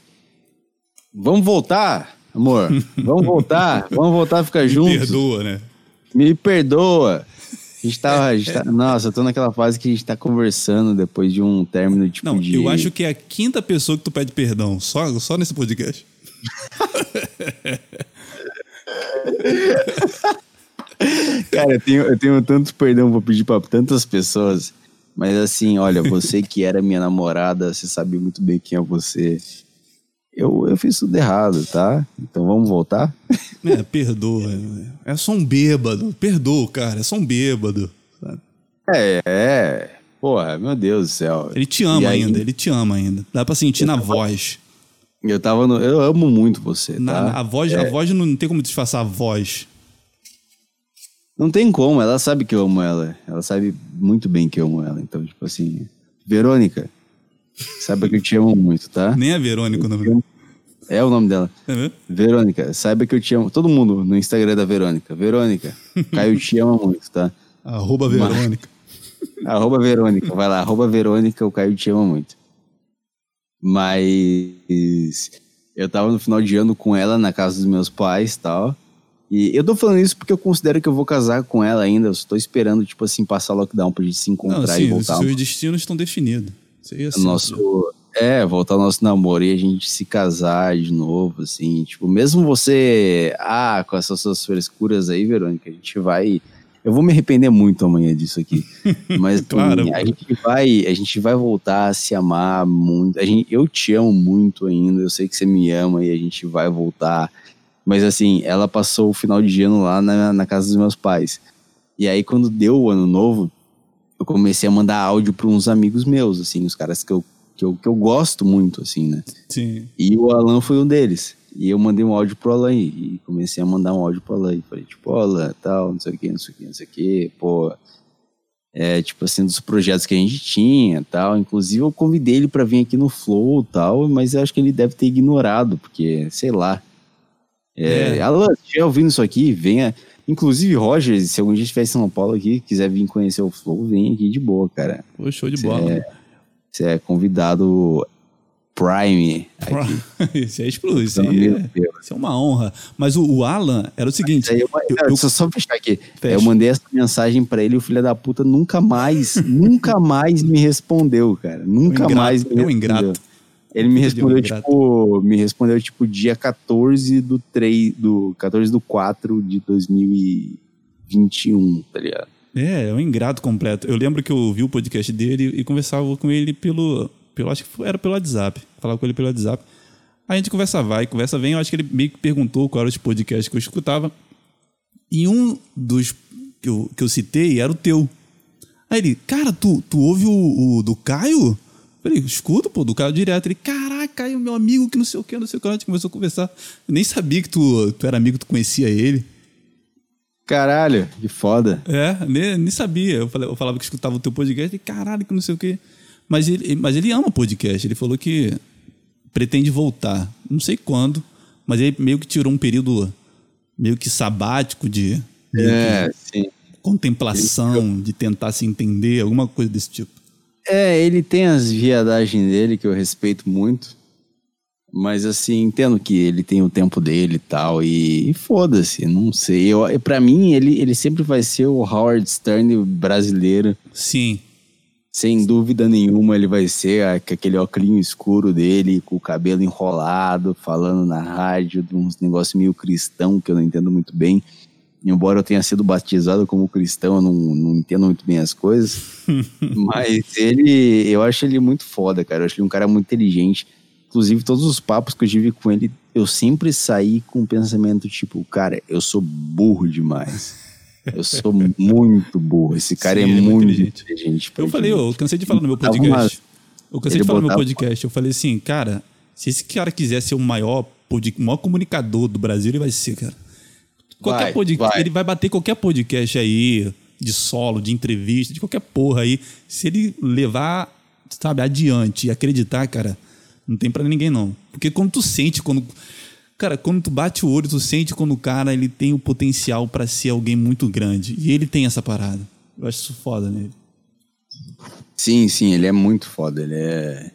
Vamos voltar, amor. Vamos voltar. Vamos voltar a ficar Me juntos. perdoa, né? Me perdoa. A gente tava. a gente tá- nossa, eu tô naquela fase que a gente tá conversando depois de um término tipo Não, de. eu acho que é a quinta pessoa que tu pede perdão, só, só nesse podcast. Cara, eu tenho, eu tenho tanto perdão pra pedir pra tantas pessoas. Mas assim, olha, você que era minha namorada, você sabe muito bem quem é você. Eu, eu fiz tudo errado, tá? Então vamos voltar? É, perdoa. É só um bêbado. Perdoa, cara. É só um bêbado. sabe? É, é. Porra, meu Deus do céu. Ele te ama aí, ainda, ele te ama ainda. Dá pra sentir na voz. Eu tava no. Eu amo muito você, tá? Na, a voz, a voz não, não tem como disfarçar a voz. Não tem como, ela sabe que eu amo ela. Ela sabe muito bem que eu amo ela. Então, tipo assim. Verônica, saiba que eu te amo muito, tá? Nem a Verônica o nome dela. É o nome dela. É mesmo? Verônica, saiba que eu te amo. Todo mundo no Instagram da Verônica. Verônica, Caio te ama muito, tá? Arroba Verônica. Arroba Verônica, vai lá, arroba Verônica, o Caio te ama muito. Mas eu tava no final de ano com ela na casa dos meus pais e tal. E eu tô falando isso porque eu considero que eu vou casar com ela ainda. Eu tô esperando, tipo assim, passar lockdown pra gente se Não, encontrar e assim, os voltar. seus destinos estão definidos. Isso aí é assim, nosso. É, voltar ao nosso namoro e a gente se casar de novo, assim. Tipo, mesmo você. Ah, com essas suas frescuras aí, Verônica, a gente vai. Eu vou me arrepender muito amanhã disso aqui. Mas Claro, assim, a pô. gente vai, a gente vai voltar a se amar muito. A gente, eu te amo muito ainda, eu sei que você me ama e a gente vai voltar. Mas assim, ela passou o final de ano lá na, na casa dos meus pais. E aí, quando deu o ano novo, eu comecei a mandar áudio para uns amigos meus, assim, os caras que eu, que eu, que eu gosto muito, assim, né? Sim. E o Alan foi um deles. E eu mandei um áudio pro Alan e comecei a mandar um áudio pro Alan. E falei, tipo, "Ó, Alan, tal, não sei o que, não sei o que, não sei o que, pô. É, tipo assim, dos projetos que a gente tinha tal. Inclusive, eu convidei ele para vir aqui no Flow tal, mas eu acho que ele deve ter ignorado, porque, sei lá. É, É. Alan, se estiver ouvindo isso aqui, venha. Inclusive, Roger, se algum dia estiver em São Paulo aqui, quiser vir conhecer o Flow, vem aqui de boa, cara. Pô, show de Você bola. é, você é convidado Prime aqui. Isso é explosivo. Isso aí é, isso é uma honra. Mas o, o Alan era o seguinte. Aí eu, eu- eu- deixa eu só fechar aqui. Fecha. Eu mandei essa mensagem pra ele e o filho da puta nunca mais, nunca mais me respondeu, cara. Nunca ingrato, mais me é respondeu. ingrato. Ele me é respondeu, tipo, me respondeu, tipo, dia 14 do 3, do 14 do 4 de 2021, tá ligado? É, é um ingrato completo. Eu lembro que eu ouvi o podcast dele e conversava com ele pelo. pelo acho que era pelo WhatsApp. Falava com ele pelo WhatsApp. Aí a gente conversa vai, conversa vem. Eu acho que ele meio que perguntou qual era os podcasts que eu escutava. E um dos que eu, que eu citei era o teu. Aí ele, cara, tu, tu ouve o, o do Caio? Eu Falei, escuta, pô, do Caio direto. Ele, caraca, Caio, meu amigo, que não sei o que, não sei o que. A gente começou a conversar. Eu nem sabia que tu, tu era amigo, tu conhecia ele. Caralho, que foda. É, nem, nem sabia. Eu, falei- eu falava que escutava o teu podcast e caralho, que não sei o quê. Mas ele, mas ele ama podcast. Ele falou que pretende voltar. Não sei quando, mas ele meio que tirou um período meio que sabático de É, que contemplação, de tentar se entender, alguma coisa desse tipo. É, ele tem as viadagens dele que eu respeito muito. Mas assim, entendo que ele tem o tempo dele e tal. E, e foda-se, não sei. Eu, pra mim, ele, ele sempre vai ser o Howard Stern brasileiro. Sim. Sem dúvida nenhuma, ele vai ser a- com aquele óculos escuro dele, com o cabelo enrolado, falando na rádio de uns negócios meio cristão que eu não entendo muito bem. Embora eu tenha sido batizado como cristão, eu não, não entendo muito bem as coisas. Mas ele, eu acho ele muito foda, cara. Eu acho ele um cara muito inteligente. Inclusive, todos os papos que eu tive com ele, eu sempre saí com o pensamento tipo, cara, eu sou burro demais. Eu sou muito burro. Esse cara Sim, é é muito inteligente. inteligente. Eu falei, eu cansei de falar no meu podcast. Eu cansei ele de falar no meu podcast. Eu falei assim, cara, se esse cara quiser ser o maior, pod- o maior comunicador do Brasil, ele vai ser, cara. Qualquer Vai, podcast, vai. ele vai bater qualquer podcast aí, de solo, de entrevista, de qualquer porra aí. Se ele levar, sabe, adiante e acreditar, cara, não tem pra ninguém não. Porque quando tu sente, quando. Cara, quando tu bate o olho, tu sente quando o cara ele tem o potencial pra ser alguém muito grande. E ele tem essa parada. Eu acho isso foda nele. Sim, sim, ele é muito foda. Ele é.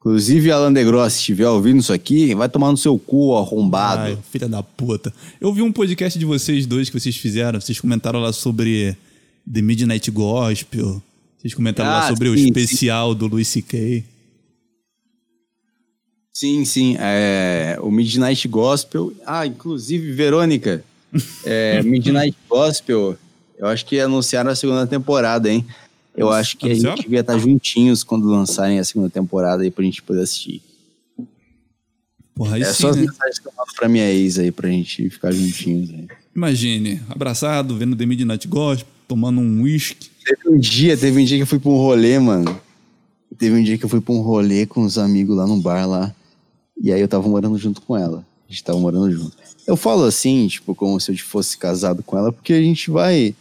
Inclusive, Alan DeGross, se estiver ouvindo isso aqui, vai tomar no seu cu, arrombado. Ai, filha da puta. Eu vi um podcast de vocês dois que vocês fizeram. Vocês comentaram lá sobre The Midnight Gospel. Vocês comentaram lá Ah, sobre o sim, especial do Louis C.K. Sim, sim. É, o Midnight Gospel. Ah, inclusive, Verônica. é, Midnight Gospel, eu acho que anunciaram a segunda temporada, hein? Eu acho que a gente devia estar juntinhos quando lançarem a segunda temporada aí pra gente poder assistir. Porra, aí é sim, só as né? mensagens que eu mando pra minha ex aí pra gente ficar juntinhos aí. Imagine, abraçado, vendo The Midnight Gospel, tomando um whisky. Teve um dia, teve um dia que eu fui pra um rolê, mano. Teve um dia que eu fui pra um rolê com os amigos lá num bar lá. E aí eu tava morando junto com ela. A gente tava morando junto. Eu falo assim, tipo, como se eu fosse casado com ela, porque a gente vai.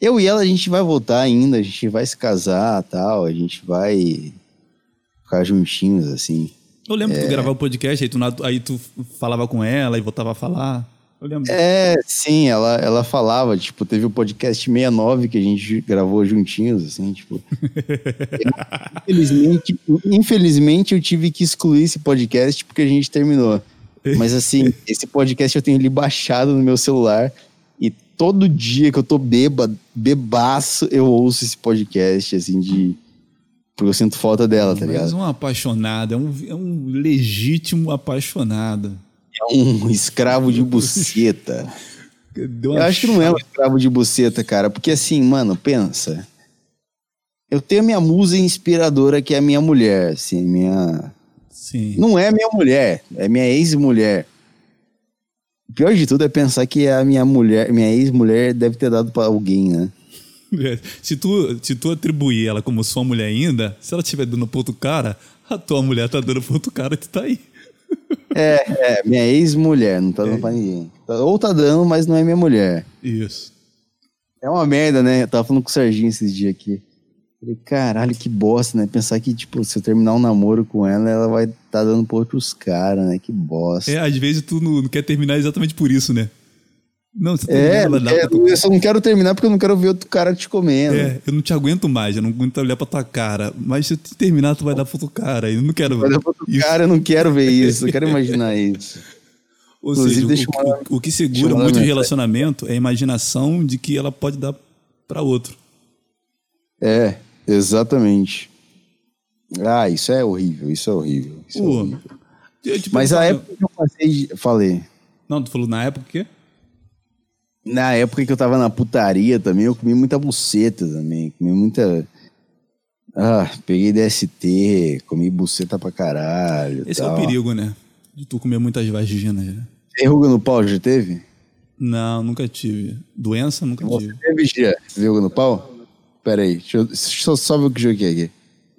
Eu e ela, a gente vai voltar ainda, a gente vai se casar tal, a gente vai ficar juntinhos, assim. Eu lembro É. que tu gravava o podcast, aí tu, aí tu falava com ela e voltava a falar. Eu lembro. É, sim, ela, ela falava, tipo, teve o podcast 69 que a gente gravou juntinhos, assim, tipo. infelizmente, infelizmente eu tive que excluir esse podcast porque a gente terminou. Mas assim, esse podcast eu tenho ele baixado no meu celular e todo dia que eu tô bêbado, bebaço, eu ouço esse podcast, assim, de. Porque eu sinto falta dela, tá Mas ligado? um apaixonado, é um, é um legítimo apaixonado. Um escravo de buceta. Eu acho que não é um escravo de buceta, cara. Porque assim, mano, pensa. Eu tenho minha musa inspiradora, que é a minha mulher, assim, minha... Sim. Não é minha mulher, é minha ex-mulher. O pior de tudo é pensar que a minha mulher, minha ex-mulher deve ter dado pra alguém, né? É, Se tu, se tu atribuir ela como sua mulher ainda, se ela estiver dando pro outro cara, a tua mulher tá dando pro outro cara e tu tá aí. É, é, minha ex-mulher, não tá dando pra ninguém. Ou tá dando, mas não é minha mulher. Isso. É uma merda, né? Eu tava falando com o Serginho esses dias aqui. Falei, caralho, que bosta, né? Pensar que, tipo, se eu terminar um namoro com ela, ela vai tá dando pra outros caras, né? Que bosta. É, às vezes tu não, não quer terminar exatamente por isso, né? Não, você É, não pra tu- eu só não quero terminar porque eu não quero ver outro cara te comendo. É, eu não te aguento mais, eu não aguento olhar pra tua cara. Mas se eu te terminar, tu vai dar pro outro cara. Eu não quero Vai dar pra outro isso. cara, eu não quero ver isso, eu quero imaginar isso. Ou Inclusive, seja, deixa o, mandar- o- que segura muito o relacionamento é a imaginação de que ela pode dar pra outro. É, exatamente. Ah, isso é horrível, isso é horrível. isso é Pô, horrível. eu te Mas a época que eu passei. Falei. Não, tu falou na época o quê? Na época que eu tava na putaria também, eu comi muita buceta também. Comi muita. Ah, peguei DST, comi buceta pra caralho. Esse é tal. o perigo, né? De tu comer muitas vaginas. Né? Tem ruga no pau, já teve? Não, nunca tive. Doença, nunca Você tive. teve, Gia? Teve ruga no pau? Pera aí, deixa eu, deixa eu só ver o que o Gia quer aqui.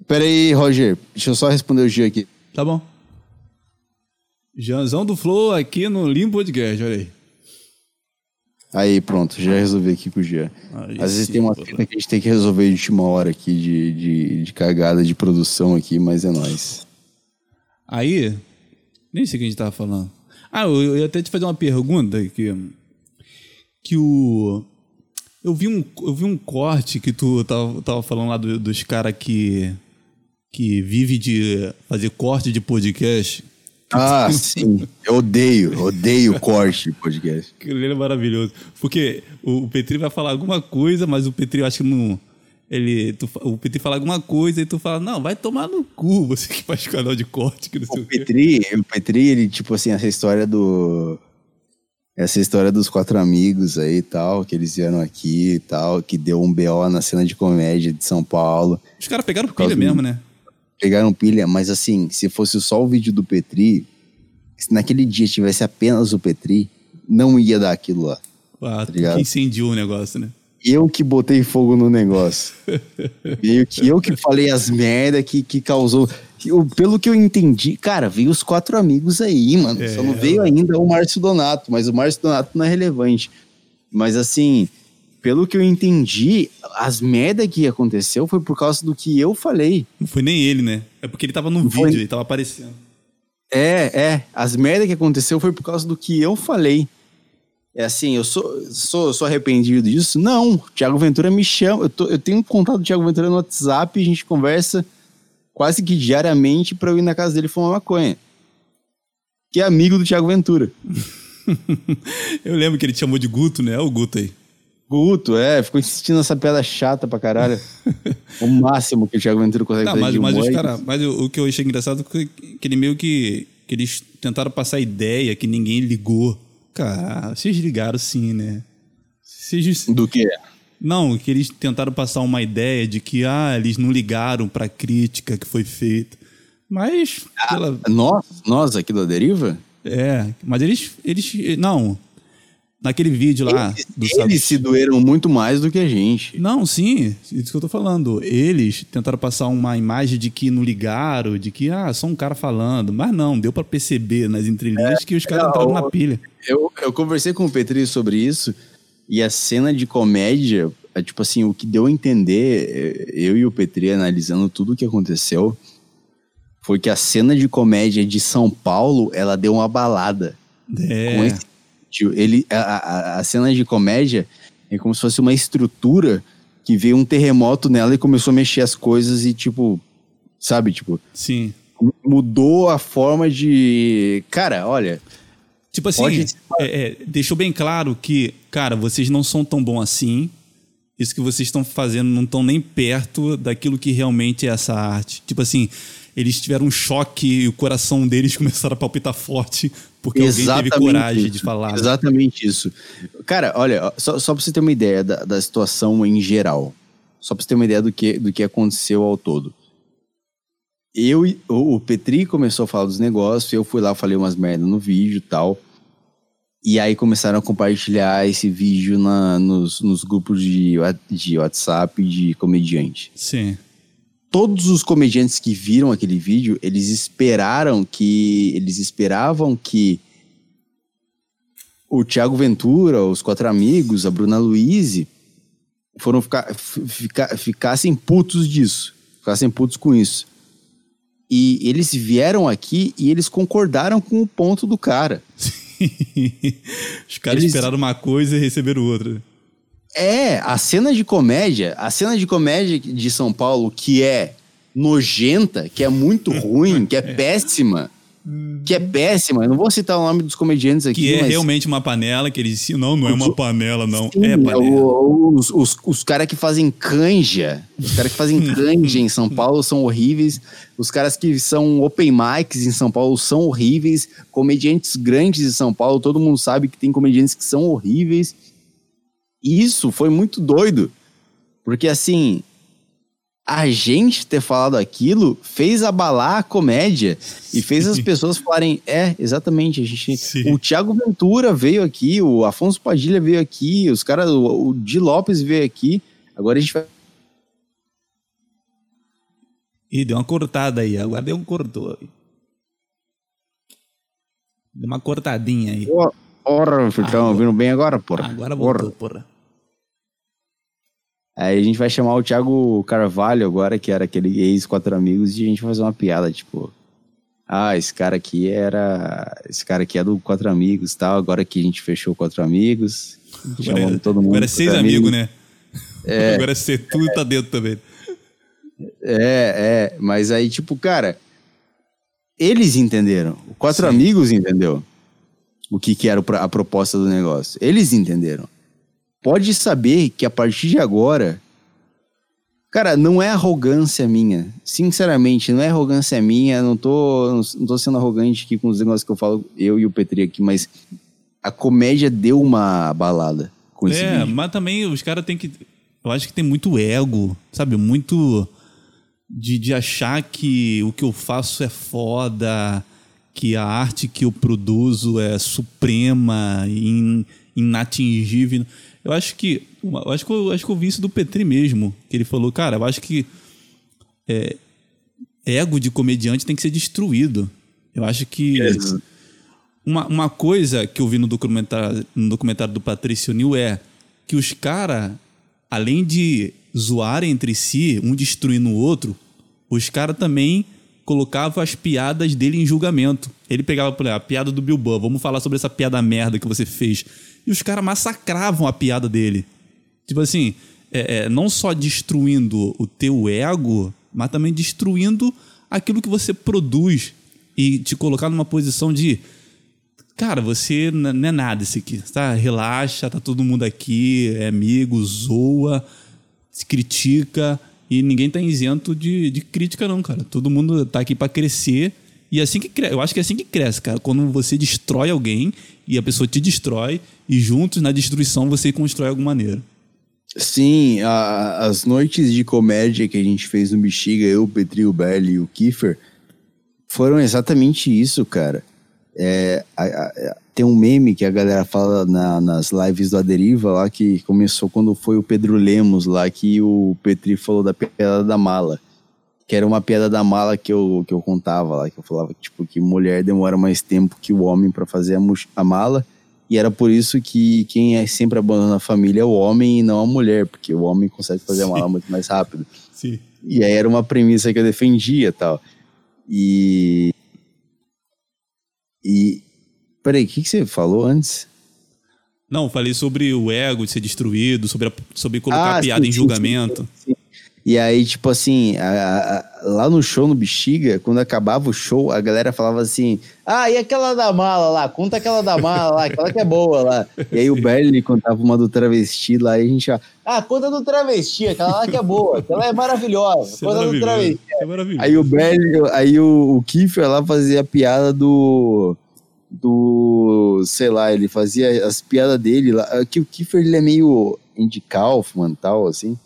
Pera aí, Roger, deixa eu só responder o Gia aqui. Tá bom. Janzão do Flow aqui no Limbo Podcast, olha aí. Aí, pronto, já resolvi aqui com o Gia. Aí Às vezes sim, tem uma fita que a gente tem que resolver de última hora aqui, de, de, de cagada de produção aqui, mas é nóis. Aí, nem sei o que a gente tava falando. Ah, eu, eu ia até te fazer uma pergunta que que o eu vi um eu vi um corte que tu tava, tava falando lá do- dos caras que que vive de fazer corte de podcast. Ah, sim. Eu odeio, odeio corte de podcast. Aquilo ali é maravilhoso. Porque o, Petri vai falar alguma coisa, mas o Petri eu acho que não. Ele, tu o Petri fala alguma coisa e tu fala, não, vai tomar no cu, você que faz canal de corte, que não sei O o quê. Petri, o Petri, ele, tipo assim, essa história do. Essa história dos quatro amigos aí e tal, que eles vieram aqui e tal, que deu um BO na cena de comédia de São Paulo. Os caras pegaram pilha do- mesmo, né? Pegaram pilha, mas assim, se fosse só o vídeo do Petri, se naquele dia tivesse apenas o Petri, não ia dar aquilo lá. Ah, ligado? que incendiou o negócio, né? Eu que botei fogo no negócio. Meio que eu que falei as merda que, que causou. Eu- pelo que eu entendi, cara, veio os quatro amigos aí, mano. Só não É. veio ainda o Márcio Donato, mas o Márcio Donato não é relevante. Mas assim, pelo que eu entendi, as merda que aconteceu foi por causa do que eu falei. Não foi nem ele, né? É porque ele tava no foi- vídeo, ele tava aparecendo. É, é. As merda que aconteceu foi por causa do que eu falei. É assim, eu sou, sou, sou arrependido disso? Não. O Thiago Ventura me chama. Eu, tô- eu tenho contato do Thiago Ventura no WhatsApp, a gente conversa quase que diariamente pra eu ir na casa dele fumar maconha. Que é amigo do Thiago Ventura. Eu lembro que ele te chamou de Guto, né? É o Guto aí. Guto, é, ficou insistindo nessa piada chata pra caralho. o máximo que o Thiago Ventura consegue Não, fazer mas, de mas, os é cara, mas o, o que eu achei engraçado foi que ele meio que, que eles tentaram passar a ideia que ninguém ligou. Cara, vocês ligaram sim, né? Vocês, Do que? não, que eles tentaram passar uma ideia de que ah, eles não ligaram pra crítica que foi feita. Mas, pela- Nós, nós aqui da Deriva? é, mas eles, eles, não, naquele vídeo lá Eles, do eles se doeram muito mais do que a gente. Não, sim, isso que eu tô falando. Eles tentaram passar uma imagem de que não ligaram, de que, ah, só um cara falando. Mas não, deu pra perceber nas entrelinhas que os caras não, entraram na pilha. Eu, eu conversei com o Petri sobre isso e a cena de comédia, é, tipo assim, o que deu a entender, é, eu e o Petri analisando tudo o que aconteceu, foi que a cena de comédia de São Paulo, ela deu uma balada. Com É, esse ele, a, a, a cena de comédia é como se fosse uma estrutura que veio um terremoto nela e começou a mexer as coisas e, tipo, sabe, tipo, sim. mudou a forma de. Cara, olha. Tipo assim, Pode- é, é, deixou bem claro que, cara, vocês não são tão bons assim. Isso que vocês estão fazendo não estão nem perto daquilo que realmente é essa arte. Tipo assim, eles tiveram um choque e o coração deles começaram a palpitar forte porque alguém teve coragem de isso, falar. né? Exatamente isso. Cara, olha, só, só pra você ter uma ideia da, da situação em geral. Só pra você ter uma ideia do que, do que aconteceu ao todo. Eu e o, o Petri começou a falar dos negócios, eu fui lá, falei umas merdas no vídeo e tal. E aí começaram a compartilhar esse vídeo na, nos, nos grupos de, de WhatsApp de comediante Sim. Todos os comediantes que viram aquele vídeo, eles esperaram que. Eles esperavam que o Thiago Ventura, os quatro amigos, a Bruna Luiz, foram ficar, f- ficar, ficassem putos disso. Ficassem putos com isso. E eles vieram aqui e eles concordaram com o ponto do cara. Os caras Eles- esperaram uma coisa e receberam outra. É, a cena de comédia, a cena de comédia de São Paulo que é nojenta, que é muito ruim, que é péssima, que é péssima. Eu não vou citar o nome dos comediantes aqui, Que é mas realmente uma panela, que eles dizem, não, não é uma panela, não. Sim, é panela. o- os, os, os caras que fazem canja, os caras que fazem canja em São Paulo são horríveis. Os caras que são open mics em São Paulo são horríveis. Comediantes grandes em São Paulo, todo mundo sabe que tem comediantes que são horríveis. Isso foi muito doido. Porque assim, a gente ter falado aquilo fez abalar a comédia e fez as Sim. pessoas falarem, é, exatamente, a gente, Sim. o Thiago Ventura veio aqui, o Afonso Padilha veio aqui, os caras, o, o Di Lopes veio aqui, agora a gente vai Ih, deu uma cortada aí. Agora deu um cortou. Deu uma cortadinha aí. Ó, Ora, estão ouvindo bem agora, porra? Agora Porra. voltou, porra. Aí a gente vai chamar o Thiago Carvalho agora, que era aquele ex quatro amigos, e a gente vai fazer uma piada, tipo. Ah, esse cara aqui era. Esse cara aqui é do Quatro Amigos e tal. Agora que a gente fechou Quatro Amigos. Chamamos é, todo mundo. agora é seis Quatro amigos, né? É. Agora é ser tudo tá dentro também. É, é, mas aí, tipo, cara, eles entenderam. O Quatro Sim. Amigos entendeu o que, que era a proposta do negócio. Eles entenderam. Pode saber que a partir de agora. Cara, não é arrogância minha. Sinceramente, não é arrogância minha. Não tô, não tô sendo arrogante aqui com os negócios que eu falo, eu e o Petri aqui, mas a comédia deu uma balada com esse É, vídeo. mas também os caras têm que. Eu acho que tem muito ego, sabe? Muito de, de achar que o que eu faço é foda, que a arte que eu produzo é suprema, in, inatingível. Eu acho que. Eu acho que eu, acho que eu vi isso do Petri mesmo. Que ele falou, cara, eu acho que é, ego de comediante tem que ser destruído. Eu acho que. Ex- Uma, uma coisa que eu vi no documentário, no documentário do Patrício Nil é que os caras, além de zoarem entre si, um destruindo o outro, os caras também colocavam as piadas dele em julgamento. Ele pegava, por exemplo, a piada do Bilbao, vamos falar sobre essa piada merda que você fez. E os caras massacravam a piada dele. Tipo assim, é, é, não só destruindo o teu ego, mas também destruindo aquilo que você produz e te colocar numa posição de cara, você não é nada isso aqui, tá? Relaxa, tá todo mundo aqui, é amigo, zoa, se critica e ninguém tá isento de, de crítica não, cara. Todo mundo tá aqui pra crescer e é assim que. Eu acho que é assim que cresce, cara. Quando você destrói alguém e a pessoa te destrói e juntos na destruição você constrói alguma maneira. Sim, a- as noites de comédia que a gente fez no Bexiga, eu, o Petri, o Belli e o Kiefer, foram exatamente isso, cara. É, a- a- a- tem um meme que a galera fala na- nas lives do Aderiva lá, que começou quando foi o Pedro Lemos lá, que o Petri falou da piada da mala. Que era uma piada da mala que eu, que eu contava lá, que eu falava tipo, que mulher demora mais tempo que o homem para fazer a, a mala. E era por isso que quem é sempre abandona a família é o homem e não a mulher, porque o homem consegue fazer a mala muito mais rápido. Sim. E aí era uma premissa que eu defendia e tal. E. E. Peraí, o que, que você falou antes? Não, falei sobre o ego de ser destruído, sobre, a- sobre colocar Ah, a piada sim, em sim, julgamento. E aí, tipo assim, a- a- lá no show no Bexiga, quando acabava o show, a galera falava assim: Ah, e aquela da mala lá? Conta aquela da mala lá, aquela que é boa lá. E aí o Berli contava uma do travesti lá, e a gente, ah, conta do travesti, aquela lá que é boa, aquela é maravilhosa, Isso é conta do maravilhoso. travesti. É. Aí o Berli, aí o, o Kiefer lá fazia a piada do. Do. Sei lá, ele fazia as piadas dele lá. é Que o Kiefer ele é meio Andy Kaufman e tal, assim.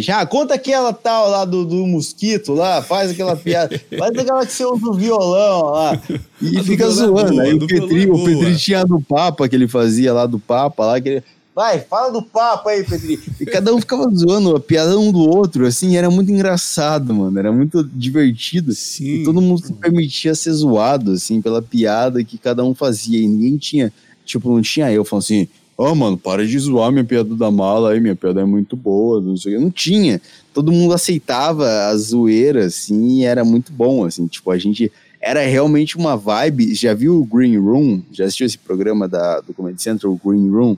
Já conta aquela tal lá do, do mosquito lá, faz aquela piada, faz aquela que você usa o violão lá. E fica é zoando. boa, aí o do Petri, é o Petri tinha do Papa que ele fazia lá do Papa lá, que ele. Vai, fala do Papa aí, Petri. E cada um ficava zoando a piada um do outro, assim, era muito engraçado, mano. Era muito divertido. Sim. E todo mundo se permitia ser zoado, assim, pela piada que cada um fazia. E ninguém tinha, tipo, não tinha eu falando assim, ó, mano, para de zoar minha piada da mala aí, minha piada é muito boa, não sei o quê. Não tinha. Todo mundo aceitava a zoeira, assim, e era muito bom, assim, tipo, a gente... Era realmente uma vibe. Já viu o Green Room? Já assistiu esse programa da, do Comedy Central, o Green Room?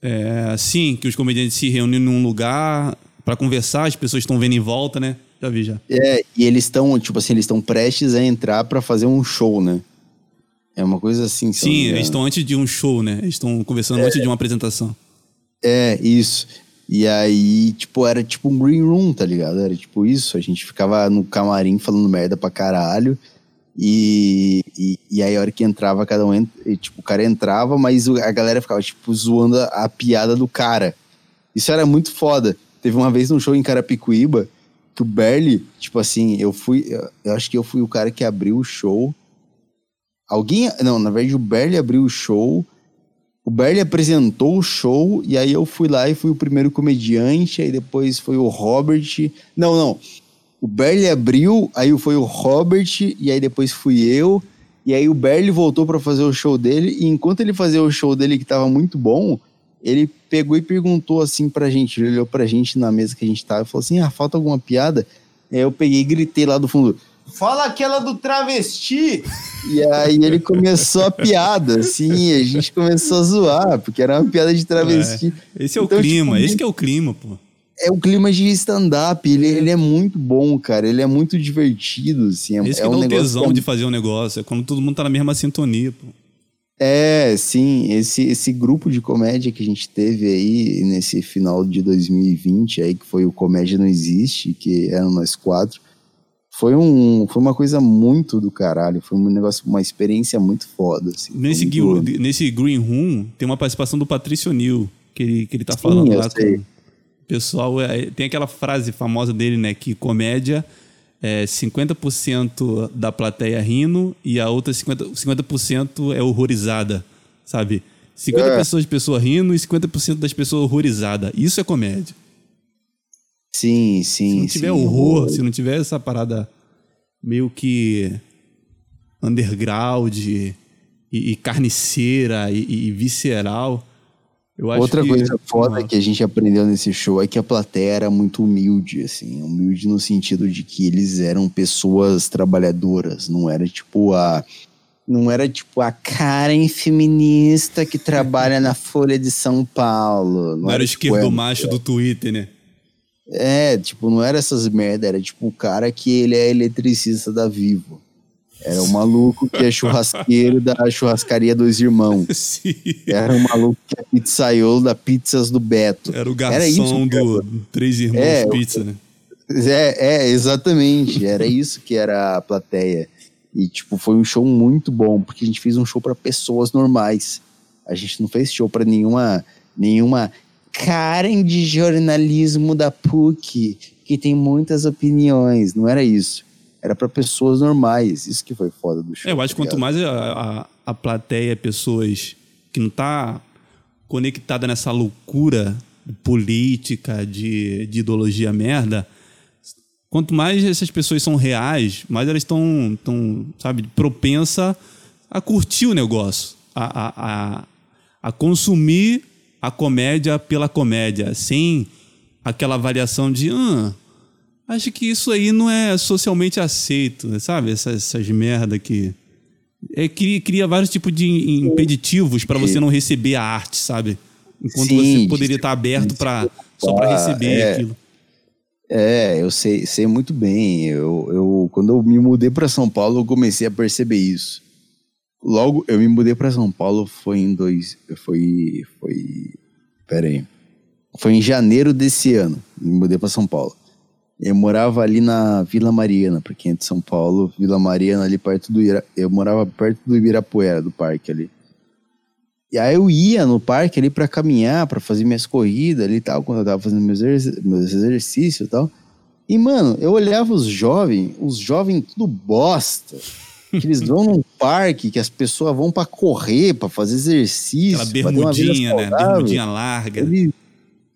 É, sim, que os comediantes se reúnem num lugar pra conversar, as pessoas estão vendo em volta, né? Já vi já. É, e eles estão, tipo assim, eles estão prestes a entrar pra fazer um show, né? É uma coisa assim. Sim, eles estão antes de um show, né? Eles estão conversando antes de uma apresentação. É, isso. E aí, tipo, era tipo um green room, tá ligado? Era tipo isso. A gente ficava no camarim falando merda pra caralho. E, e, e aí, a hora que entrava, cada um, ent- e, tipo, o cara entrava, mas a galera ficava, tipo, zoando a, a piada do cara. Isso era muito foda. Teve uma vez num show em Carapicuíba que o Berli, tipo assim, eu fui, eu acho que eu fui o cara que abriu o show. Alguém, não, na verdade o Berli abriu o show. O Berli apresentou o show e aí eu fui lá e fui o primeiro comediante, aí depois foi o Robert. Não, não. O Berli abriu, aí foi o Robert e aí depois fui eu. E aí o Berli voltou pra fazer o show dele e enquanto ele fazia o show dele que tava muito bom, ele pegou e perguntou assim pra gente, ele olhou pra gente na mesa que a gente tava e falou assim: "Ah, falta alguma piada?" Aí eu peguei e gritei lá do fundo: Fala aquela do travesti! E aí ele começou a piada, assim, e a gente começou a zoar, porque era uma piada de travesti. Esse é o Então, clima, tipo, esse que é o clima, pô. é o clima de stand-up. Ele, ele é muito bom, cara. Ele é muito divertido, assim. É, Esse é que dá um o negócio tesão é de fazer um negócio. É quando todo mundo tá na mesma sintonia, pô. É, sim, esse, esse grupo de comédia que a gente teve aí nesse final de 2020 aí, que foi o Comédia Não Existe, que eram nós quatro, foi, um, foi uma coisa muito do caralho, foi um negócio, uma experiência muito foda, assim. Nesse, muito- gui- nesse Green Room tem uma participação do Patrício Neil, que ele, que ele tá Sim, falando lá sei. com o pessoal. é, tem aquela frase famosa dele, né? Que comédia é 50% da plateia rindo e a outra 50%, 50% é horrorizada, sabe? 50% É. pessoas de pessoa rindo e 50% das pessoas horrorizadas. Isso é comédia. Sim, Se sim, não tiver sim, horror, se não tiver essa parada meio que underground e, e carniceira e, e visceral, eu acho Outra que... coisa foda Nossa. que a gente aprendeu nesse show é que a plateia era muito humilde, assim, humilde no sentido de que eles eram pessoas trabalhadoras, não era tipo a não era tipo a Karen feminista que trabalha na Folha de São Paulo. Não era o tipo, esquerdo é- macho do Twitter, né? É, tipo, não era essas merda, era tipo o cara que ele é eletricista da Vivo. Era o maluco que é churrasqueiro da churrascaria dos irmãos. Sim. Era o maluco que é pizzaiolo da Pizzas do Beto. Era o Era isso, garçom do Três Irmãos É, Pizza, né? É, é, exatamente. Era isso que era a plateia. E, tipo, foi um show muito bom, porque a gente fez um show para pessoas normais. A gente não fez show para nenhuma, nenhuma Karen de jornalismo da PUC, que tem muitas opiniões. Não era isso. Era para pessoas normais. Isso que foi foda do show. É, eu acho que tá quanto mais a, a, a plateia pessoas que não tá conectada nessa loucura política, de, de ideologia merda, quanto mais essas pessoas são reais, mais elas estão, tão, sabe, propensa a curtir o negócio, a, a, a, a consumir a comédia pela comédia, sem aquela avaliação de ah, acho que isso aí não é socialmente aceito, sabe? Essas, essas merda que. É, cria, cria vários tipos de impeditivos para você não receber a arte, sabe? Enquanto Sim, você poderia de- estar aberto de para só para receber é. aquilo. É, eu sei, sei muito bem. Eu, eu, quando eu me mudei para São Paulo, eu comecei a perceber isso. Logo, eu me mudei para São Paulo foi em dois, foi, foi, pera aí, foi em janeiro desse ano. Me mudei para São Paulo. Eu morava ali na Vila Mariana, para quem é de São Paulo, Vila Mariana ali perto do Ira, eu morava perto do Ibirapuera, do parque ali. E aí eu ia no parque ali para caminhar, para fazer minhas corridas ali e tal, quando eu tava fazendo meus, meus exercícios e tal. E, mano, eu olhava os jovens, os jovens tudo bosta. Que eles vão num parque que as pessoas vão para correr, para fazer exercício. Aquela uma bermudinha, né? Bermudinha larga. Eles,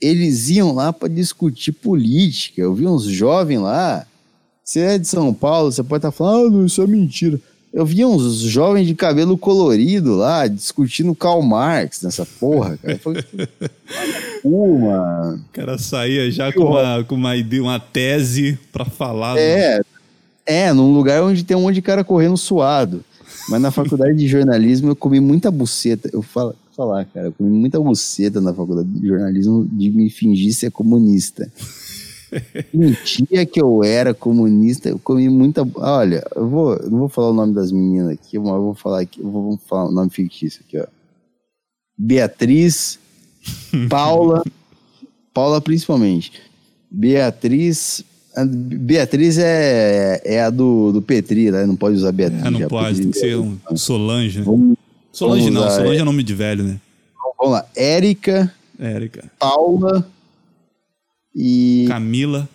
eles iam lá para discutir política. Eu vi uns jovens lá. Você é de São Paulo, você pode estar falando, ah, isso é mentira. Eu vi uns jovens de cabelo colorido lá discutindo Karl Marx nessa porra, cara. Falei, mano. O cara saía já com uma, com uma ideia, uma tese para falar. É, é, num lugar onde tem um monte de cara correndo suado. Mas na faculdade de jornalismo eu comi muita buceta. Eu falo, falar, cara, eu comi muita buceta na faculdade de jornalismo de me fingir ser comunista. Mentia que eu era comunista, eu comi muita. Olha, eu vou, eu não vou falar o nome das meninas aqui, mas eu vou falar aqui, eu vou falar o nome fictício aqui, ó. Beatriz, Paula, Paula principalmente. Beatriz. A Beatriz é, é a do, do Petri, né? Não pode usar Beatriz. É, não pode, tem que ser um Solange. né? Vamos, Solange vamos não, usar, Solange é nome de velho, né? vamos lá. Érica, Érica. Paula e Camila.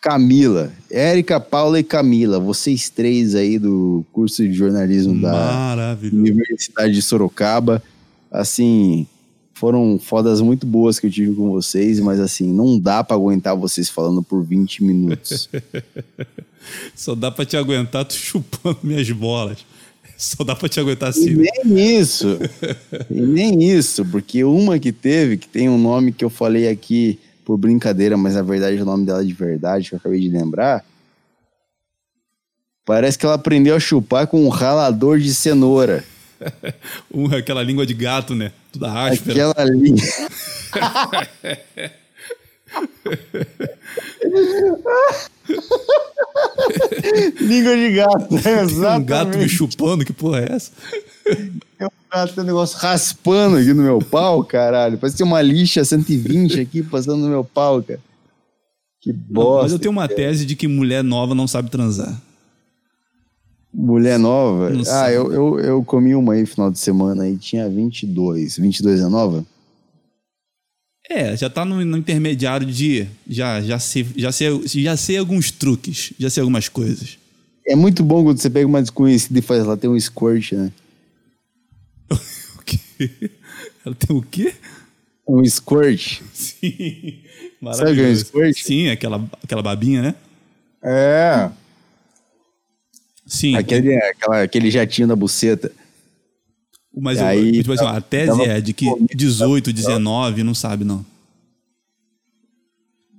Camila. Érica, Paula e Camila. Vocês três aí do curso de jornalismo da. Universidade de Sorocaba. Assim, foram fodas muito boas que eu tive com vocês, mas assim, não dá pra aguentar vocês falando por 20 minutos. Só dá pra te aguentar tu chupando minhas bolas. Só dá pra te aguentar E assim. né? nem isso. E nem isso, porque uma que teve, que tem um nome que eu falei aqui por brincadeira, mas na verdade é o nome dela de verdade, que eu acabei de lembrar. Parece que ela aprendeu a chupar com um ralador de cenoura. Um, aquela língua de gato, né? Tudo áspera. Aquela ali. Língua de gato, Tem um exatamente. gato me chupando, que porra é essa? É um gato, tem um negócio raspando aqui no meu pau, caralho. Parece que tem uma lixa 120 aqui passando no meu pau, cara. Que bosta. Mas eu tenho uma tese de que mulher nova não sabe transar. Mulher nova? Ah, eu, eu, eu comi uma aí final de semana e tinha 22. 22 é nova? É, já tá no, no intermediário de. Já, já, sei, já, sei, já sei alguns truques, já sei algumas coisas. É muito bom quando você pega uma desconhecida e faz lá, tem um squirt, né? O quê? Ela tem o quê? Um squirt. Sim. Sabe o que é um squirt? Sim, aquela, aquela babinha, né? É. Sim. Aquele, aquela, aquele jatinho da buceta. Mas eu- aí, tipo assim, ó, a tese tava- é de que 18, 19, não sabe, não.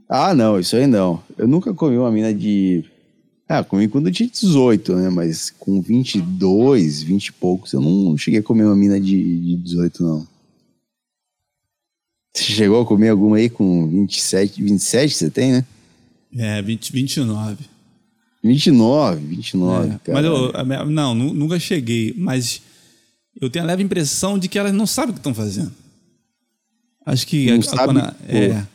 Ah, não, isso aí não. Eu nunca comi uma mina de. Ah, comi quando eu tinha 18, né? Mas com 22, 20 e poucos, eu não cheguei a comer uma mina de, de 18, não. Você chegou a comer alguma aí com 27, 27 você tem, né? É, 20, 29. 29, 29, É, cara. mas eu, não, nu- nunca cheguei. Mas eu tenho a leve impressão de que elas não sabem o que estão fazendo. Acho que Não a- sabe, a- é.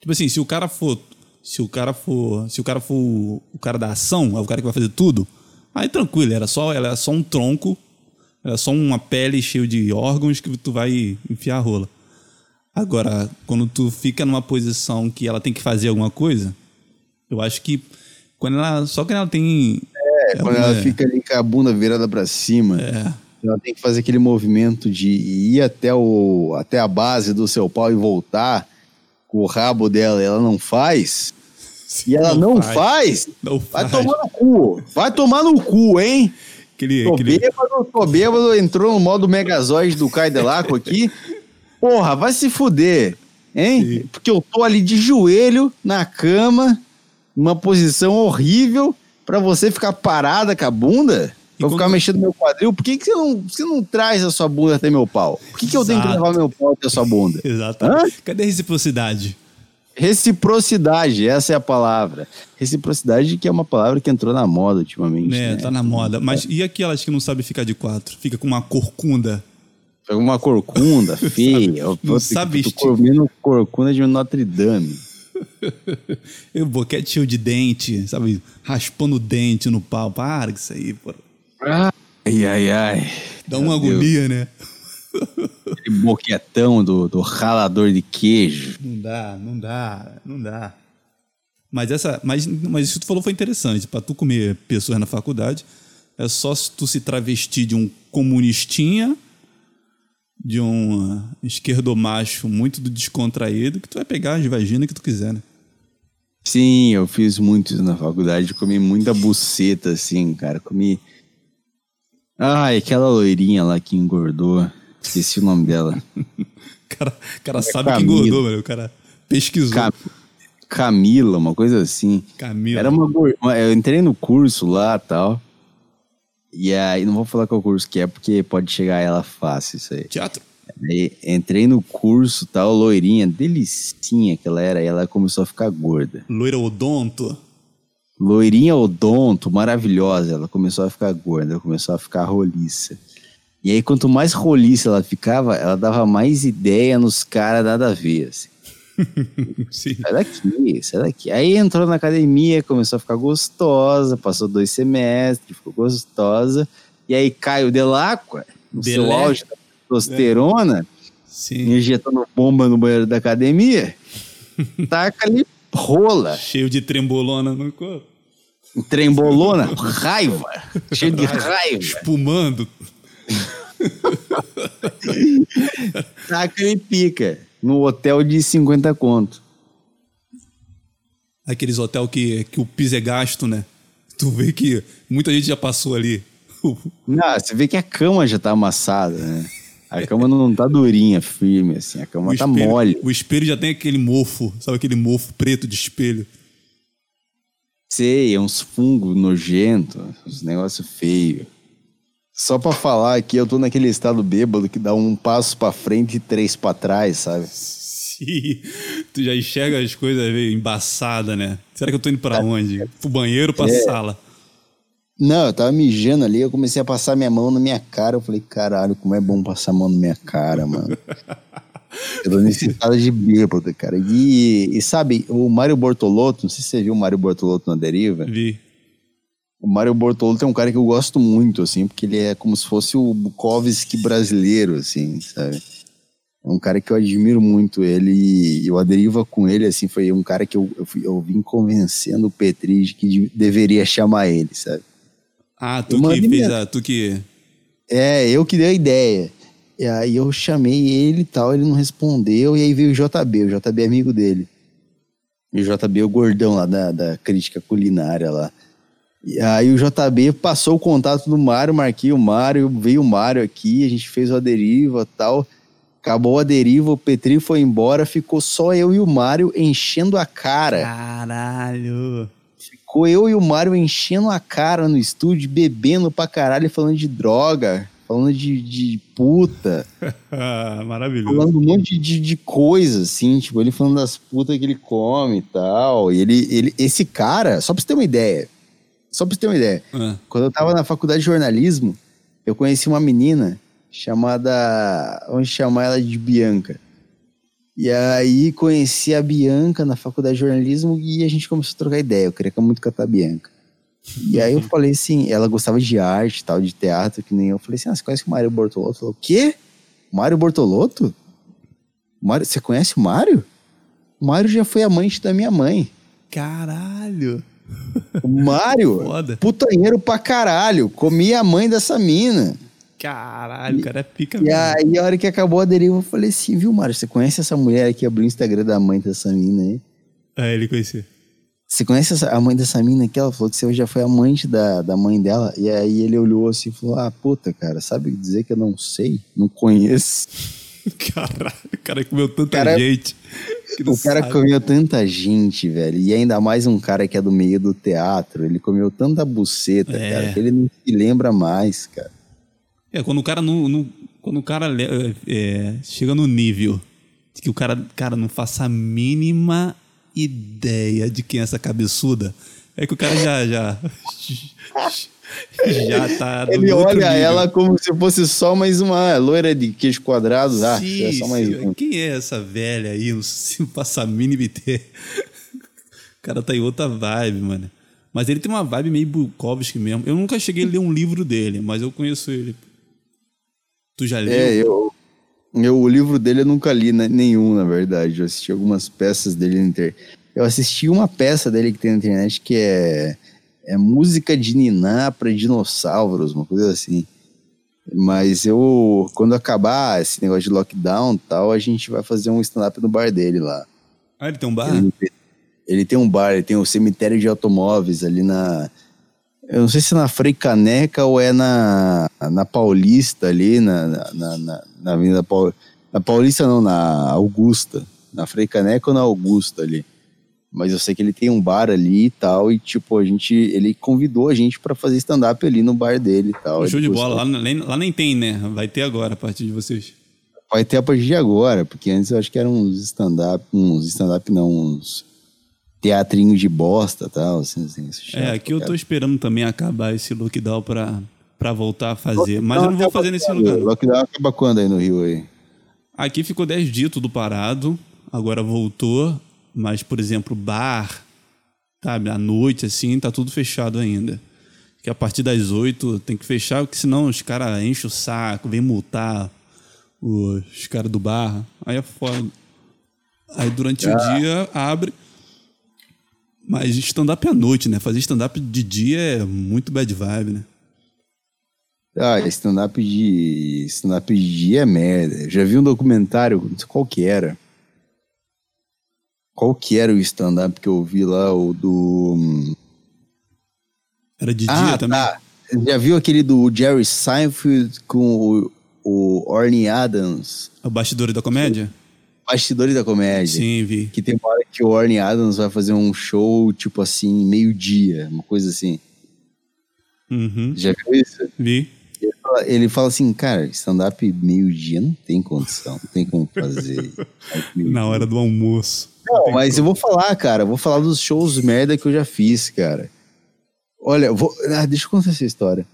Tipo assim, se o cara for, se o cara for, se o cara for o, o cara da ação, é o cara que vai fazer tudo, aí tranquilo, era só, ela é só um tronco, era só uma pele cheia de órgãos que tu vai enfiar a rola. Agora, quando tu fica numa posição que ela tem que fazer alguma coisa, eu acho que quando ela, só quando ela tem É, quando ela fica ali com a bunda virada pra cima, É. ela tem que fazer aquele movimento de ir até, o, até a base do seu pau e voltar com o rabo dela, e ela não faz. E ela não, faz, Não vai faz. tomar no cu. Vai tomar no cu, hein? Aquele, Tô aquele, bêbado, tô bêbado, entrou no modo Megazord do Caio Delaco aqui. Porra, vai se fuder, hein? Porque eu tô ali de joelho na cama, numa posição horrível, pra você ficar parada com a bunda, E pra eu ficar quando- mexendo no meu quadril. Por que, que você, não, você não traz a sua bunda até meu pau? Por que, que eu tenho que Exato. levar meu pau até a sua bunda? Exatamente. Cadê a reciprocidade? Reciprocidade, essa é a palavra. Reciprocidade que é uma palavra que entrou na moda ultimamente. É, né? tá na moda. Mas e aquelas que não sabem ficar de quatro? Fica com uma corcunda. Pega uma corcunda feia. Não sabe comendo corcunda de Notre Dame. E o boquete cheio de dente, sabe? Raspando o dente no pau. Para com isso aí, pô. Ai, ai, ai. Dá uma Meu agonia, né? Aquele boquetão do, do ralador de queijo. Não dá, não dá, não dá. Mas essa, mas, mas isso que tu falou foi interessante. Pra tu comer pessoas na faculdade, é só se tu se travestir de um comunistinha, de um ah, esquerdomacho muito descontraído, que tu vai pegar as vaginas que tu quiser, né? Sim, eu fiz muito isso na faculdade. Comi muita buceta, assim, cara. Comi. Ai, aquela loirinha lá que engordou. Esqueci o nome dela. O cara, cara sabe que Camila. engordou, velho. O cara pesquisou. Ca- Camila, uma coisa assim. Camila. Era uma, Eu entrei no curso lá e tal. E aí, não vou falar qual curso que é, porque pode chegar ela fácil isso aí. Teatro. Aí, entrei no curso tal, loirinha, delicinha que ela era, e ela começou a ficar gorda. Loira odonto. Loirinha odonto, maravilhosa, ela começou a ficar gorda, começou a ficar roliça. E aí, quanto mais roliça ela ficava, ela dava mais ideia nos caras nada a ver, assim. Sim. Sai daqui, sai daqui. Aí entrou na academia, começou a ficar gostosa, passou dois semestres, ficou gostosa. E aí Caio Delacqua, no seu auge da testosterona, Sim. injetando bomba no banheiro da academia, taca ali rola, Cheio de trembolona no corpo. trembolona, raiva, cheio de raiva. Espumando. Taca e pica, no hotel de 50 conto. Aqueles hotel que, que o piso é gasto, né? Tu vê que muita gente já passou ali. Não, você vê que a cama já tá amassada, né? A cama não tá durinha, firme, assim. A cama tá espelho, mole. o espelho já tem aquele mofo, sabe aquele mofo preto de espelho? Sei, é uns fungos nojentos, uns negócios feios. Só pra falar aqui, eu tô naquele estado bêbado que dá um passo pra frente e três pra trás, sabe? Sim. Tu já enxerga as coisas meio embaçada, né? Será que eu tô indo pra onde? Pro banheiro, pra É. sala? Não, eu tava mijando ali, eu comecei a passar minha mão na minha cara. Eu falei, caralho, como é bom passar a mão na minha cara, mano. eu tô necessitado de bêbado, cara. E, e sabe, o Mário Bortolotto, não sei se você viu o Mário Bortolotto na deriva. Vi. O Mário Bortolotto é um cara que eu gosto muito, assim, porque ele é como se fosse o Bukowski brasileiro, assim, sabe? É um cara que eu admiro muito ele e eu aderiva com ele, assim, foi um cara que eu, eu, fui- eu vim convencendo o Petri de que de- deveria chamar ele, sabe? Ah, tu Eu que fez a. Tu que. É, eu que dei a ideia. E aí eu chamei ele e tal, ele não respondeu, e aí veio o JB, o JB é amigo dele. E o JB é o gordão lá da, da crítica culinária lá. E aí o JB passou o contato do Mário, marquei o Mário, veio o Mário aqui, a gente fez a deriva tal. Acabou a deriva, o Petri foi embora, ficou só eu e o Mário enchendo a cara. Caralho. Ficou eu e o Mário enchendo a cara no estúdio, bebendo pra caralho, falando de droga, falando de, de puta, Ah, maravilhoso. falando um monte de, de coisa, assim, tipo, ele falando das putas que ele come e tal. E ele, ele, esse cara, só pra você ter uma ideia, só pra você ter uma ideia, Ah, quando eu tava na faculdade de jornalismo, eu conheci uma menina chamada. Vamos chamar ela de Bianca. E aí conheci a Bianca na faculdade de jornalismo e a gente começou a trocar ideia. Eu queria muito catar a Bianca. E aí eu falei assim, ela gostava de arte tal, de teatro, que nem eu. Eu falei assim, ah, você conhece o Mário Bortolotto? Falou, o quê? Mário Bortolotto? Mário, você conhece o Mário? O Mário já foi amante da minha mãe. Caralho. O Mário, Foda. putanheiro pra caralho, comia a mãe dessa mina. Caralho, o cara é pica E mesmo. aí, a hora que acabou a deriva, eu falei assim, viu, Mário, você conhece essa mulher que abriu o Instagram da mãe dessa mina aí? É, ele conhecia. Você conhece essa- a mãe dessa mina aqui? Ela falou que você já foi amante da, da mãe dela. E aí ele olhou assim e falou, ah, puta, cara, sabe dizer que eu não sei? Não conheço. Caralho, o cara comeu tanta Cara- gente. O cara sabe. comeu tanta gente, velho. E ainda mais um cara que é do meio do teatro. Ele comeu tanta buceta, É. cara, que ele não se lembra mais, cara. É, quando o cara não. não- quando o cara le- é, chega no nível de que o cara, cara não faça a mínima ideia de quem é essa cabeçuda, é que o cara já. Já, já tá. Ele olha nível. ela como se fosse só mais uma loira de queijo quadrado. Ah, Sim, é só mais sim. um. Quem é essa velha aí? Não se passa a mínima ideia. O cara tá em outra vibe, mano. Mas ele tem uma vibe meio Bukowski mesmo. Eu nunca cheguei a ler um livro dele, mas eu conheço ele. Tu já leu? É, eu, eu. O livro dele eu nunca li né, nenhum, na verdade. Eu assisti algumas peças dele na internet. Eu assisti uma peça dele que tem na internet que é, é música de Niná para dinossauros, uma coisa assim. Mas eu, quando acabar esse negócio de lockdown e tal, a gente vai fazer um stand-up no bar dele lá. Ah, ele tem um bar? Ele, ele tem um bar, ele tem o cemitério de automóveis ali na. Eu não sei se é na Frei Caneca ou é na, na Paulista ali, na, na, na, na, Avenida Paul, Na Paulista não, na Augusta. Na Frei Caneca ou na Augusta ali. Mas eu sei que ele tem um bar ali e tal, e tipo, a gente. Ele convidou a gente pra fazer stand-up ali no bar dele e tal. Show de bola. Lá, nem- lá nem tem, né? Vai ter agora, a partir de vocês. Vai ter a partir de agora, porque antes eu acho que eram uns stand-up, uns stand-up não, uns teatrinhos de bosta e tal, assim, assim. isso É, chato, aqui eu tô esperando também acabar esse lockdown pra, pra voltar a fazer. Mas eu não vou fazer nesse lugar. Lockdown acaba quando aí no Rio aí? Aqui ficou 10 dias tudo parado, agora voltou, mas, por exemplo, bar, sabe, à noite, assim, tá tudo fechado ainda. Que a partir das 8 tem que fechar, porque senão os caras enchem o saco, vem multar os caras do bar, aí é foda. Aí durante o dia abre. Mas stand-up é à noite, né? Fazer stand-up de dia é muito bad vibe, né? Ah, stand-up de. stand-up de dia é merda. Já vi um documentário, não sei qual que era. Qual que era o stand-up que eu vi lá, o do. hum, Era de dia Ah, também. tá. Já viu aquele do Jerry Seinfeld com o, o Orny Adams? O bastidor da comédia? Bastidores da Comédia. Sim, vi. Que tem uma hora que o Orny Adams vai fazer um show, tipo assim, meio-dia, uma coisa assim. Uhum. Já viu isso? Vi. Ele fala, ele fala assim, cara, stand-up meio-dia não tem condição, não tem como fazer. Na hora do almoço. Não, mas eu vou falar, cara. Vou falar dos shows merda que eu já fiz, cara. Olha, vou. Ah, deixa eu contar essa história.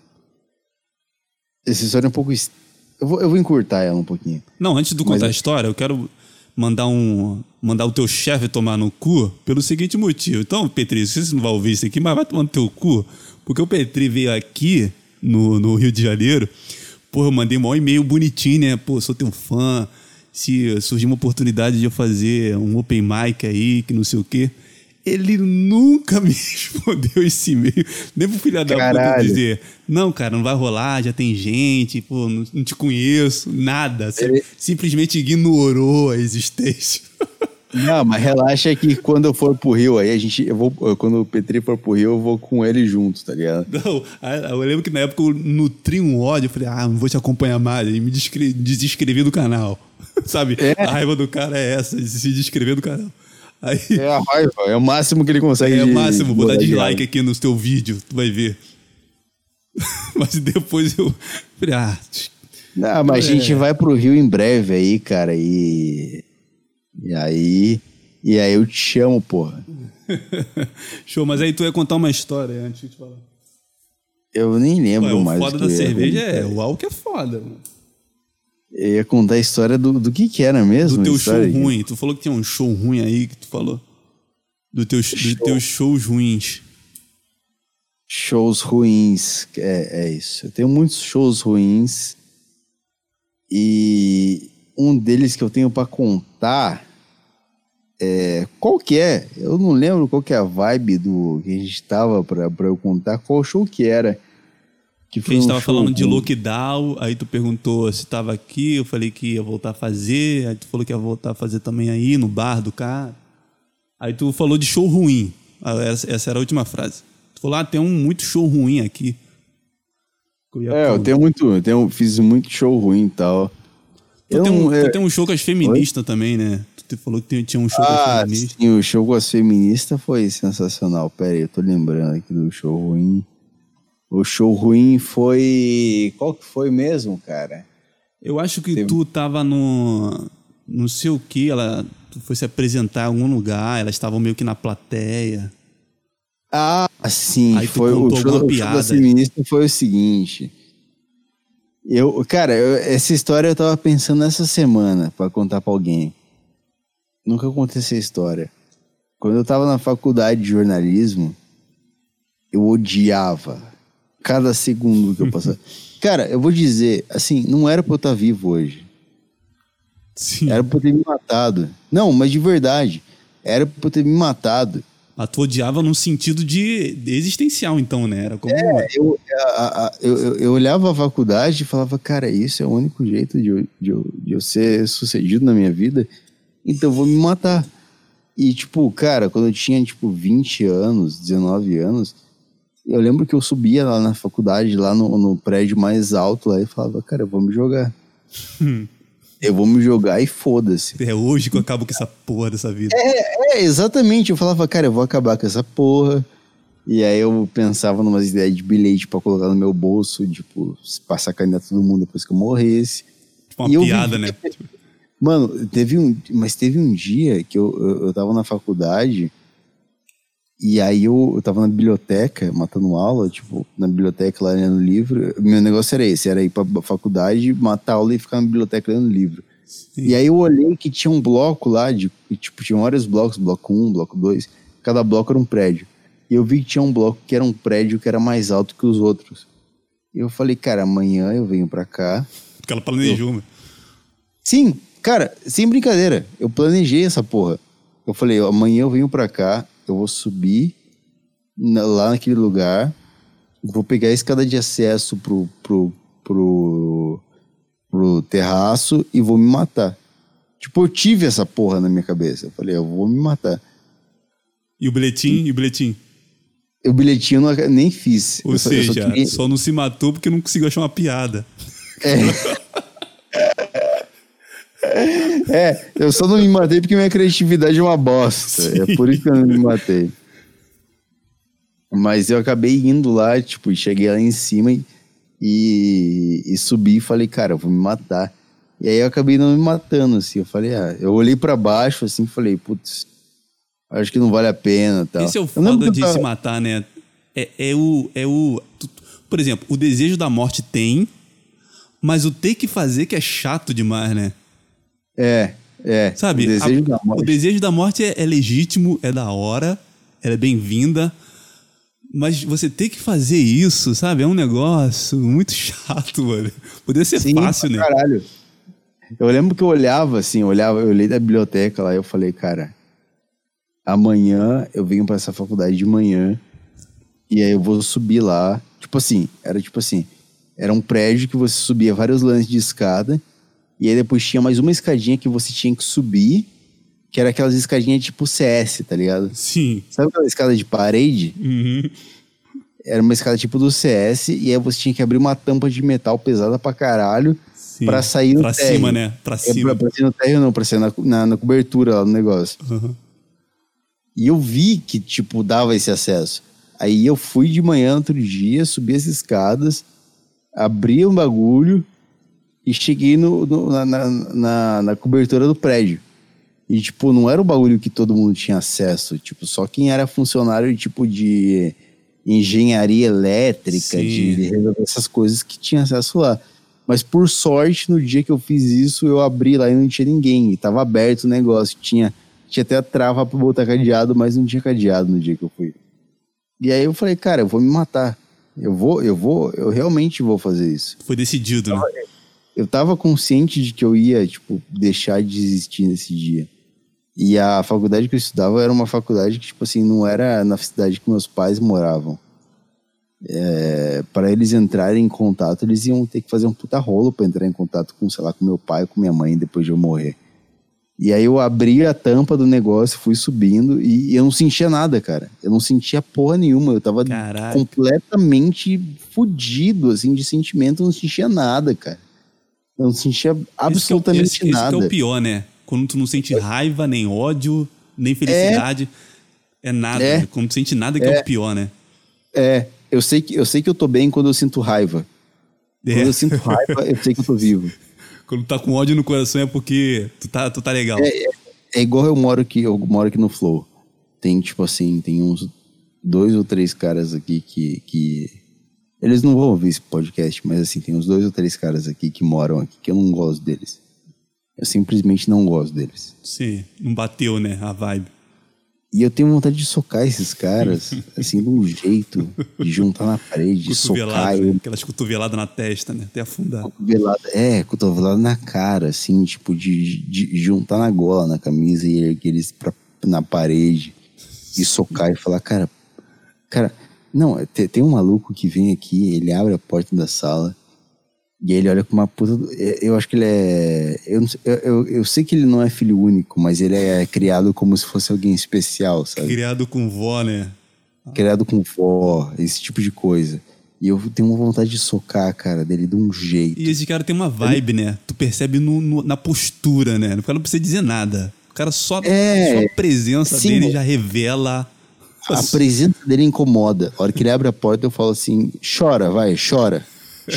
Essa história é um pouco. Eu vou, eu vou encurtar ela um pouquinho. Não, antes de Mas contar a história, eu quero mandar um mandar o teu chefe tomar no cu pelo seguinte motivo. Então, Petri, não sei se você não vai ouvir isso aqui, mas vai tomar no teu cu, porque o Petri veio aqui no, no Rio de Janeiro, pô, eu mandei um e-mail bonitinho, né? Pô, sou teu fã, se surgir uma oportunidade de eu fazer um open mic aí, que não sei o quê. Ele nunca me respondeu esse e-mail. Nem pro filho da puta dizer, não, cara, não vai rolar, já tem gente, pô, não, não te conheço, nada. Sim- Ele- Simplesmente ignorou a existência. Não, mas relaxa que quando eu for pro Rio aí, a gente. Eu vou, quando o Petri for pro Rio, eu vou com ele junto, tá ligado? Não, eu lembro que na época eu nutri um ódio, eu falei, ah, não vou te acompanhar mais, e me desinscrevi do canal. Sabe? É. A raiva do cara é essa, de se inscrever do canal. Aí É a raiva, é o máximo que ele consegue. é o máximo, vou dar dislike aqui no teu vídeo, tu vai ver. Mas depois eu falei, ah, Não, mas a gente É. vai pro Rio em breve aí, cara, e. E aí. E aí eu te chamo, porra. show, mas aí tu ia contar uma história antes de te falar. Eu nem lembro Ué, o mais. foda que eu da cerveja contar. é o álcool é foda, mano. Eu ia contar a história do, do que que era mesmo. Do teu show história? ruim. Tu falou que tinha um show ruim aí que tu falou. Do teus, dos teus shows ruins. Shows ruins. É, é isso. Eu tenho muitos shows ruins. E um deles que eu tenho pra contar é. Qual que é? Eu não lembro qual que é a vibe do que a gente tava pra eu contar. Qual show que era? Que Que a gente um tava falando de lockdown, aí tu perguntou se tava aqui, eu falei que ia voltar a fazer, aí tu falou que ia voltar a fazer também aí no bar do cara. Aí tu falou de show ruim. Ah, Essa, era a última frase. Tu falou, ah, tem um muito show ruim aqui. É, eu tenho muito. Eu tenho, fiz muito show ruim e tal. Tu, eu tem um, é- tu tem um show com as feministas também, né? Tu falou que tinha um show com as Ah, feministas. sim, o show com as feministas foi sensacional. Pera aí, eu tô lembrando aqui do show ruim. O show ruim foi. Qual que foi mesmo, cara? Eu acho que tu tava no. Não sei o que, ela. Tu foi se apresentar em algum lugar, elas estavam meio que na plateia. Ah, sim, Aí foi o show, alguma o show piada. feministas foi o seguinte. Eu, cara, eu- essa história eu tava pensando essa semana pra contar pra alguém. Nunca contei essa história. Quando eu tava na faculdade de jornalismo, eu odiava cada segundo que eu passava. cara, eu vou dizer, assim, não era pra eu estar vivo hoje. Sim. Era pra eu ter me matado. Não, mas de verdade. Era pra eu ter me matado. Mas tu odiava num sentido de, existencial, então, né? Era como. eu, a- a- eu, eu olhava a faculdade e falava, cara, isso é o único jeito de eu, de, eu, de eu ser sucedido na minha vida, então eu vou me matar. E, tipo, cara, quando eu tinha, tipo, 20 anos, 19 anos, eu lembro que eu subia lá na faculdade, lá no, no prédio mais alto, lá, e falava, cara, eu vou me jogar. eu vou me jogar e foda-se. É hoje que eu acabo com essa porra dessa vida. É, exatamente. Eu falava, cara, eu vou acabar com essa porra. E aí eu pensava numas ideias de bilhete pra colocar no meu bolso, tipo, pra sacanear todo mundo depois que eu morresse. Tipo uma E piada, vivi- né? Mano, teve um. Mas teve um dia que eu, eu, eu tava na faculdade e aí eu, eu tava na biblioteca, matando aula, tipo, na biblioteca lá lendo livro. Meu negócio era esse, era ir pra faculdade, matar aula e ficar na biblioteca lendo livro. E aí eu olhei que tinha um bloco lá, de, tipo, tinha vários blocos, bloco 1, bloco 2, cada bloco era um prédio. E eu vi que tinha um bloco que era um prédio que era mais alto que os outros. E eu falei, cara, amanhã eu venho pra cá, Porque ela planejou, mano. Sim, cara, sem brincadeira. Eu planejei essa porra. Eu falei, amanhã eu venho pra cá, eu vou subir na- lá naquele lugar, vou pegar a escada de acesso pro, pro, pro, pro terraço e vou me matar. Tipo, eu tive essa porra na minha cabeça. Eu falei, eu vou me matar. E o bilhetim, e o bilhetim. O bilhetinho eu não- nem fiz. Ou Eu eu só seja, queria- só não se matou porque não conseguiu achar uma piada. É, eu só não me matei porque minha criatividade é uma bosta. É por isso que eu não me matei. Mas eu acabei indo lá, tipo, cheguei lá em cima e, e, e subi e falei, cara, eu vou me matar. E aí eu acabei não me matando, assim. Eu falei, ah, eu olhei pra baixo, assim, e falei, putz, Acho que não vale a pena tal. Esse é o foda de eu se tava- matar, né? É, é o. É o tu- por exemplo, o desejo da morte tem, mas o ter que fazer que é chato demais, né? É, é. Sabe? O desejo A- da morte. o desejo da morte é, é legítimo, é da hora, ela é bem-vinda. Mas você ter que fazer isso, sabe? É um negócio muito chato, mano. Poderia ser Sim, fácil, né? Caralho. Eu lembro que eu olhava assim, eu olhava, eu olhei da biblioteca lá e eu falei, cara, amanhã eu venho pra essa faculdade de manhã e aí eu vou subir lá. Tipo assim, era tipo assim, era um prédio que você subia vários lances de escada e aí depois tinha mais uma escadinha que você tinha que subir, que era aquelas escadinhas tipo CS, tá ligado? Sim. Sabe aquela escada de parede? Uhum. Era uma escada tipo do CS e aí você tinha que abrir uma tampa de metal pesada pra caralho Sim. pra sair no Pra térreo. cima, né? Pra É, cima. pra, pra ser no térreo não, pra ser na, na, na cobertura lá no negócio. Uhum. E eu vi que, tipo, dava esse acesso. Aí eu fui de manhã outro dia, subi as escadas, abri um bagulho e cheguei no, no- na, na, na, na cobertura do prédio. E, tipo, não era um bagulho que todo mundo tinha acesso. Tipo, só quem era funcionário, tipo, de engenharia elétrica, Sim. de, de resolver essas coisas que tinha acesso lá. Mas, por sorte, no dia que eu fiz isso, eu abri lá e não tinha ninguém. E tava aberto o negócio. Tinha, tinha até a trava pra botar cadeado, mas não tinha cadeado no dia que eu fui. E aí eu falei, cara, eu vou me matar. Eu vou, eu vou, eu realmente vou fazer isso. Foi decidido, né? Eu tava consciente de que eu ia, tipo, deixar de existir nesse dia. E a faculdade que eu estudava era uma faculdade que, tipo assim, não era na cidade que meus pais moravam. É, para eles entrarem em contato, eles iam ter que fazer um puta rolo pra entrar em contato com, sei lá, com meu pai, com minha mãe, depois de eu morrer. E aí eu abri a tampa do negócio, fui subindo e eu não sentia nada, cara. Eu não sentia porra nenhuma. Eu tava Caralho. completamente fudido, assim, de sentimento. Eu não sentia nada, cara. Eu não sentia Isso que é absolutamente esse- esse que nada. é o pior, né? Quando tu não sente raiva, nem ódio, nem felicidade. É, nada. É. né? Quando tu sente nada que é. o pior, né? É, eu sei, que, eu sei que eu tô bem quando eu sinto raiva. É. Quando eu sinto raiva, eu sei que eu tô vivo. Quando tá com ódio no coração é porque tu tá, tu tá legal. É igual eu moro aqui, eu moro aqui no Flow. Tem, tipo assim, tem uns dois ou três caras aqui que, que. Eles não vão ouvir esse podcast, mas assim, tem uns dois ou três caras aqui que moram aqui que eu não gosto deles. Eu simplesmente não gosto deles. Sim, não bateu, né? A vibe. E eu tenho vontade de socar esses caras, assim, de um jeito, de juntar na parede, de socar né? Aquelas cotoveladas na testa, né? Até afundar. Cotovelada, é, cotovelada na cara, assim, tipo, de, de juntar na gola, na camisa e erguer eles pra, na parede e socar e falar, cara, cara, não, tem, tem um maluco que vem aqui, ele abre a porta da sala e ele olha com uma puta. do- é, Eu acho que ele é. Eu, não sei- eu, eu, eu sei que ele não é filho único, mas ele é criado como se fosse alguém especial, sabe? Criado com vó, né? criado com vó, esse tipo de coisa. E eu tenho uma vontade de socar a cara dele de um jeito. E esse cara tem uma vibe, né? Tu percebe no- no- na postura, né? O cara não precisa dizer nada. O cara só, É, só a presença sim. dele já revela. A presença dele incomoda. A hora que ele abre a porta, eu falo assim: chora, vai, chora.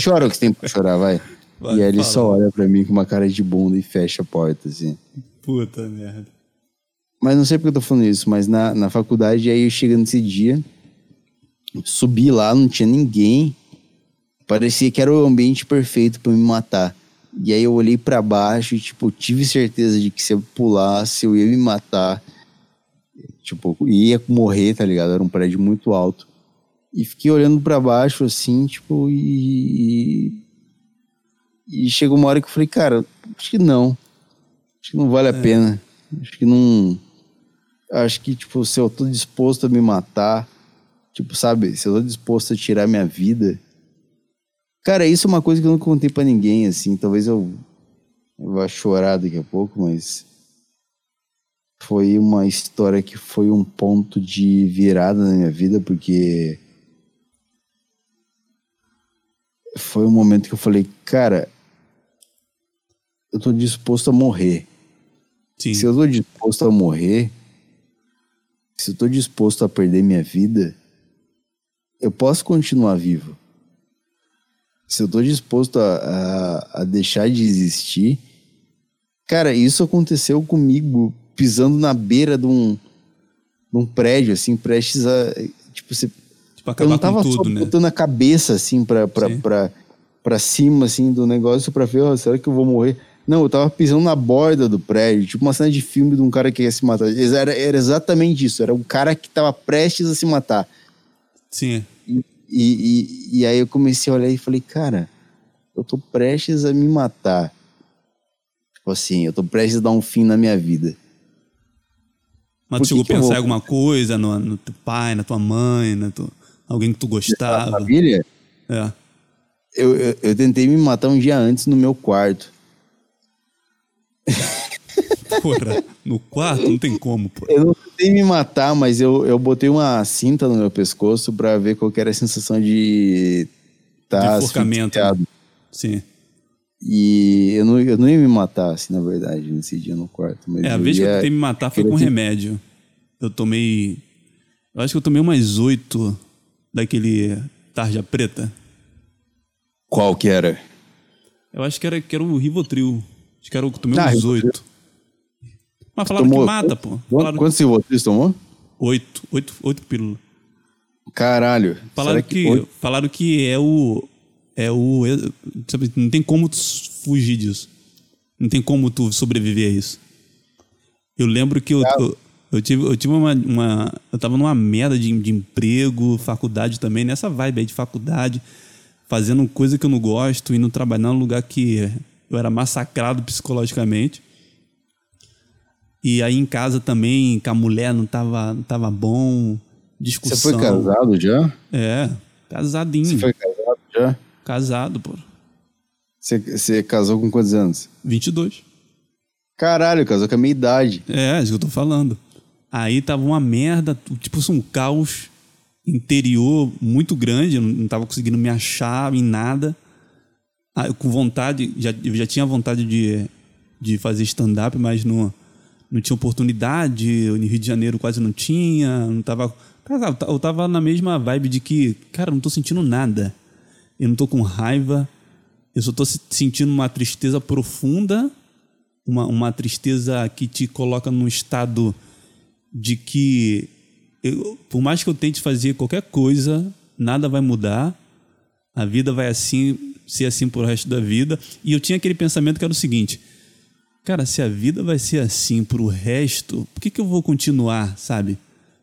Chora o que você tem pra chorar, vai. Vai, e aí ele fala. só olha pra mim com uma cara de bunda e fecha a porta, assim. Puta merda. Mas não sei porque eu tô falando isso, mas na, na faculdade, aí eu chegando nesse dia, subi lá, não tinha ninguém. Parecia que era o ambiente perfeito pra me matar. E aí eu olhei pra baixo e, tipo, tive certeza de que se eu pulasse, eu ia me matar. Tipo, ia morrer, tá ligado? Era um prédio muito alto. E fiquei olhando pra baixo, assim, tipo, e. E chegou uma hora que eu falei, cara, acho que não. Acho que não vale a pena. Acho que não. Acho que, tipo, se eu tô disposto a me matar, tipo, sabe, se eu tô disposto a tirar minha vida. Cara, isso é uma coisa que eu não contei pra ninguém, assim. Talvez eu, eu vá chorar daqui a pouco, mas. Foi uma história que foi um ponto de virada na minha vida, porque. Foi um momento que eu falei, cara, eu tô disposto a morrer. Sim. Se eu tô disposto a morrer, se eu tô disposto a perder minha vida, eu posso continuar vivo. Se eu tô disposto a, a, a deixar de existir, cara, isso aconteceu comigo pisando na beira de um, num prédio, assim, prestes a. Tipo, você. Tipo, Eu acabar não tava com só tudo, né? botando a cabeça, assim, pra, pra, Sim. pra, pra cima, assim, do negócio pra ver, ó, será que eu vou morrer? Não, eu tava pisando na borda do prédio, tipo uma cena de filme de um cara que ia se matar. Era, era exatamente isso, era um cara que tava prestes a se matar. Sim. E, e, e aí eu comecei a olhar e falei, cara, eu tô prestes a me matar. Tipo assim, eu tô prestes a dar um fim na minha vida. Mas tu chegou a eu pensar em alguma coisa no, no teu pai, na tua mãe, na tua, alguém que tu gostava? família, É. eu, eu, eu tentei me matar um dia antes no meu quarto. Porra, no quarto não tem como, pô. Eu não tentei me matar, mas eu, eu botei uma cinta no meu pescoço pra ver qual que era a sensação de estar De enforcamento, asfixiado. Sim. E eu não, eu não ia me matar, assim, na verdade, nesse dia no quarto. Mas É, a vez que eu ia- tentei me matar foi com que- remédio. Eu tomei. Eu acho que eu tomei umas oito daquele tarja preta. Qual que era? Eu acho que era, que era o Rivotril. Acho que era o que eu tomei Ah, uns oito. Mas falaram Tomou- que mata, pô. Falaram Quantos Rivotril tomou? oito, oito, oito pílulas. Caralho. Falaram que, oito- falaram que é o. É o. é- sabe, não tem como tu fugir disso. Não tem como tu sobreviver a isso. Eu lembro que eu, eu, eu tive, eu tive uma, uma. Eu tava numa merda de, de emprego, faculdade também, nessa vibe aí de faculdade, fazendo coisa que eu não gosto, indo trabalhar num lugar que eu era massacrado psicologicamente. E aí em casa também, com a mulher não tava, não tava bom, discussão. Você foi casado já? É, casadinho. Você foi casado já? Casado, pô. Você, casou com quantos anos? 22. Caralho, casou com a minha idade. É, é isso que eu tô falando. Aí tava uma merda, tipo um caos interior muito grande, eu não tava conseguindo me achar em nada. Aí, com vontade, já, eu já tinha vontade de, de fazer stand-up, mas não, não tinha oportunidade. No Rio de Janeiro quase não tinha. Não tava, cara, eu ta- eu tava na mesma vibe de que, cara, não tô sentindo nada. Eu não tô com raiva. Eu só tô se- sentindo uma tristeza profunda uma, uma tristeza que te coloca num estado de que, eu- por mais que eu tente fazer qualquer coisa, nada vai mudar, a vida vai assim ser assim pro resto da vida. E eu tinha aquele pensamento que era o seguinte: cara, se a vida vai ser assim pro resto, por que, que eu vou continuar, sabe?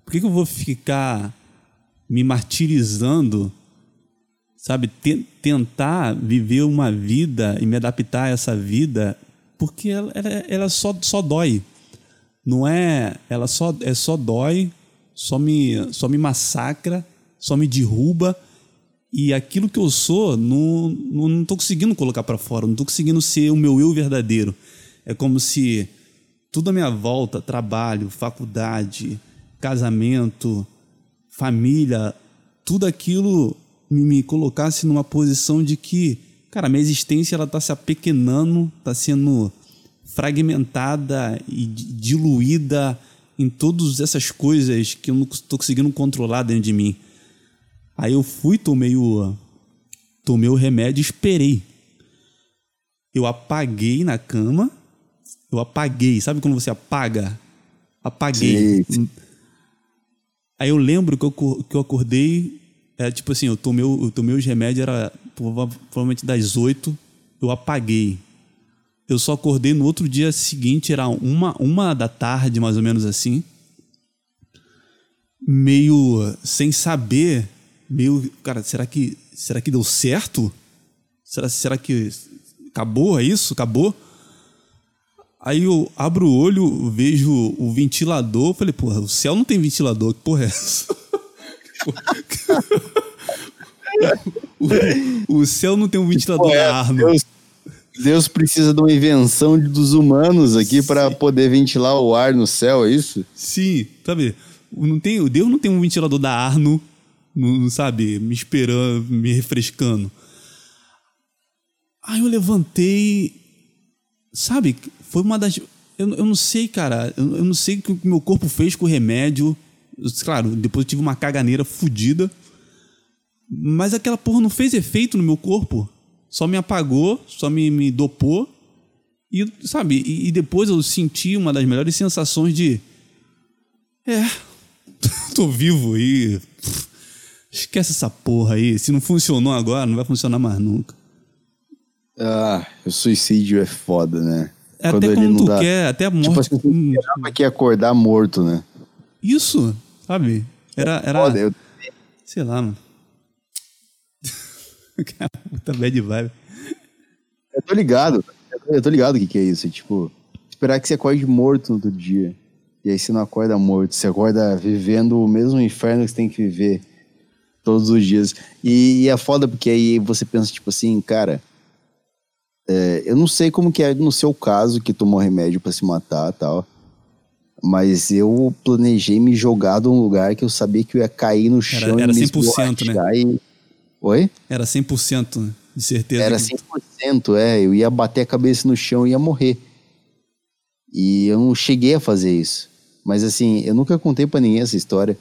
Por que, que eu vou ficar me martirizando sabe, te- tentar viver uma vida e me adaptar a essa vida, porque ela, ela, ela só, só dói. Não é, ela só é só dói, só me só me massacra, só me derruba e aquilo que eu sou não não, não conseguindo colocar para fora, não tô conseguindo ser o meu eu verdadeiro. É como se tudo à minha volta, trabalho, faculdade, casamento, família, tudo aquilo me, colocasse numa posição de que, cara, minha existência ela tá se apequenando, tá sendo fragmentada e di- diluída em todas essas coisas que eu não estou conseguindo controlar dentro de mim. Aí eu fui, tomei o tomei o remédio e esperei. Eu apaguei na cama. Eu apaguei. Sabe quando você apaga? Apaguei. Sim, Aí eu lembro que eu, que eu acordei, é tipo assim, eu tomei, eu tomei os remédios, era prova- provavelmente das oito, eu apaguei. Eu só acordei no outro dia seguinte, era uma, uma da tarde, mais ou menos assim. Meio sem saber, meio, cara, será que, será que deu certo? Será, será que acabou, é isso? Acabou? Aí eu abro o olho, vejo o ventilador, falei, porra, o céu não tem ventilador, que porra é essa? o, o céu não tem um ventilador é, da Arno. Deus, Deus precisa de uma invenção dos humanos aqui para poder ventilar o ar no céu, é isso? Sim, sabe? Não tem, o Deus não tem um ventilador da Arno, não, sabe, me esperando, me refrescando. Aí eu levantei, sabe? Foi uma das. Eu, eu não sei, cara. Eu, eu não sei o que o meu corpo fez com o remédio. Claro, depois eu tive uma caganeira fodida. Mas aquela porra não fez efeito no meu corpo. Só me apagou, só me, me dopou. E, sabe, e, e depois eu senti uma das melhores sensações de. É, tô vivo e. pff, Esquece essa porra aí. Se não funcionou agora, não vai funcionar mais nunca. Ah, o suicídio é foda, né? É até quando tu quer, até a morte. Tipo assim, tu esperava que ia acordar morto, né? Isso, sabe? Era. era Foda, eu, Sei lá, mano. Cara, puta bad vibe. eu tô ligado. Eu tô ligado o que, que é isso. Tipo, esperar que você acorde morto no outro dia. E aí você não acorda morto. Você acorda vivendo o mesmo inferno que você tem que viver todos os dias. E, e é foda porque aí você pensa, tipo assim, cara. é, eu não sei como que é no seu caso que tomou remédio pra se matar e tal. Mas eu planejei me jogar de um lugar que eu sabia que eu ia cair no chão era e me 100%, né? e... Oi? Era 100% de certeza. Era que- 100%, é. Eu ia bater a cabeça no chão e ia morrer. E eu não cheguei a fazer isso. Mas assim, eu nunca contei pra ninguém essa história.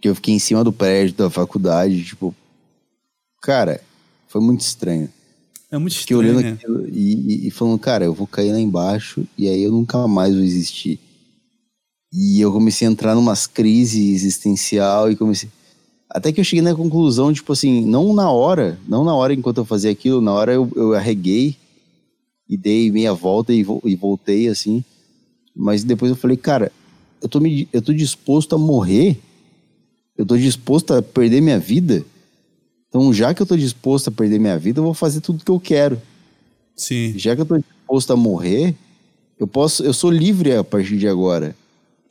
Que eu fiquei em cima do prédio da faculdade, tipo... Cara, foi muito estranho. É muito Fiquei estranho, olhando né? aquilo e, e- e falando, cara, eu vou cair lá embaixo e aí eu nunca mais vou existir. E eu comecei a entrar numas crises existencial e comecei... Até que eu cheguei na conclusão, tipo assim, não na hora, não na hora enquanto eu fazia aquilo, na hora eu, eu arreguei e dei meia volta e, vo- e voltei, assim. Mas depois eu falei, cara, eu tô, me, eu tô disposto a morrer, eu tô disposto a perder minha vida. Então, já que eu tô disposto a perder minha vida, eu vou fazer tudo que eu quero. Sim. Já que eu tô disposto a morrer, eu posso, eu sou livre a partir de agora.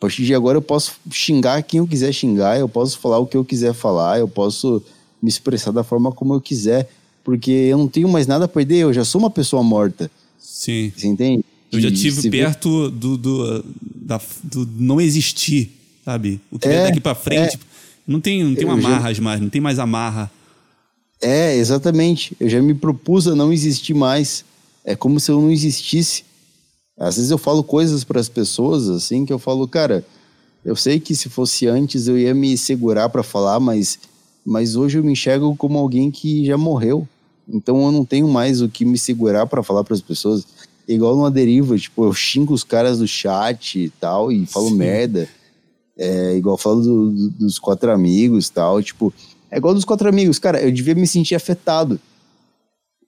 A partir de agora eu posso xingar quem eu quiser xingar, eu posso falar o que eu quiser falar, eu posso me expressar da forma como eu quiser, porque eu não tenho mais nada a perder, eu já sou uma pessoa morta. Sim. Você entende? Eu já tive se vê- perto do, do, da- do não existir, sabe? O que É, é daqui pra frente. Não tem, não tem Eu já- amarras mais, não tem mais amarra. É, exatamente. Eu já me propus a não existir mais. É como se eu não existisse. Às vezes eu falo coisas para as pessoas assim que eu falo, cara, eu sei que se fosse antes eu ia me segurar para falar, mas mas hoje eu me enxergo como alguém que já morreu. Então eu não tenho mais o que me segurar para falar para as pessoas. Igual numa deriva, tipo, eu xingo os caras do chat e tal e falo Sim. merda. É igual eu falo do- do- dos quatro amigos e tal, tipo, é igual dos quatro amigos, cara, eu devia me sentir afetado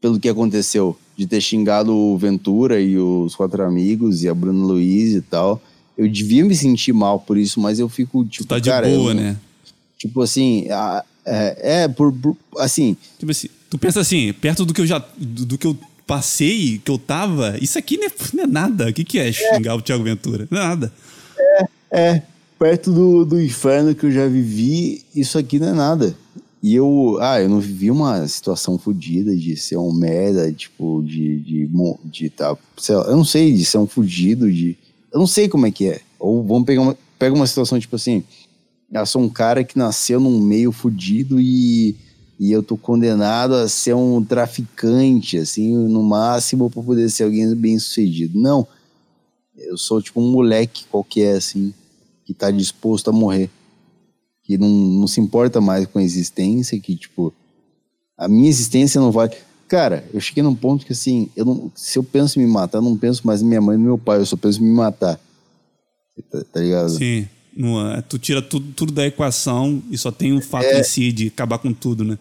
pelo que aconteceu, de ter xingado o Ventura e os quatro amigos e a Bruna Luiz e tal. Eu devia me sentir mal por isso, mas eu fico, tipo, Tu tá de cara, boa, eu- né? Tipo assim, a- é, é por, por- assim, Tipo assim, tu pensa assim, perto do que eu já. do, do que eu passei, que eu tava, isso aqui não é, não é nada. O que, que é xingar o Thiago Ventura? Não é nada. É, perto do, do inferno que eu já vivi, isso aqui não é nada. E eu, ah, eu não vivi uma situação fodida de ser um merda, tipo, de, de, mo- de tá, sei lá, eu não sei, de ser um fudido, de, eu não sei como é que é. Ou vamos pegar uma, pega uma situação tipo assim, eu sou um cara que nasceu num meio fudido e, e eu tô condenado a ser um traficante, assim, no máximo pra poder ser alguém bem sucedido. Não, eu sou tipo um moleque qualquer, assim, que tá disposto a morrer. Que não, não se importa mais com a existência, que, tipo, a minha existência não vale. Cara, eu cheguei num ponto que, assim, eu não, se eu penso em me matar, eu não penso mais em minha mãe e no meu pai, eu só penso em me matar. Tá, tá ligado? Sim. Não é- tu tira tudo, tudo da equação e só tem o fato É. em si de acabar com tudo, né?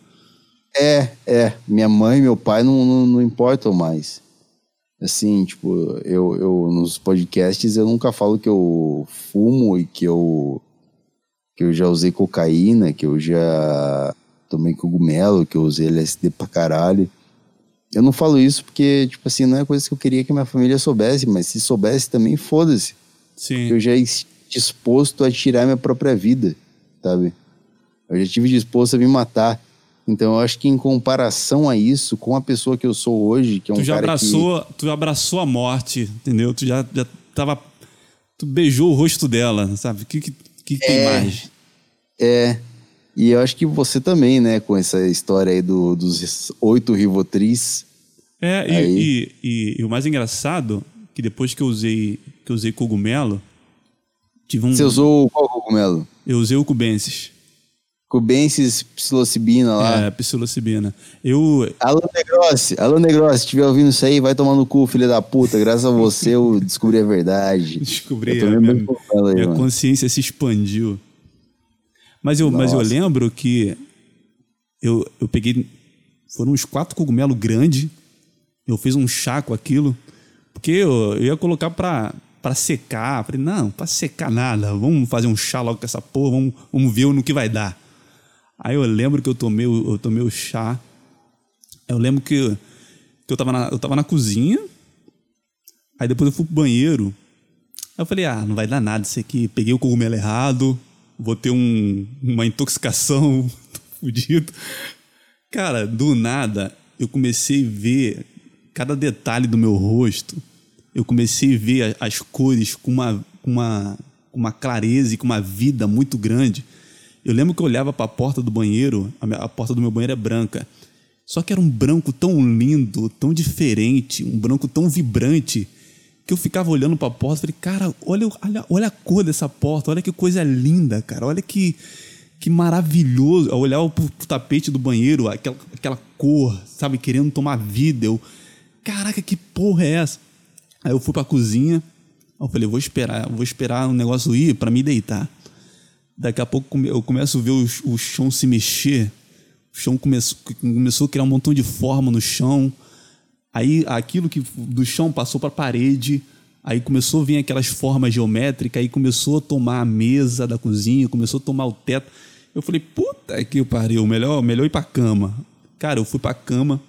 É, é. Minha mãe e meu pai não, não, não importam mais. Assim, tipo, eu, eu nos podcasts eu nunca falo que eu fumo e que eu que eu já usei cocaína, que eu já tomei cogumelo, que eu usei LSD pra caralho. Eu não falo isso porque, tipo assim, não é coisa que eu queria que minha família soubesse, mas se soubesse também, foda-se. Sim. Eu já estive disposto a tirar minha própria vida, sabe? Eu já estive disposto a me matar. Então eu acho que em comparação a isso, com a pessoa que eu sou hoje, que é um tu já cara abraçou, tu abraçou a morte, entendeu? Tu já, já tava. Tu beijou o rosto dela, sabe? O que, que, que tem É. mais? é. E eu acho que você também, né, com essa história aí do, dos oito Rivotris. É, e, e, e- e o mais engraçado, que depois que eu usei, que eu usei cogumelo, tive um. Você usou qual cogumelo? Eu usei o cubensis. Cubensis psilocibina lá. É, psilocibina. Eu. Alô Negrossi, alô Negrossi, se estiver ouvindo isso aí, vai tomar no cu, filho da puta. Graças a você eu descobri a verdade. Descobri, Eu tô a minha, aí, minha consciência se expandiu. Mas eu, mas eu lembro que eu, eu peguei. Foram uns quatro cogumelos grandes. Eu fiz um chá com aquilo. Porque eu, eu ia colocar pra, pra secar. Falei, não, pra secar nada. Vamos fazer um chá logo com essa porra. Vamos, vamos ver no que vai dar. Aí eu lembro que eu tomei, o- eu tomei o chá. Eu lembro que, que eu, tava na, eu tava na cozinha. Aí depois eu fui pro banheiro. Aí eu falei, ah, não vai dar nada isso aqui. Peguei o cogumelo errado, vou ter um, uma intoxicação, fudido. Cara, do nada, eu comecei a ver cada detalhe do meu rosto. Eu comecei a ver as cores com uma, com uma, com uma clareza e com uma vida muito grande. Eu lembro que eu olhava para a porta do banheiro, a, minha- a porta do meu banheiro é branca. Só que era um branco tão lindo, tão diferente, um branco tão vibrante, que eu ficava olhando para a porta e falei, cara, olha, olha, olha a cor dessa porta, olha que coisa linda, cara, olha que, que maravilhoso. Eu olhava pro, tapete do banheiro, aquela, aquela cor, sabe, querendo tomar vida. Eu, caraca, que porra é essa? Aí eu fui pra cozinha, aí eu falei, vou esperar, vou esperar o negócio ir para me deitar. Daqui a pouco eu começo a ver o, chão se mexer. O chão começou, começou a criar um montão de forma no chão. Aí aquilo que do chão passou para a parede. Aí começou a vir aquelas formas geométricas. Aí começou a tomar a mesa da cozinha, começou a tomar o teto. Eu falei, puta que pariu, melhor, melhor ir pra cama. Cara, eu fui pra cama.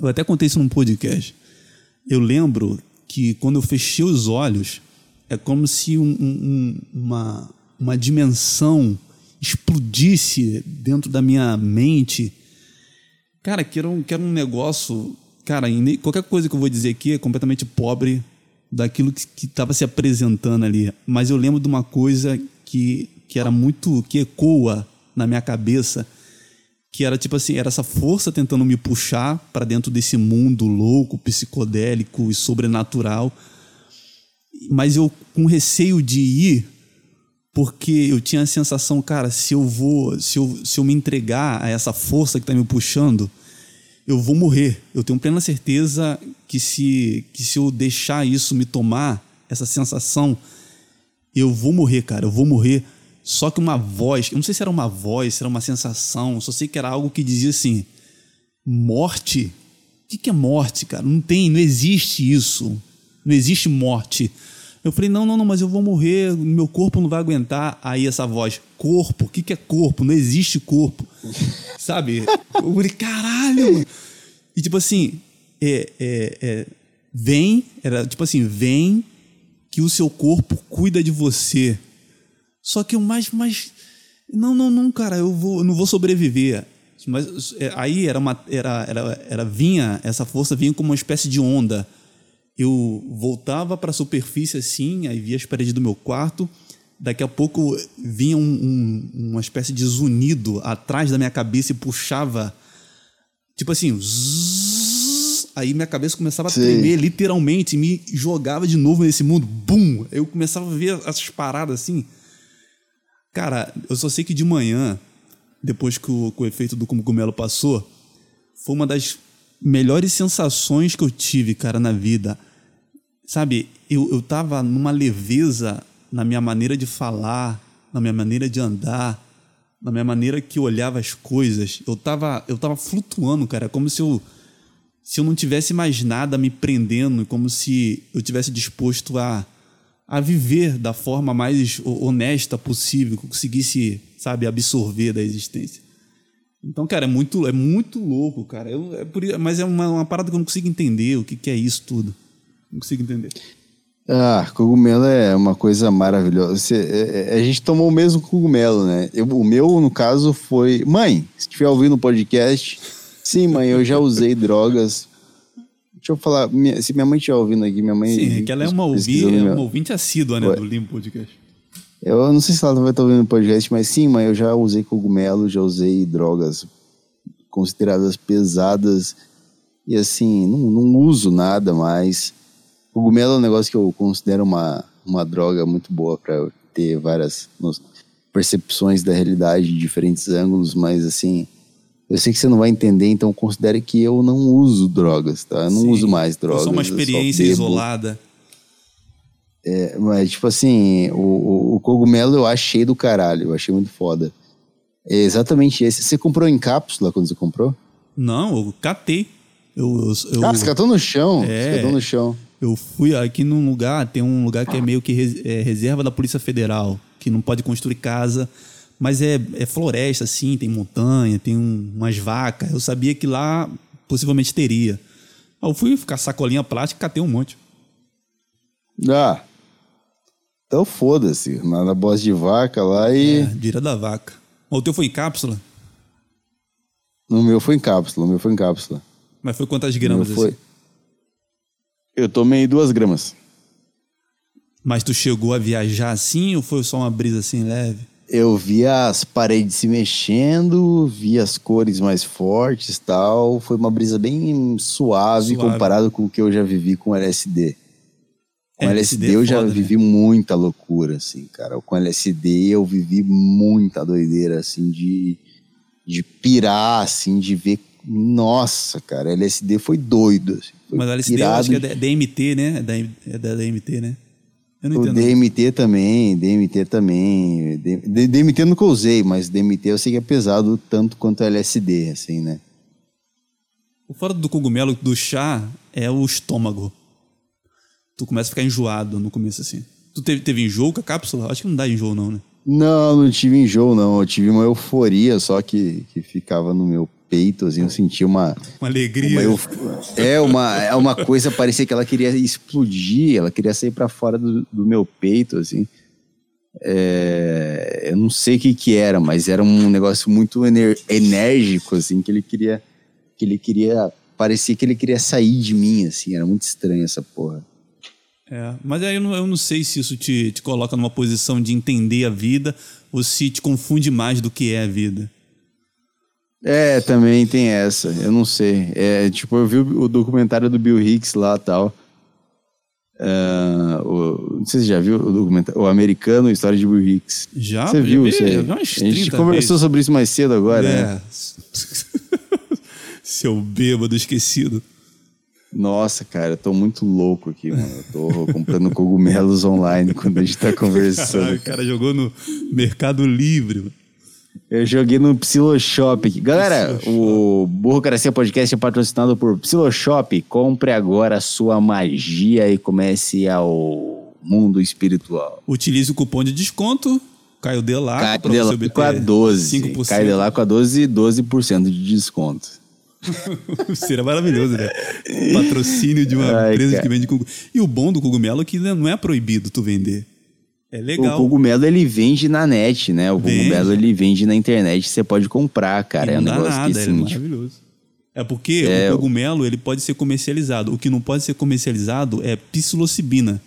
Eu até contei isso num podcast. Eu lembro que quando eu fechei os olhos, é como se um- um- uma, uma dimensão explodisse dentro da minha mente. Cara, que era um, que era um negócio. Cara, qualquer coisa que eu vou dizer aqui é completamente pobre daquilo que estava se apresentando ali. Mas eu lembro de uma coisa que, que era muito. que ecoa na minha cabeça que era tipo assim, era essa força tentando me puxar para dentro desse mundo louco, psicodélico e sobrenatural. Mas eu com receio de ir, porque eu tinha a sensação, cara, se eu vou, se eu, se eu me entregar a essa força que tá me puxando, eu vou morrer. Eu tenho plena certeza que se que se eu deixar isso me tomar, essa sensação, eu vou morrer, cara, eu vou morrer. Só que uma voz, eu não sei se era uma voz, se era uma sensação, só sei que era algo que dizia assim: morte? O que é morte, cara? Não tem, não existe isso. Não existe morte. Eu falei: não, não, não, mas eu vou morrer, meu corpo não vai aguentar. Aí essa voz: corpo? O que, que é corpo? Não existe corpo. Sabe? Eu falei: caralho! E tipo assim, é, é, é, vem, era tipo assim: vem que o seu corpo cuida de você. Só que o mais, mais. Não, não, não, cara, eu, vou, eu não vou sobreviver. Mas é, aí era uma. Era, era, era, vinha, essa força vinha como uma espécie de onda. Eu voltava para a superfície assim, aí via as paredes do meu quarto. Daqui a pouco vinha um, um, uma espécie de zunido atrás da minha cabeça e puxava. Tipo assim. Zzz, aí minha cabeça começava a Sim. tremer, literalmente, e me jogava de novo nesse mundo. Bum! Eu começava a ver essas paradas assim. Cara, eu só sei que de manhã, depois que o, que o efeito do cogumelo passou, foi uma das melhores sensações que eu tive, cara, na vida. Sabe, eu, eu tava numa leveza na minha maneira de falar, na minha maneira de andar, na minha maneira que eu olhava as coisas. Eu tava, eu tava flutuando, cara, como se eu se eu não tivesse mais nada me prendendo, como se eu tivesse disposto a, a viver da forma mais ho- honesta possível, que eu conseguisse, sabe, absorver da existência. Então, cara, é muito, é muito louco, cara. Eu, é por, mas é uma, uma parada que eu não consigo entender o que, que é isso tudo. Não consigo entender. Ah, cogumelo é uma coisa maravilhosa. Você- é- é- a gente tomou o mesmo cogumelo, né? Eu- o meu, no caso, foi. Mãe, se estiver ouvindo o podcast, sim, mãe, eu já usei drogas. Deixa eu falar, minha- se minha mãe estiver ouvindo aqui, minha mãe. Sim, é que ela é uma, ouvi, é uma ouvinte assídua, né, do Limpo Podcast. Eu não sei se ela vai estar ouvindo o podcast, mas sim, mãe, eu já usei cogumelo, já usei drogas consideradas pesadas. E assim, não, não uso nada mais. Cogumelo é um negócio que eu considero uma, uma droga muito boa para ter várias percepções da realidade de diferentes ângulos, mas assim, eu sei que você não vai entender, então considere que eu não uso drogas, tá? Eu não Sim, uso mais drogas. só uma só experiência isolada. É, mas, tipo assim, o, o, o cogumelo eu achei do caralho, eu achei muito foda. É exatamente esse. Você comprou em cápsula quando você comprou? Não, eu catei. Eu, eu, eu, ah, você catou no chão. É. Você catou no chão. Eu fui aqui num lugar, tem um lugar que é meio que res- é, reserva da Polícia Federal, que não pode construir casa, mas é, é floresta, assim, tem montanha, tem um- umas vacas. Eu sabia que lá possivelmente teria. Eu fui ficar sacolinha plástica e catei um monte. Ah. Então foda-se. Na, na bosta de vaca lá e. É, direto da vaca. O teu foi em cápsula? No meu foi em cápsula. No meu foi em cápsula. Mas foi quantas gramas? foi. Eu tomei duas gramas. Mas tu chegou a viajar assim ou foi só uma brisa assim leve? Eu vi as paredes se mexendo, vi as cores mais fortes e tal. Foi uma brisa bem suave, Suave. comparado com o que eu já vivi com LSD. Com É, LSD, LSD é eu já foda, né? vivi muita loucura, assim, cara. Com LSD eu vivi muita doideira, assim, de, de pirar, assim, de ver. Nossa, cara, LSD foi doido. Assim, foi Mas a LSD eu acho que é DMT, né? É da, é da DMT, né? Eu não O entendo. DMT também, DMT também. DMT eu nunca usei, mas DMT eu sei que é pesado tanto quanto LSD, assim, né? O fora do cogumelo do chá é o estômago. Tu começa a ficar enjoado no começo, assim. Tu teve, teve enjoo com a cápsula? Acho que não dá enjoo, não, né? Não, não tive enjoo, não. Eu tive uma euforia só que, que ficava no meu peito, assim, eu sentia uma. Uma alegria. uma É uma, é uma coisa, parecia que ela queria explodir, ela queria sair pra fora do, do meu peito, assim. É, eu não sei o que que era, mas era um negócio muito ener- enérgico, assim, que ele queria, que ele queria, parecia que ele queria sair de mim, assim, era muito estranho essa porra. É, mas aí eu não, eu não sei se isso te, te coloca numa posição de entender a vida ou se te confunde mais do que é a vida. É, também tem essa, eu não sei. É, tipo, eu vi o, documentário do Bill Hicks lá e tal. Ah, o, não sei se você já viu o documentário, o americano, história de Bill Hicks. Já? Você viu vi, isso aí? A gente 30 conversou vezes. sobre isso mais cedo agora, né? É. Seu bêbado esquecido. Nossa, cara, eu tô muito louco aqui, mano. Eu tô comprando cogumelos online quando a gente tá Caralho, conversando. o cara jogou no Mercado Livre. Eu joguei no Psiloshop. Galera, o Burrocracia Podcast é patrocinado por Psiloshop. Compre agora a sua magia e comece ao mundo espiritual. Utilize o cupom de desconto, Caio Delaco, Cai pra de você lá obter com a 12. 5%. Cai de lá com a 12 12% de desconto. Seria maravilhoso, né? Patrocínio de uma Ai, empresa cara. que vende cogumelo. E o bom do cogumelo é que não é proibido tu vender. É legal. O cogumelo ele vende na net, né? O Vende. cogumelo ele vende na internet, você pode comprar, cara. E é um negócio nada, que é assim, tipo, maravilhoso. É porque É, o cogumelo ele pode ser comercializado. O que não pode ser comercializado é psilocibina.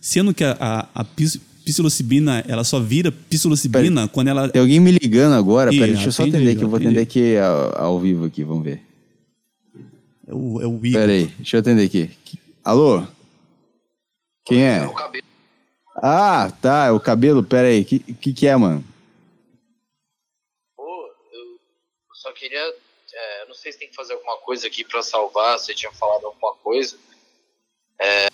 Sendo que a, a, a pis- psilocibina, ela só vira psilocibina quando ela... Tem alguém me ligando agora, Ih, pera, deixa eu só atende atender aqui, eu vou atende atender aqui ao, ao vivo aqui, vamos ver. É o, é o Igor. Pera aí, deixa eu atender aqui. Alô? Quem é? Ah, tá, é o cabelo, pera aí, que, que que é, mano? Pô, eu só queria. é, não sei se tem que fazer alguma coisa aqui pra salvar, você tinha falado alguma coisa. É,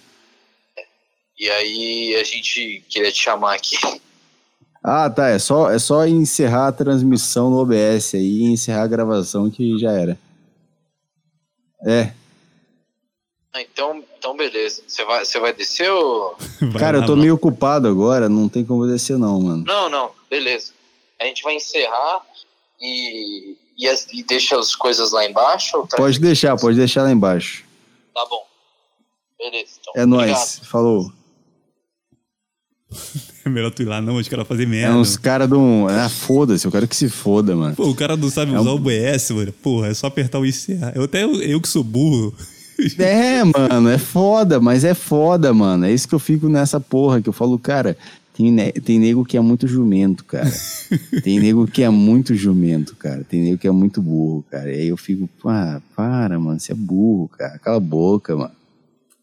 e aí a gente queria te chamar aqui. Ah, tá, é só, é só encerrar a transmissão no OBS aí e encerrar a gravação que já era. É, Ah, Então, então beleza. Você vai, você vai descer ou. Vai cara, eu tô meio ocupado agora, não tem como descer não, mano. Não, não, beleza. A gente vai encerrar e, e, as- e deixa as coisas lá embaixo? ou tá- Pode deixar, pode deixar lá embaixo. Tá bom. Beleza. Então, É obrigado. nóis, falou. É melhor tu ir lá não, os caras fazem É merda. uns caras de um... Ah, foda-se, eu quero que se foda, mano. Pô, o cara não sabe É usar um- o OBS, mano. Porra, é só apertar o ICA. Eu até eu, eu que sou burro. É, mano, é foda, mas é foda, mano. É isso que eu fico nessa porra, que eu falo, cara, tem, ne- tem nego que é muito jumento, cara. tem nego que é muito jumento, cara. Tem nego que é muito burro, cara. E aí eu fico, ah, para, mano, você é burro, cara. Cala a boca, mano.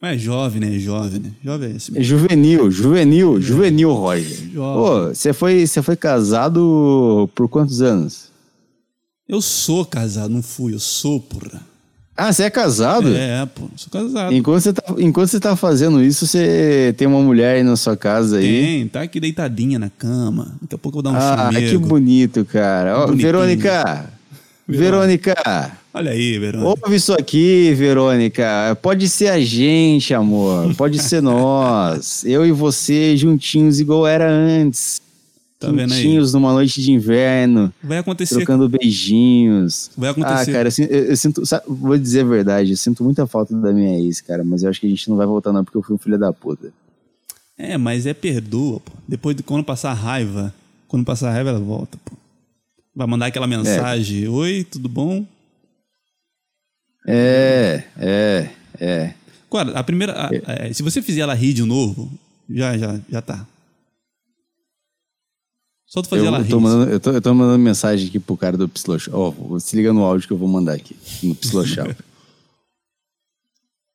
Mas é jovem, né? É jovem, né? Jovem é esse É mesmo. juvenil, juvenil, juvenil, Roger. Jovem. Pô, você foi, você foi casado por quantos anos? Eu sou casado, não fui, eu sou, porra. Ah, você é casado? É, pô, sou casado. Enquanto você, tá, enquanto você tá fazendo isso, você tem uma mulher aí na sua casa aí. Tem, tá aqui deitadinha na cama. Daqui a pouco eu vou dar um Ah, que chamego. bonito, cara. Ó, Bonitinho. Verônica! Verônica! Olha aí, Verônica. Ouve isso aqui, Verônica. Pode ser a gente, amor. Pode ser nós. Eu e você juntinhos, igual era antes. Tá? Juntinhos numa noite de inverno, Vai acontecer. trocando beijinhos. Vai acontecer. Ah, cara, eu, eu- eu sinto. sabe, vou dizer a verdade, eu sinto muita falta da minha ex, cara. Mas eu acho que a gente não vai voltar, não, porque eu fui um filho da puta. É, mas é perdoa, pô. Depois de quando passar a raiva, quando passar a raiva, ela volta, pô. Vai mandar aquela mensagem: Oi, tudo bom? É, é, é. Cara, a primeira. a- é, se você fizer ela rir de novo, já, já, já tá. Só tu fazer Eu, ela eu rir. tô mandando, eu, tô, eu tô mandando mensagem aqui pro cara do Psiloshop. Ó, se liga no áudio que eu vou mandar aqui, no Psiloshop.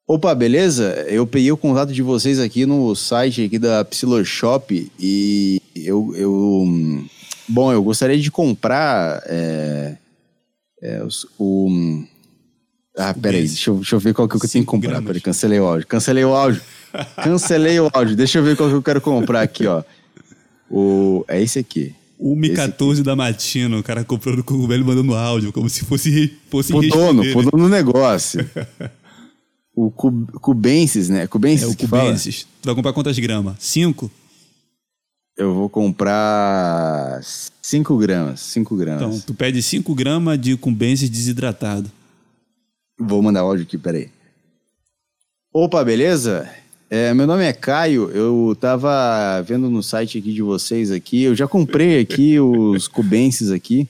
Opa, beleza? Eu peguei o contato de vocês aqui no site aqui da Psiloshop e eu, eu bom, eu gostaria de comprar é, é, os- o ah, peraí, deixa eu, deixa eu ver qual que eu tenho que comprar. gramas. Peraí, cancelei o áudio. Cancelei o áudio. Cancelei o áudio. Deixa eu ver qual que eu quero comprar aqui, ó. O, é esse aqui. O Mi 14 da Matina, o cara comprando o cogumelo e mandando áudio, como se fosse, fosse Pro dono, pro né? dono do negócio. o Cu- Cubensis, né? Cubensis É o que fala? Cubensis. Tu vai comprar quantas gramas? Cinco? Eu vou comprar 5 gramas. 5 gramas. Então, tu pede 5 gramas de Cubensis desidratado. Vou mandar áudio aqui, peraí. Opa, beleza? É, meu nome é Caio, eu tava vendo no site aqui de vocês aqui, eu já comprei aqui os cubenses aqui,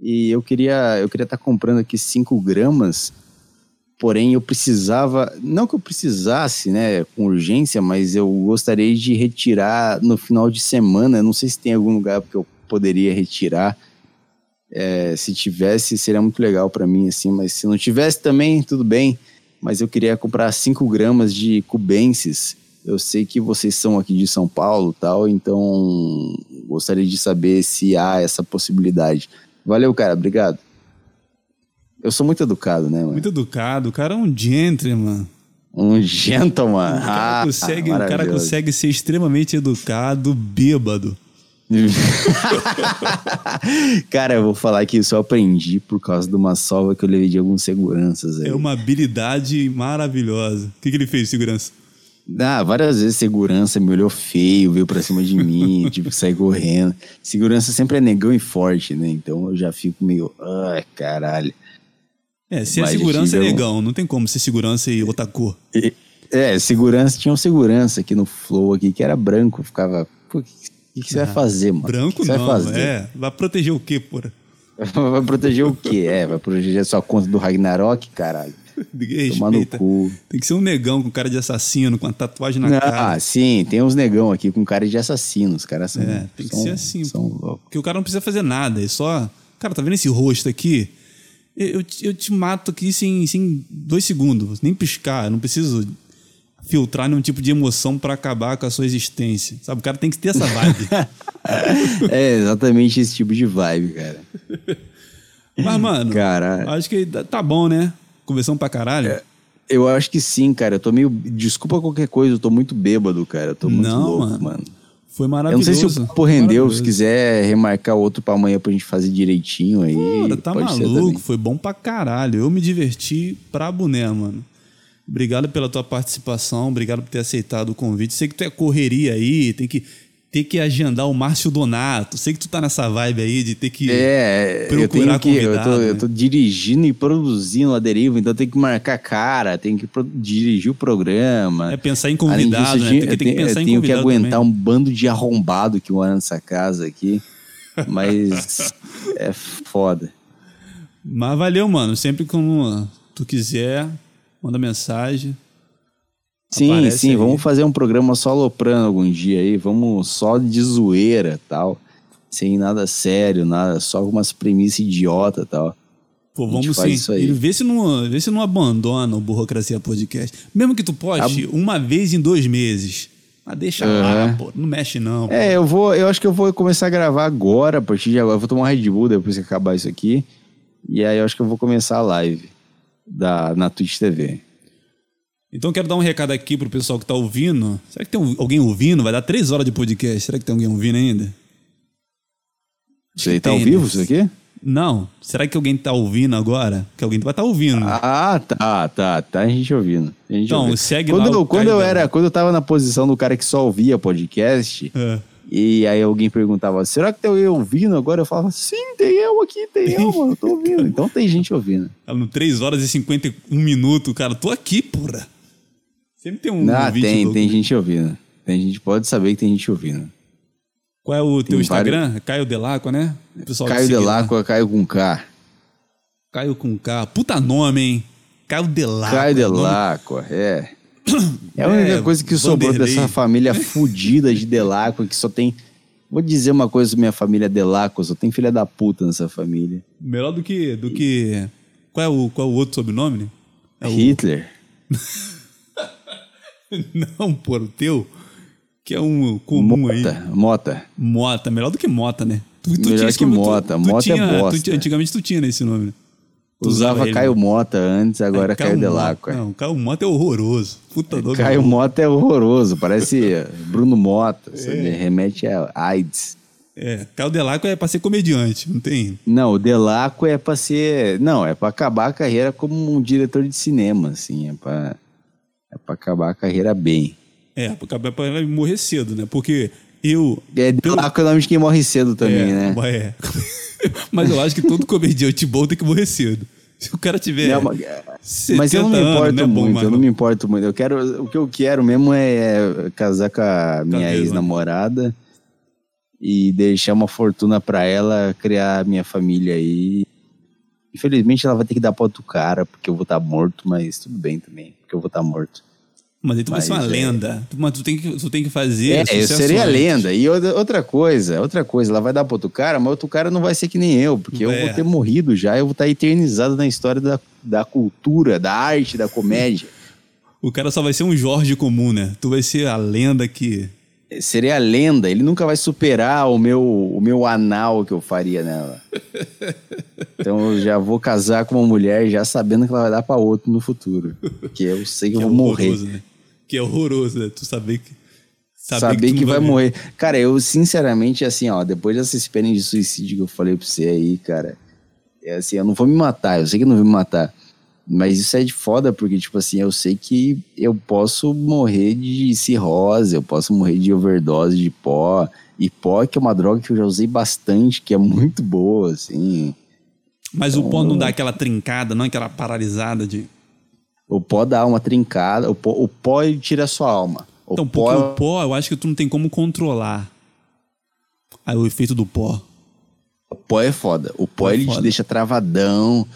e eu queria eu queria estar comprando aqui 5 gramas, porém eu precisava, não que eu precisasse, né, com urgência, mas eu gostaria de retirar no final de semana, não sei se tem algum lugar que eu poderia retirar, é, se tivesse, seria muito legal para mim, assim, mas se não tivesse também, tudo bem. Mas eu queria comprar 5 gramas de cubenses. Eu sei que vocês são aqui de São Paulo tal, então gostaria de saber se há essa possibilidade. Valeu, cara, obrigado. Eu sou muito educado, né, mano? Muito educado, o cara é um gentleman. Um gentleman. O cara, Ah, consegue, o cara consegue ser extremamente educado, bêbado. cara, eu vou falar que isso eu aprendi por causa de uma sova que eu levei de alguns seguranças aí. É uma habilidade maravilhosa. O que, que ele fez, segurança? Ah, várias vezes segurança me olhou feio, veio pra cima de mim, tive que sair correndo. Segurança sempre é negão e forte, né? Então eu já fico meio, ai, caralho. É, se é Mas segurança é tive um- negão, não tem como ser segurança e outra cor. E- é, segurança, tinha um segurança aqui no Flow aqui que era branco, ficava, pô, que, que, que você vai fazer, mano? Ah, Branco que que não, vai fazer? é. Vai proteger o quê, porra? vai proteger o quê? É, vai proteger sua conta do Ragnarok, caralho. Tomar no cu. Tem que ser um negão com cara de assassino, com a tatuagem na cara. Ah, sim, tem uns negão aqui com cara de assassino. Os caras são. É, tem que são- ser assim. São. Porque o cara não precisa fazer nada, é só. Cara, tá vendo esse rosto aqui? Eu, eu te- eu te mato aqui sem, sem dois segundos, nem piscar, eu não preciso filtrar nenhum tipo de emoção pra acabar com a sua existência. Sabe? O cara tem que ter essa vibe. É exatamente esse tipo de vibe, cara. Mas, mano, Caralho. acho que tá bom, né? Conversamos pra caralho. É, Eu acho que sim, cara. Eu tô meio. Desculpa qualquer coisa, eu tô muito bêbado, cara. Eu tô muito Não, louco, mano. mano. Foi Eu não maravilhoso. sei se o papo rendeu. Maravilhoso. Se quiser remarcar outro pra amanhã pra gente fazer direitinho aí. Cara, tá maluco, foi bom pra caralho. Eu me diverti pra boné, mano. Obrigado pela tua participação, obrigado por ter aceitado o convite. Sei que tu é correria aí, tem que ter que agendar o Márcio Donato. Sei que tu tá nessa vibe aí de ter que É, eu procurar tenho que. Eu tô, convidado, eu né? tô dirigindo e produzindo a deriva, então tem que marcar cara, tem que dirigir o programa. É pensar em Além disso, convidado, né? eu Tem que, tem que pensar eu em tenho que convidado aguentar também. um bando de arrombado que mora nessa casa aqui. Mas é foda. Mas valeu, mano. Sempre quando tu quiser, manda mensagem. Sim, sim, aí. vamos fazer um programa só aloprando algum dia aí. Vamos só de zoeira tal. Sem nada sério, nada, só algumas premissas idiota tal. Pô, vamos sim. isso aí. E vê se, não, vê se não abandona o Burocracia Podcast. Mesmo que tu poste uma vez em dois meses. Mas deixa lá, Aham. pô. Não mexe, não. pô. É, eu vou, eu acho que eu vou começar a gravar agora, a partir de agora. Eu vou tomar um Red Bull depois que acabar isso aqui. E aí eu acho que eu vou começar a live. Da, na Twitch TV. Então quero dar um recado aqui pro pessoal que tá ouvindo. Será que tem um- alguém ouvindo? Vai dar três horas de podcast. Será que tem alguém ouvindo ainda? Isso aí tá ao vivo né? isso aqui? Não. Será que alguém tá ouvindo agora? Que alguém vai estar ouvindo. Ah, tá, tá, tá a gente ouvindo. A gente Então, ouvindo. segue quando lá quando eu era, quando eu tava na posição do cara que só ouvia podcast, É. e aí alguém perguntava, será que tem eu ouvindo agora? Eu falava, sim, tem eu aqui, tem eu, mano, eu tô ouvindo. Então tem gente ouvindo. No 3 horas e 51 minutos, cara. Tô aqui, porra. Sempre tem um ah, ouvinte tem, louco. tem gente ouvindo. Tem gente, pode saber que tem gente ouvindo. Qual é o teu Tem Instagram? É Caio Delacqua, né? O pessoal Caio. Delacqua, Caio com K. Caio com K. Puta nome, hein? Caio Delacqua. Caio nome- Delacqua, é. É a única É, coisa que sobrou Vanderlei. dessa família fudida de Delacqua, que só tem... Vou dizer uma coisa minha família Delacqua, só tem filha da puta nessa família. Melhor do que, do que... Qual é o, qual é o outro sobrenome? né? É o... Hitler. Não, pô, o teu. Que é um comum aí. Mota, Mota. Mota. Melhor do que Mota, né? Tu, Melhor esse que Mota. Mota é tinha, bosta. tu- antigamente tu tinha né, esse nome. né? Usava ele, Caio? Mota antes, agora É, Caio Mota. Delacqua. Não, Caio Mota é horroroso. Puta nome. Caio. Mota é horroroso, parece Bruno Mota, sabe? remete a AIDS. É, Caio Delacqua é pra ser comediante, não tem? Não, o Delacqua é pra ser. Não, é pra acabar a carreira como um diretor de cinema, assim. É pra, é pra acabar a carreira bem. É, pra, pra, pra morrer cedo, né? Porque eu... É Delacqua é o nome de quem morre cedo também, é, né? É. Mas eu acho que todo comediante bom tem que morrer cedo. Se o cara tiver... Não, mas- 70 Mas eu não me anos, importo não é bom, muito, mas eu não me importo muito. Eu quero, o que eu quero mesmo é casar com a minha ex-namorada e deixar uma fortuna pra ela criar minha família aí. Infelizmente ela vai ter que dar pra outro cara, porque eu vou estar morto, mas tudo bem também, porque eu vou estar morto. Mas aí tu vai ser uma é- lenda. Mas tu tem que, tu tem que fazer. É, eu seria lenda. E outra coisa, outra coisa, ela vai dar pra outro cara, mas outro cara não vai ser que nem eu, porque eu É. vou ter morrido já, eu vou estar eternizado na história da, da cultura, da arte, da comédia. O cara só vai ser um Jorge comum, né? Tu vai ser a lenda que. Seria a lenda, ele nunca vai superar o meu, o meu anal que eu faria nela. Então eu já vou casar com uma mulher já sabendo que ela vai dar pra outro no futuro. Porque eu sei que eu que vou é morrer. horroroso, né? Que é horroroso, né? Tu saber que. Saber, tu que, não vai morrer. Cara, eu sinceramente, assim, ó, depois dessa experiência de suicídio que eu falei pra você aí, cara, é assim, eu não vou me matar, eu sei que eu não vou me matar. Mas isso é de foda, porque, tipo assim, eu sei que eu posso morrer de cirrose, eu posso morrer de overdose de pó. E pó, que é uma droga que eu já usei bastante, que é muito boa, assim. Mas o pó Então- não dá aquela trincada, não aquela paralisada de. O pó dá uma trincada, o pó, o pó ele tira a sua alma. O Então, pó, porque o pó, eu acho que tu não tem como controlar. Aí o efeito do pó. o pó é foda. O pó é ele foda. te deixa travadão,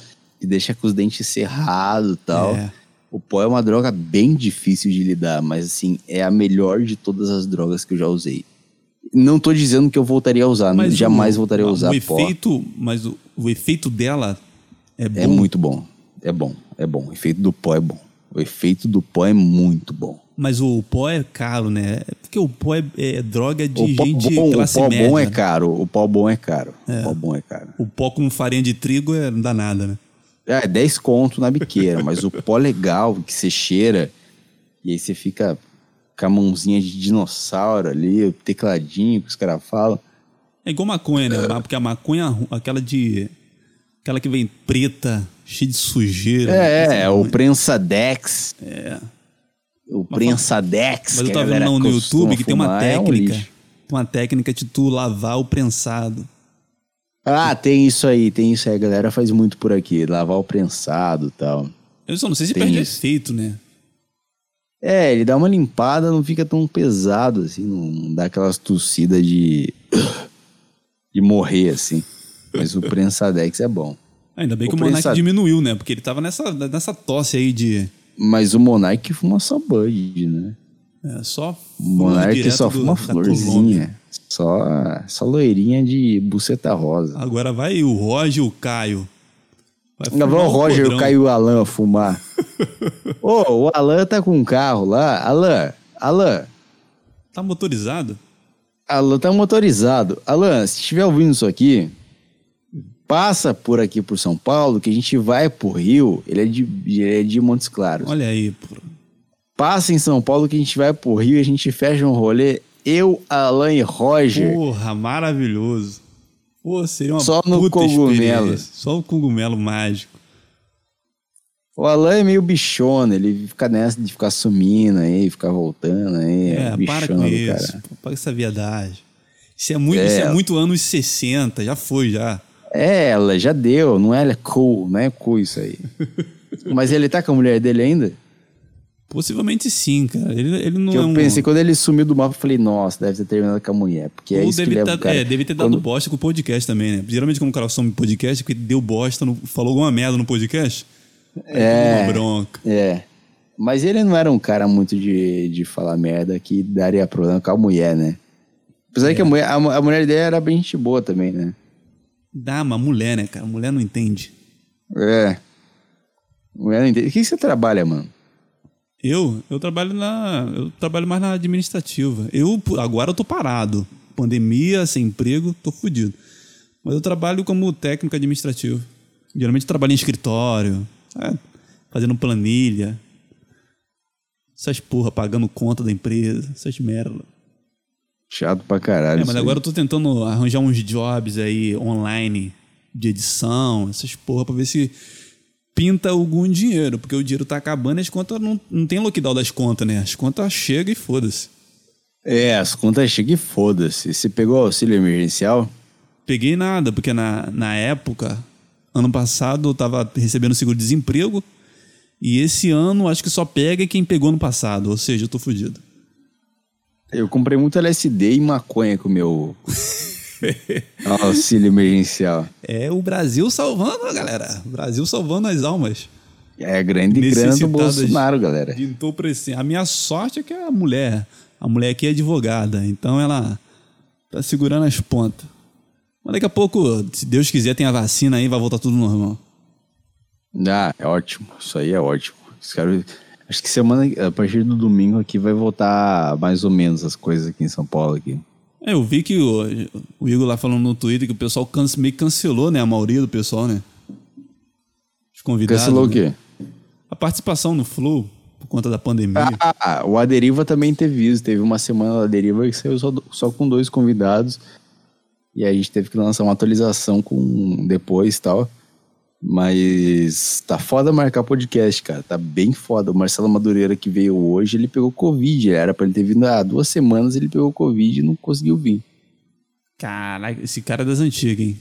te deixa com os dentes cerrados e tal. É. O pó é uma droga bem difícil de lidar, mas assim, é a melhor de todas as drogas que eu já usei. Não tô dizendo que eu voltaria a usar, Mas jamais o- voltaria a usar o pó. efeito, Mas o, o efeito dela é bom. É muito bom. É bom, é bom. O efeito do pó é bom. O efeito do pó é muito bom. Mas o pó é caro, né? Porque o pó é, é droga de o pó gente bom, o classe pó média. bom é né? caro. O pó bom é caro. O pó bom é caro. O pó com farinha de trigo é, não dá nada, né? É, 10 conto na biqueira, mas o pó legal que você cheira e aí você fica com a mãozinha de dinossauro ali, o tecladinho que os caras falam. É igual maconha, né? Porque a maconha, aquela de. Aquela que vem preta, cheia de sujeira. É, é, o Prensadex. É. O Prensadex. Mas eu tava vendo no, YouTube que tem uma fumar, é um técnica. tem uma técnica de tu lavar o prensado. Ah, tem isso aí, tem isso aí. A galera faz muito por aqui, lavar o prensado e tal. Eu só não sei se Tem perde isso. efeito, né? É, ele dá uma limpada, não fica tão pesado, assim, não dá aquelas tossidas de. de morrer, assim. Mas o Prensadex é bom. Ainda bem que O Monark prensa- diminuiu, né? Porque ele tava nessa, nessa tosse aí de. Mas o Monark fuma só Bud, né? É, só. O Monark só do- fuma florzinha. Só, só loirinha de buceta rosa. Agora vai o Roger e o Caio. Vai Ainda vai o Roger, o Caio e o Alan fumar. Ô, o Alan tá com um carro lá. Alan, Alan, Tá motorizado? Alan tá motorizado. Alan, se estiver ouvindo isso aqui, passa por aqui por São Paulo, que a gente vai pro Rio, ele é de, ele é de Montes Claros. Olha aí, pô. Passa em São Paulo que a gente vai pro Rio e a gente fecha um rolê, eu, Alan e Roger. Porra, maravilhoso. Pô, seria uma Só no cogumelo. Só o cogumelo mágico. O Alan é meio bichona, ele fica nessa de ficar sumindo aí, ficar voltando aí. É, É, para com isso. cara. Para essa viadagem. Isso é, muito, É. isso é muito anos 60, já foi, já. É, ela já deu, não é ela é cool, não é cool isso aí. Mas ele tá com a mulher dele ainda? Possivelmente sim, cara. Ele, ele não Que é eu um... pensei, quando ele sumiu do mapa, eu falei, nossa, deve ter terminado com a mulher. Porque é Ou isso que deve, leva tá- o cara. é, deve ter dado Quando- bosta com o podcast também, né? Geralmente quando o cara some podcast, é porque deu bosta, no- falou alguma merda no podcast. É. uma bronca. É. Mas ele não era um cara muito de, de falar merda que daria problema com a mulher, né? Apesar É. que a mulher, a, a mulher dele era bem gente boa também, né? Dá, mas mulher, né, cara? Mulher não entende. É. Mulher não entende. O que que você trabalha, mano? Eu, eu trabalho na, eu trabalho mais na administrativa. Eu agora eu tô parado. Pandemia, sem emprego, tô fudido. Mas eu trabalho como técnico administrativo. Geralmente trabalho em escritório, é, fazendo planilha. Essas porra, pagando conta da empresa, essas merda. Chato pra caralho. É, mas aí. agora eu tô tentando arranjar uns jobs aí online de edição, essas porra, pra ver se pinta algum dinheiro, porque o dinheiro tá acabando e as contas não, não tem lockdown das contas, né? As contas chegam e foda-se. É, as contas chegam e foda-se. Você pegou auxílio emergencial? Peguei nada, porque na, na época, ano passado, eu tava recebendo seguro-desemprego e esse ano acho que só pega quem pegou no passado, ou seja, eu tô fudido. Eu comprei muito LSD e maconha com o meu auxílio emergencial. É o Brasil salvando, galera. O Brasil salvando as almas. É grande grana do Bolsonaro, galera. De entorpecer. A minha sorte é que a mulher, a mulher aqui é advogada, então ela tá segurando as pontas. Mas daqui a pouco, se Deus quiser, tem a vacina aí, vai voltar tudo normal. Ah, é ótimo. Isso aí é ótimo. Caras- Acho que semana, a partir do domingo aqui vai voltar mais ou menos as coisas aqui em São Paulo aqui. É, eu vi que o, o Igor lá falando no Twitter que o pessoal canse- meio cancelou, né? A maioria do pessoal, né? Os convidados. Cancelou o né? quê? A participação no Flow, por conta da pandemia. Ah, o Aderiva também teve isso. Teve uma semana da Aderiva que saiu só, só com dois convidados. E aí a gente teve que lançar uma atualização com depois e tal. Mas tá foda marcar podcast, cara. Tá bem foda. O Marcelo Madureira que veio hoje, ele pegou Covid. Era pra ele ter vindo há duas semanas, ele pegou Covid e não conseguiu vir. Caralho, esse cara é das antigas, hein?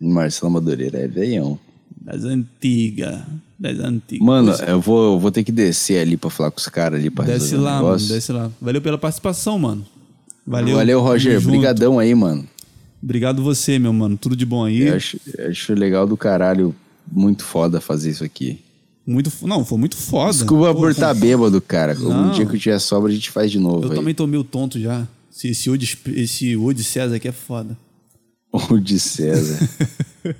Marcelo Madureira é veião. Das antigas. Das antigas. Mano, eu vou, eu vou ter que descer ali pra falar com os caras ali pra Desce lá, mano, desce lá. Valeu pela participação, mano. Valeu. Valeu, Roger. junto. Brigadão aí, mano. Obrigado você, meu mano. Tudo de bom aí. Eu acho, eu acho legal do caralho. Muito foda fazer isso aqui. Muito, não, foi muito foda. Desculpa Pô, por estar bêbado, cara. Não. Um dia que eu tiver sobra, a gente faz de novo Eu aí. também tô meio tonto já. Esse, esse, Ode, esse Ode César aqui é foda. O de César.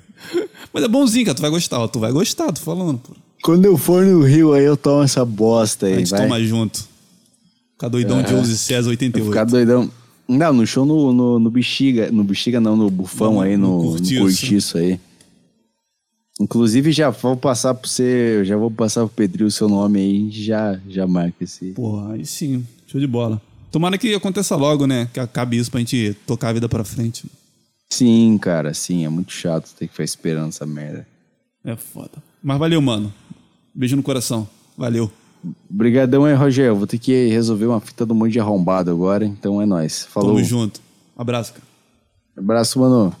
Mas é bonzinho, cara. Tu vai gostar, ó. Tu vai gostar, tô falando, pô. Quando eu for no Rio, aí eu tomo essa bosta A aí, gente vai. toma junto. Ficar doidão de Ode César Vou 88. ficar doidão. Não, no show no, no, no Bexiga. No Bexiga não, no Bufão No- aí, no no. Cortiço aí. Inclusive, já vou passar pro você, já vou passar pro Pedrinho o seu nome aí, a gente já, já marca esse. Porra, aí sim. Show de bola. Tomara que aconteça logo, né? Que acabe isso pra gente tocar a vida pra frente. Sim, cara, sim, é muito chato ter que ficar esperando essa merda. É foda. Mas valeu, mano. Beijo no coração. Valeu. Obrigadão aí, Rogério. Vou ter que resolver uma fita do monte de arrombado agora, então é nóis. Falou. Tamo junto. Abraço, cara. Abraço, mano.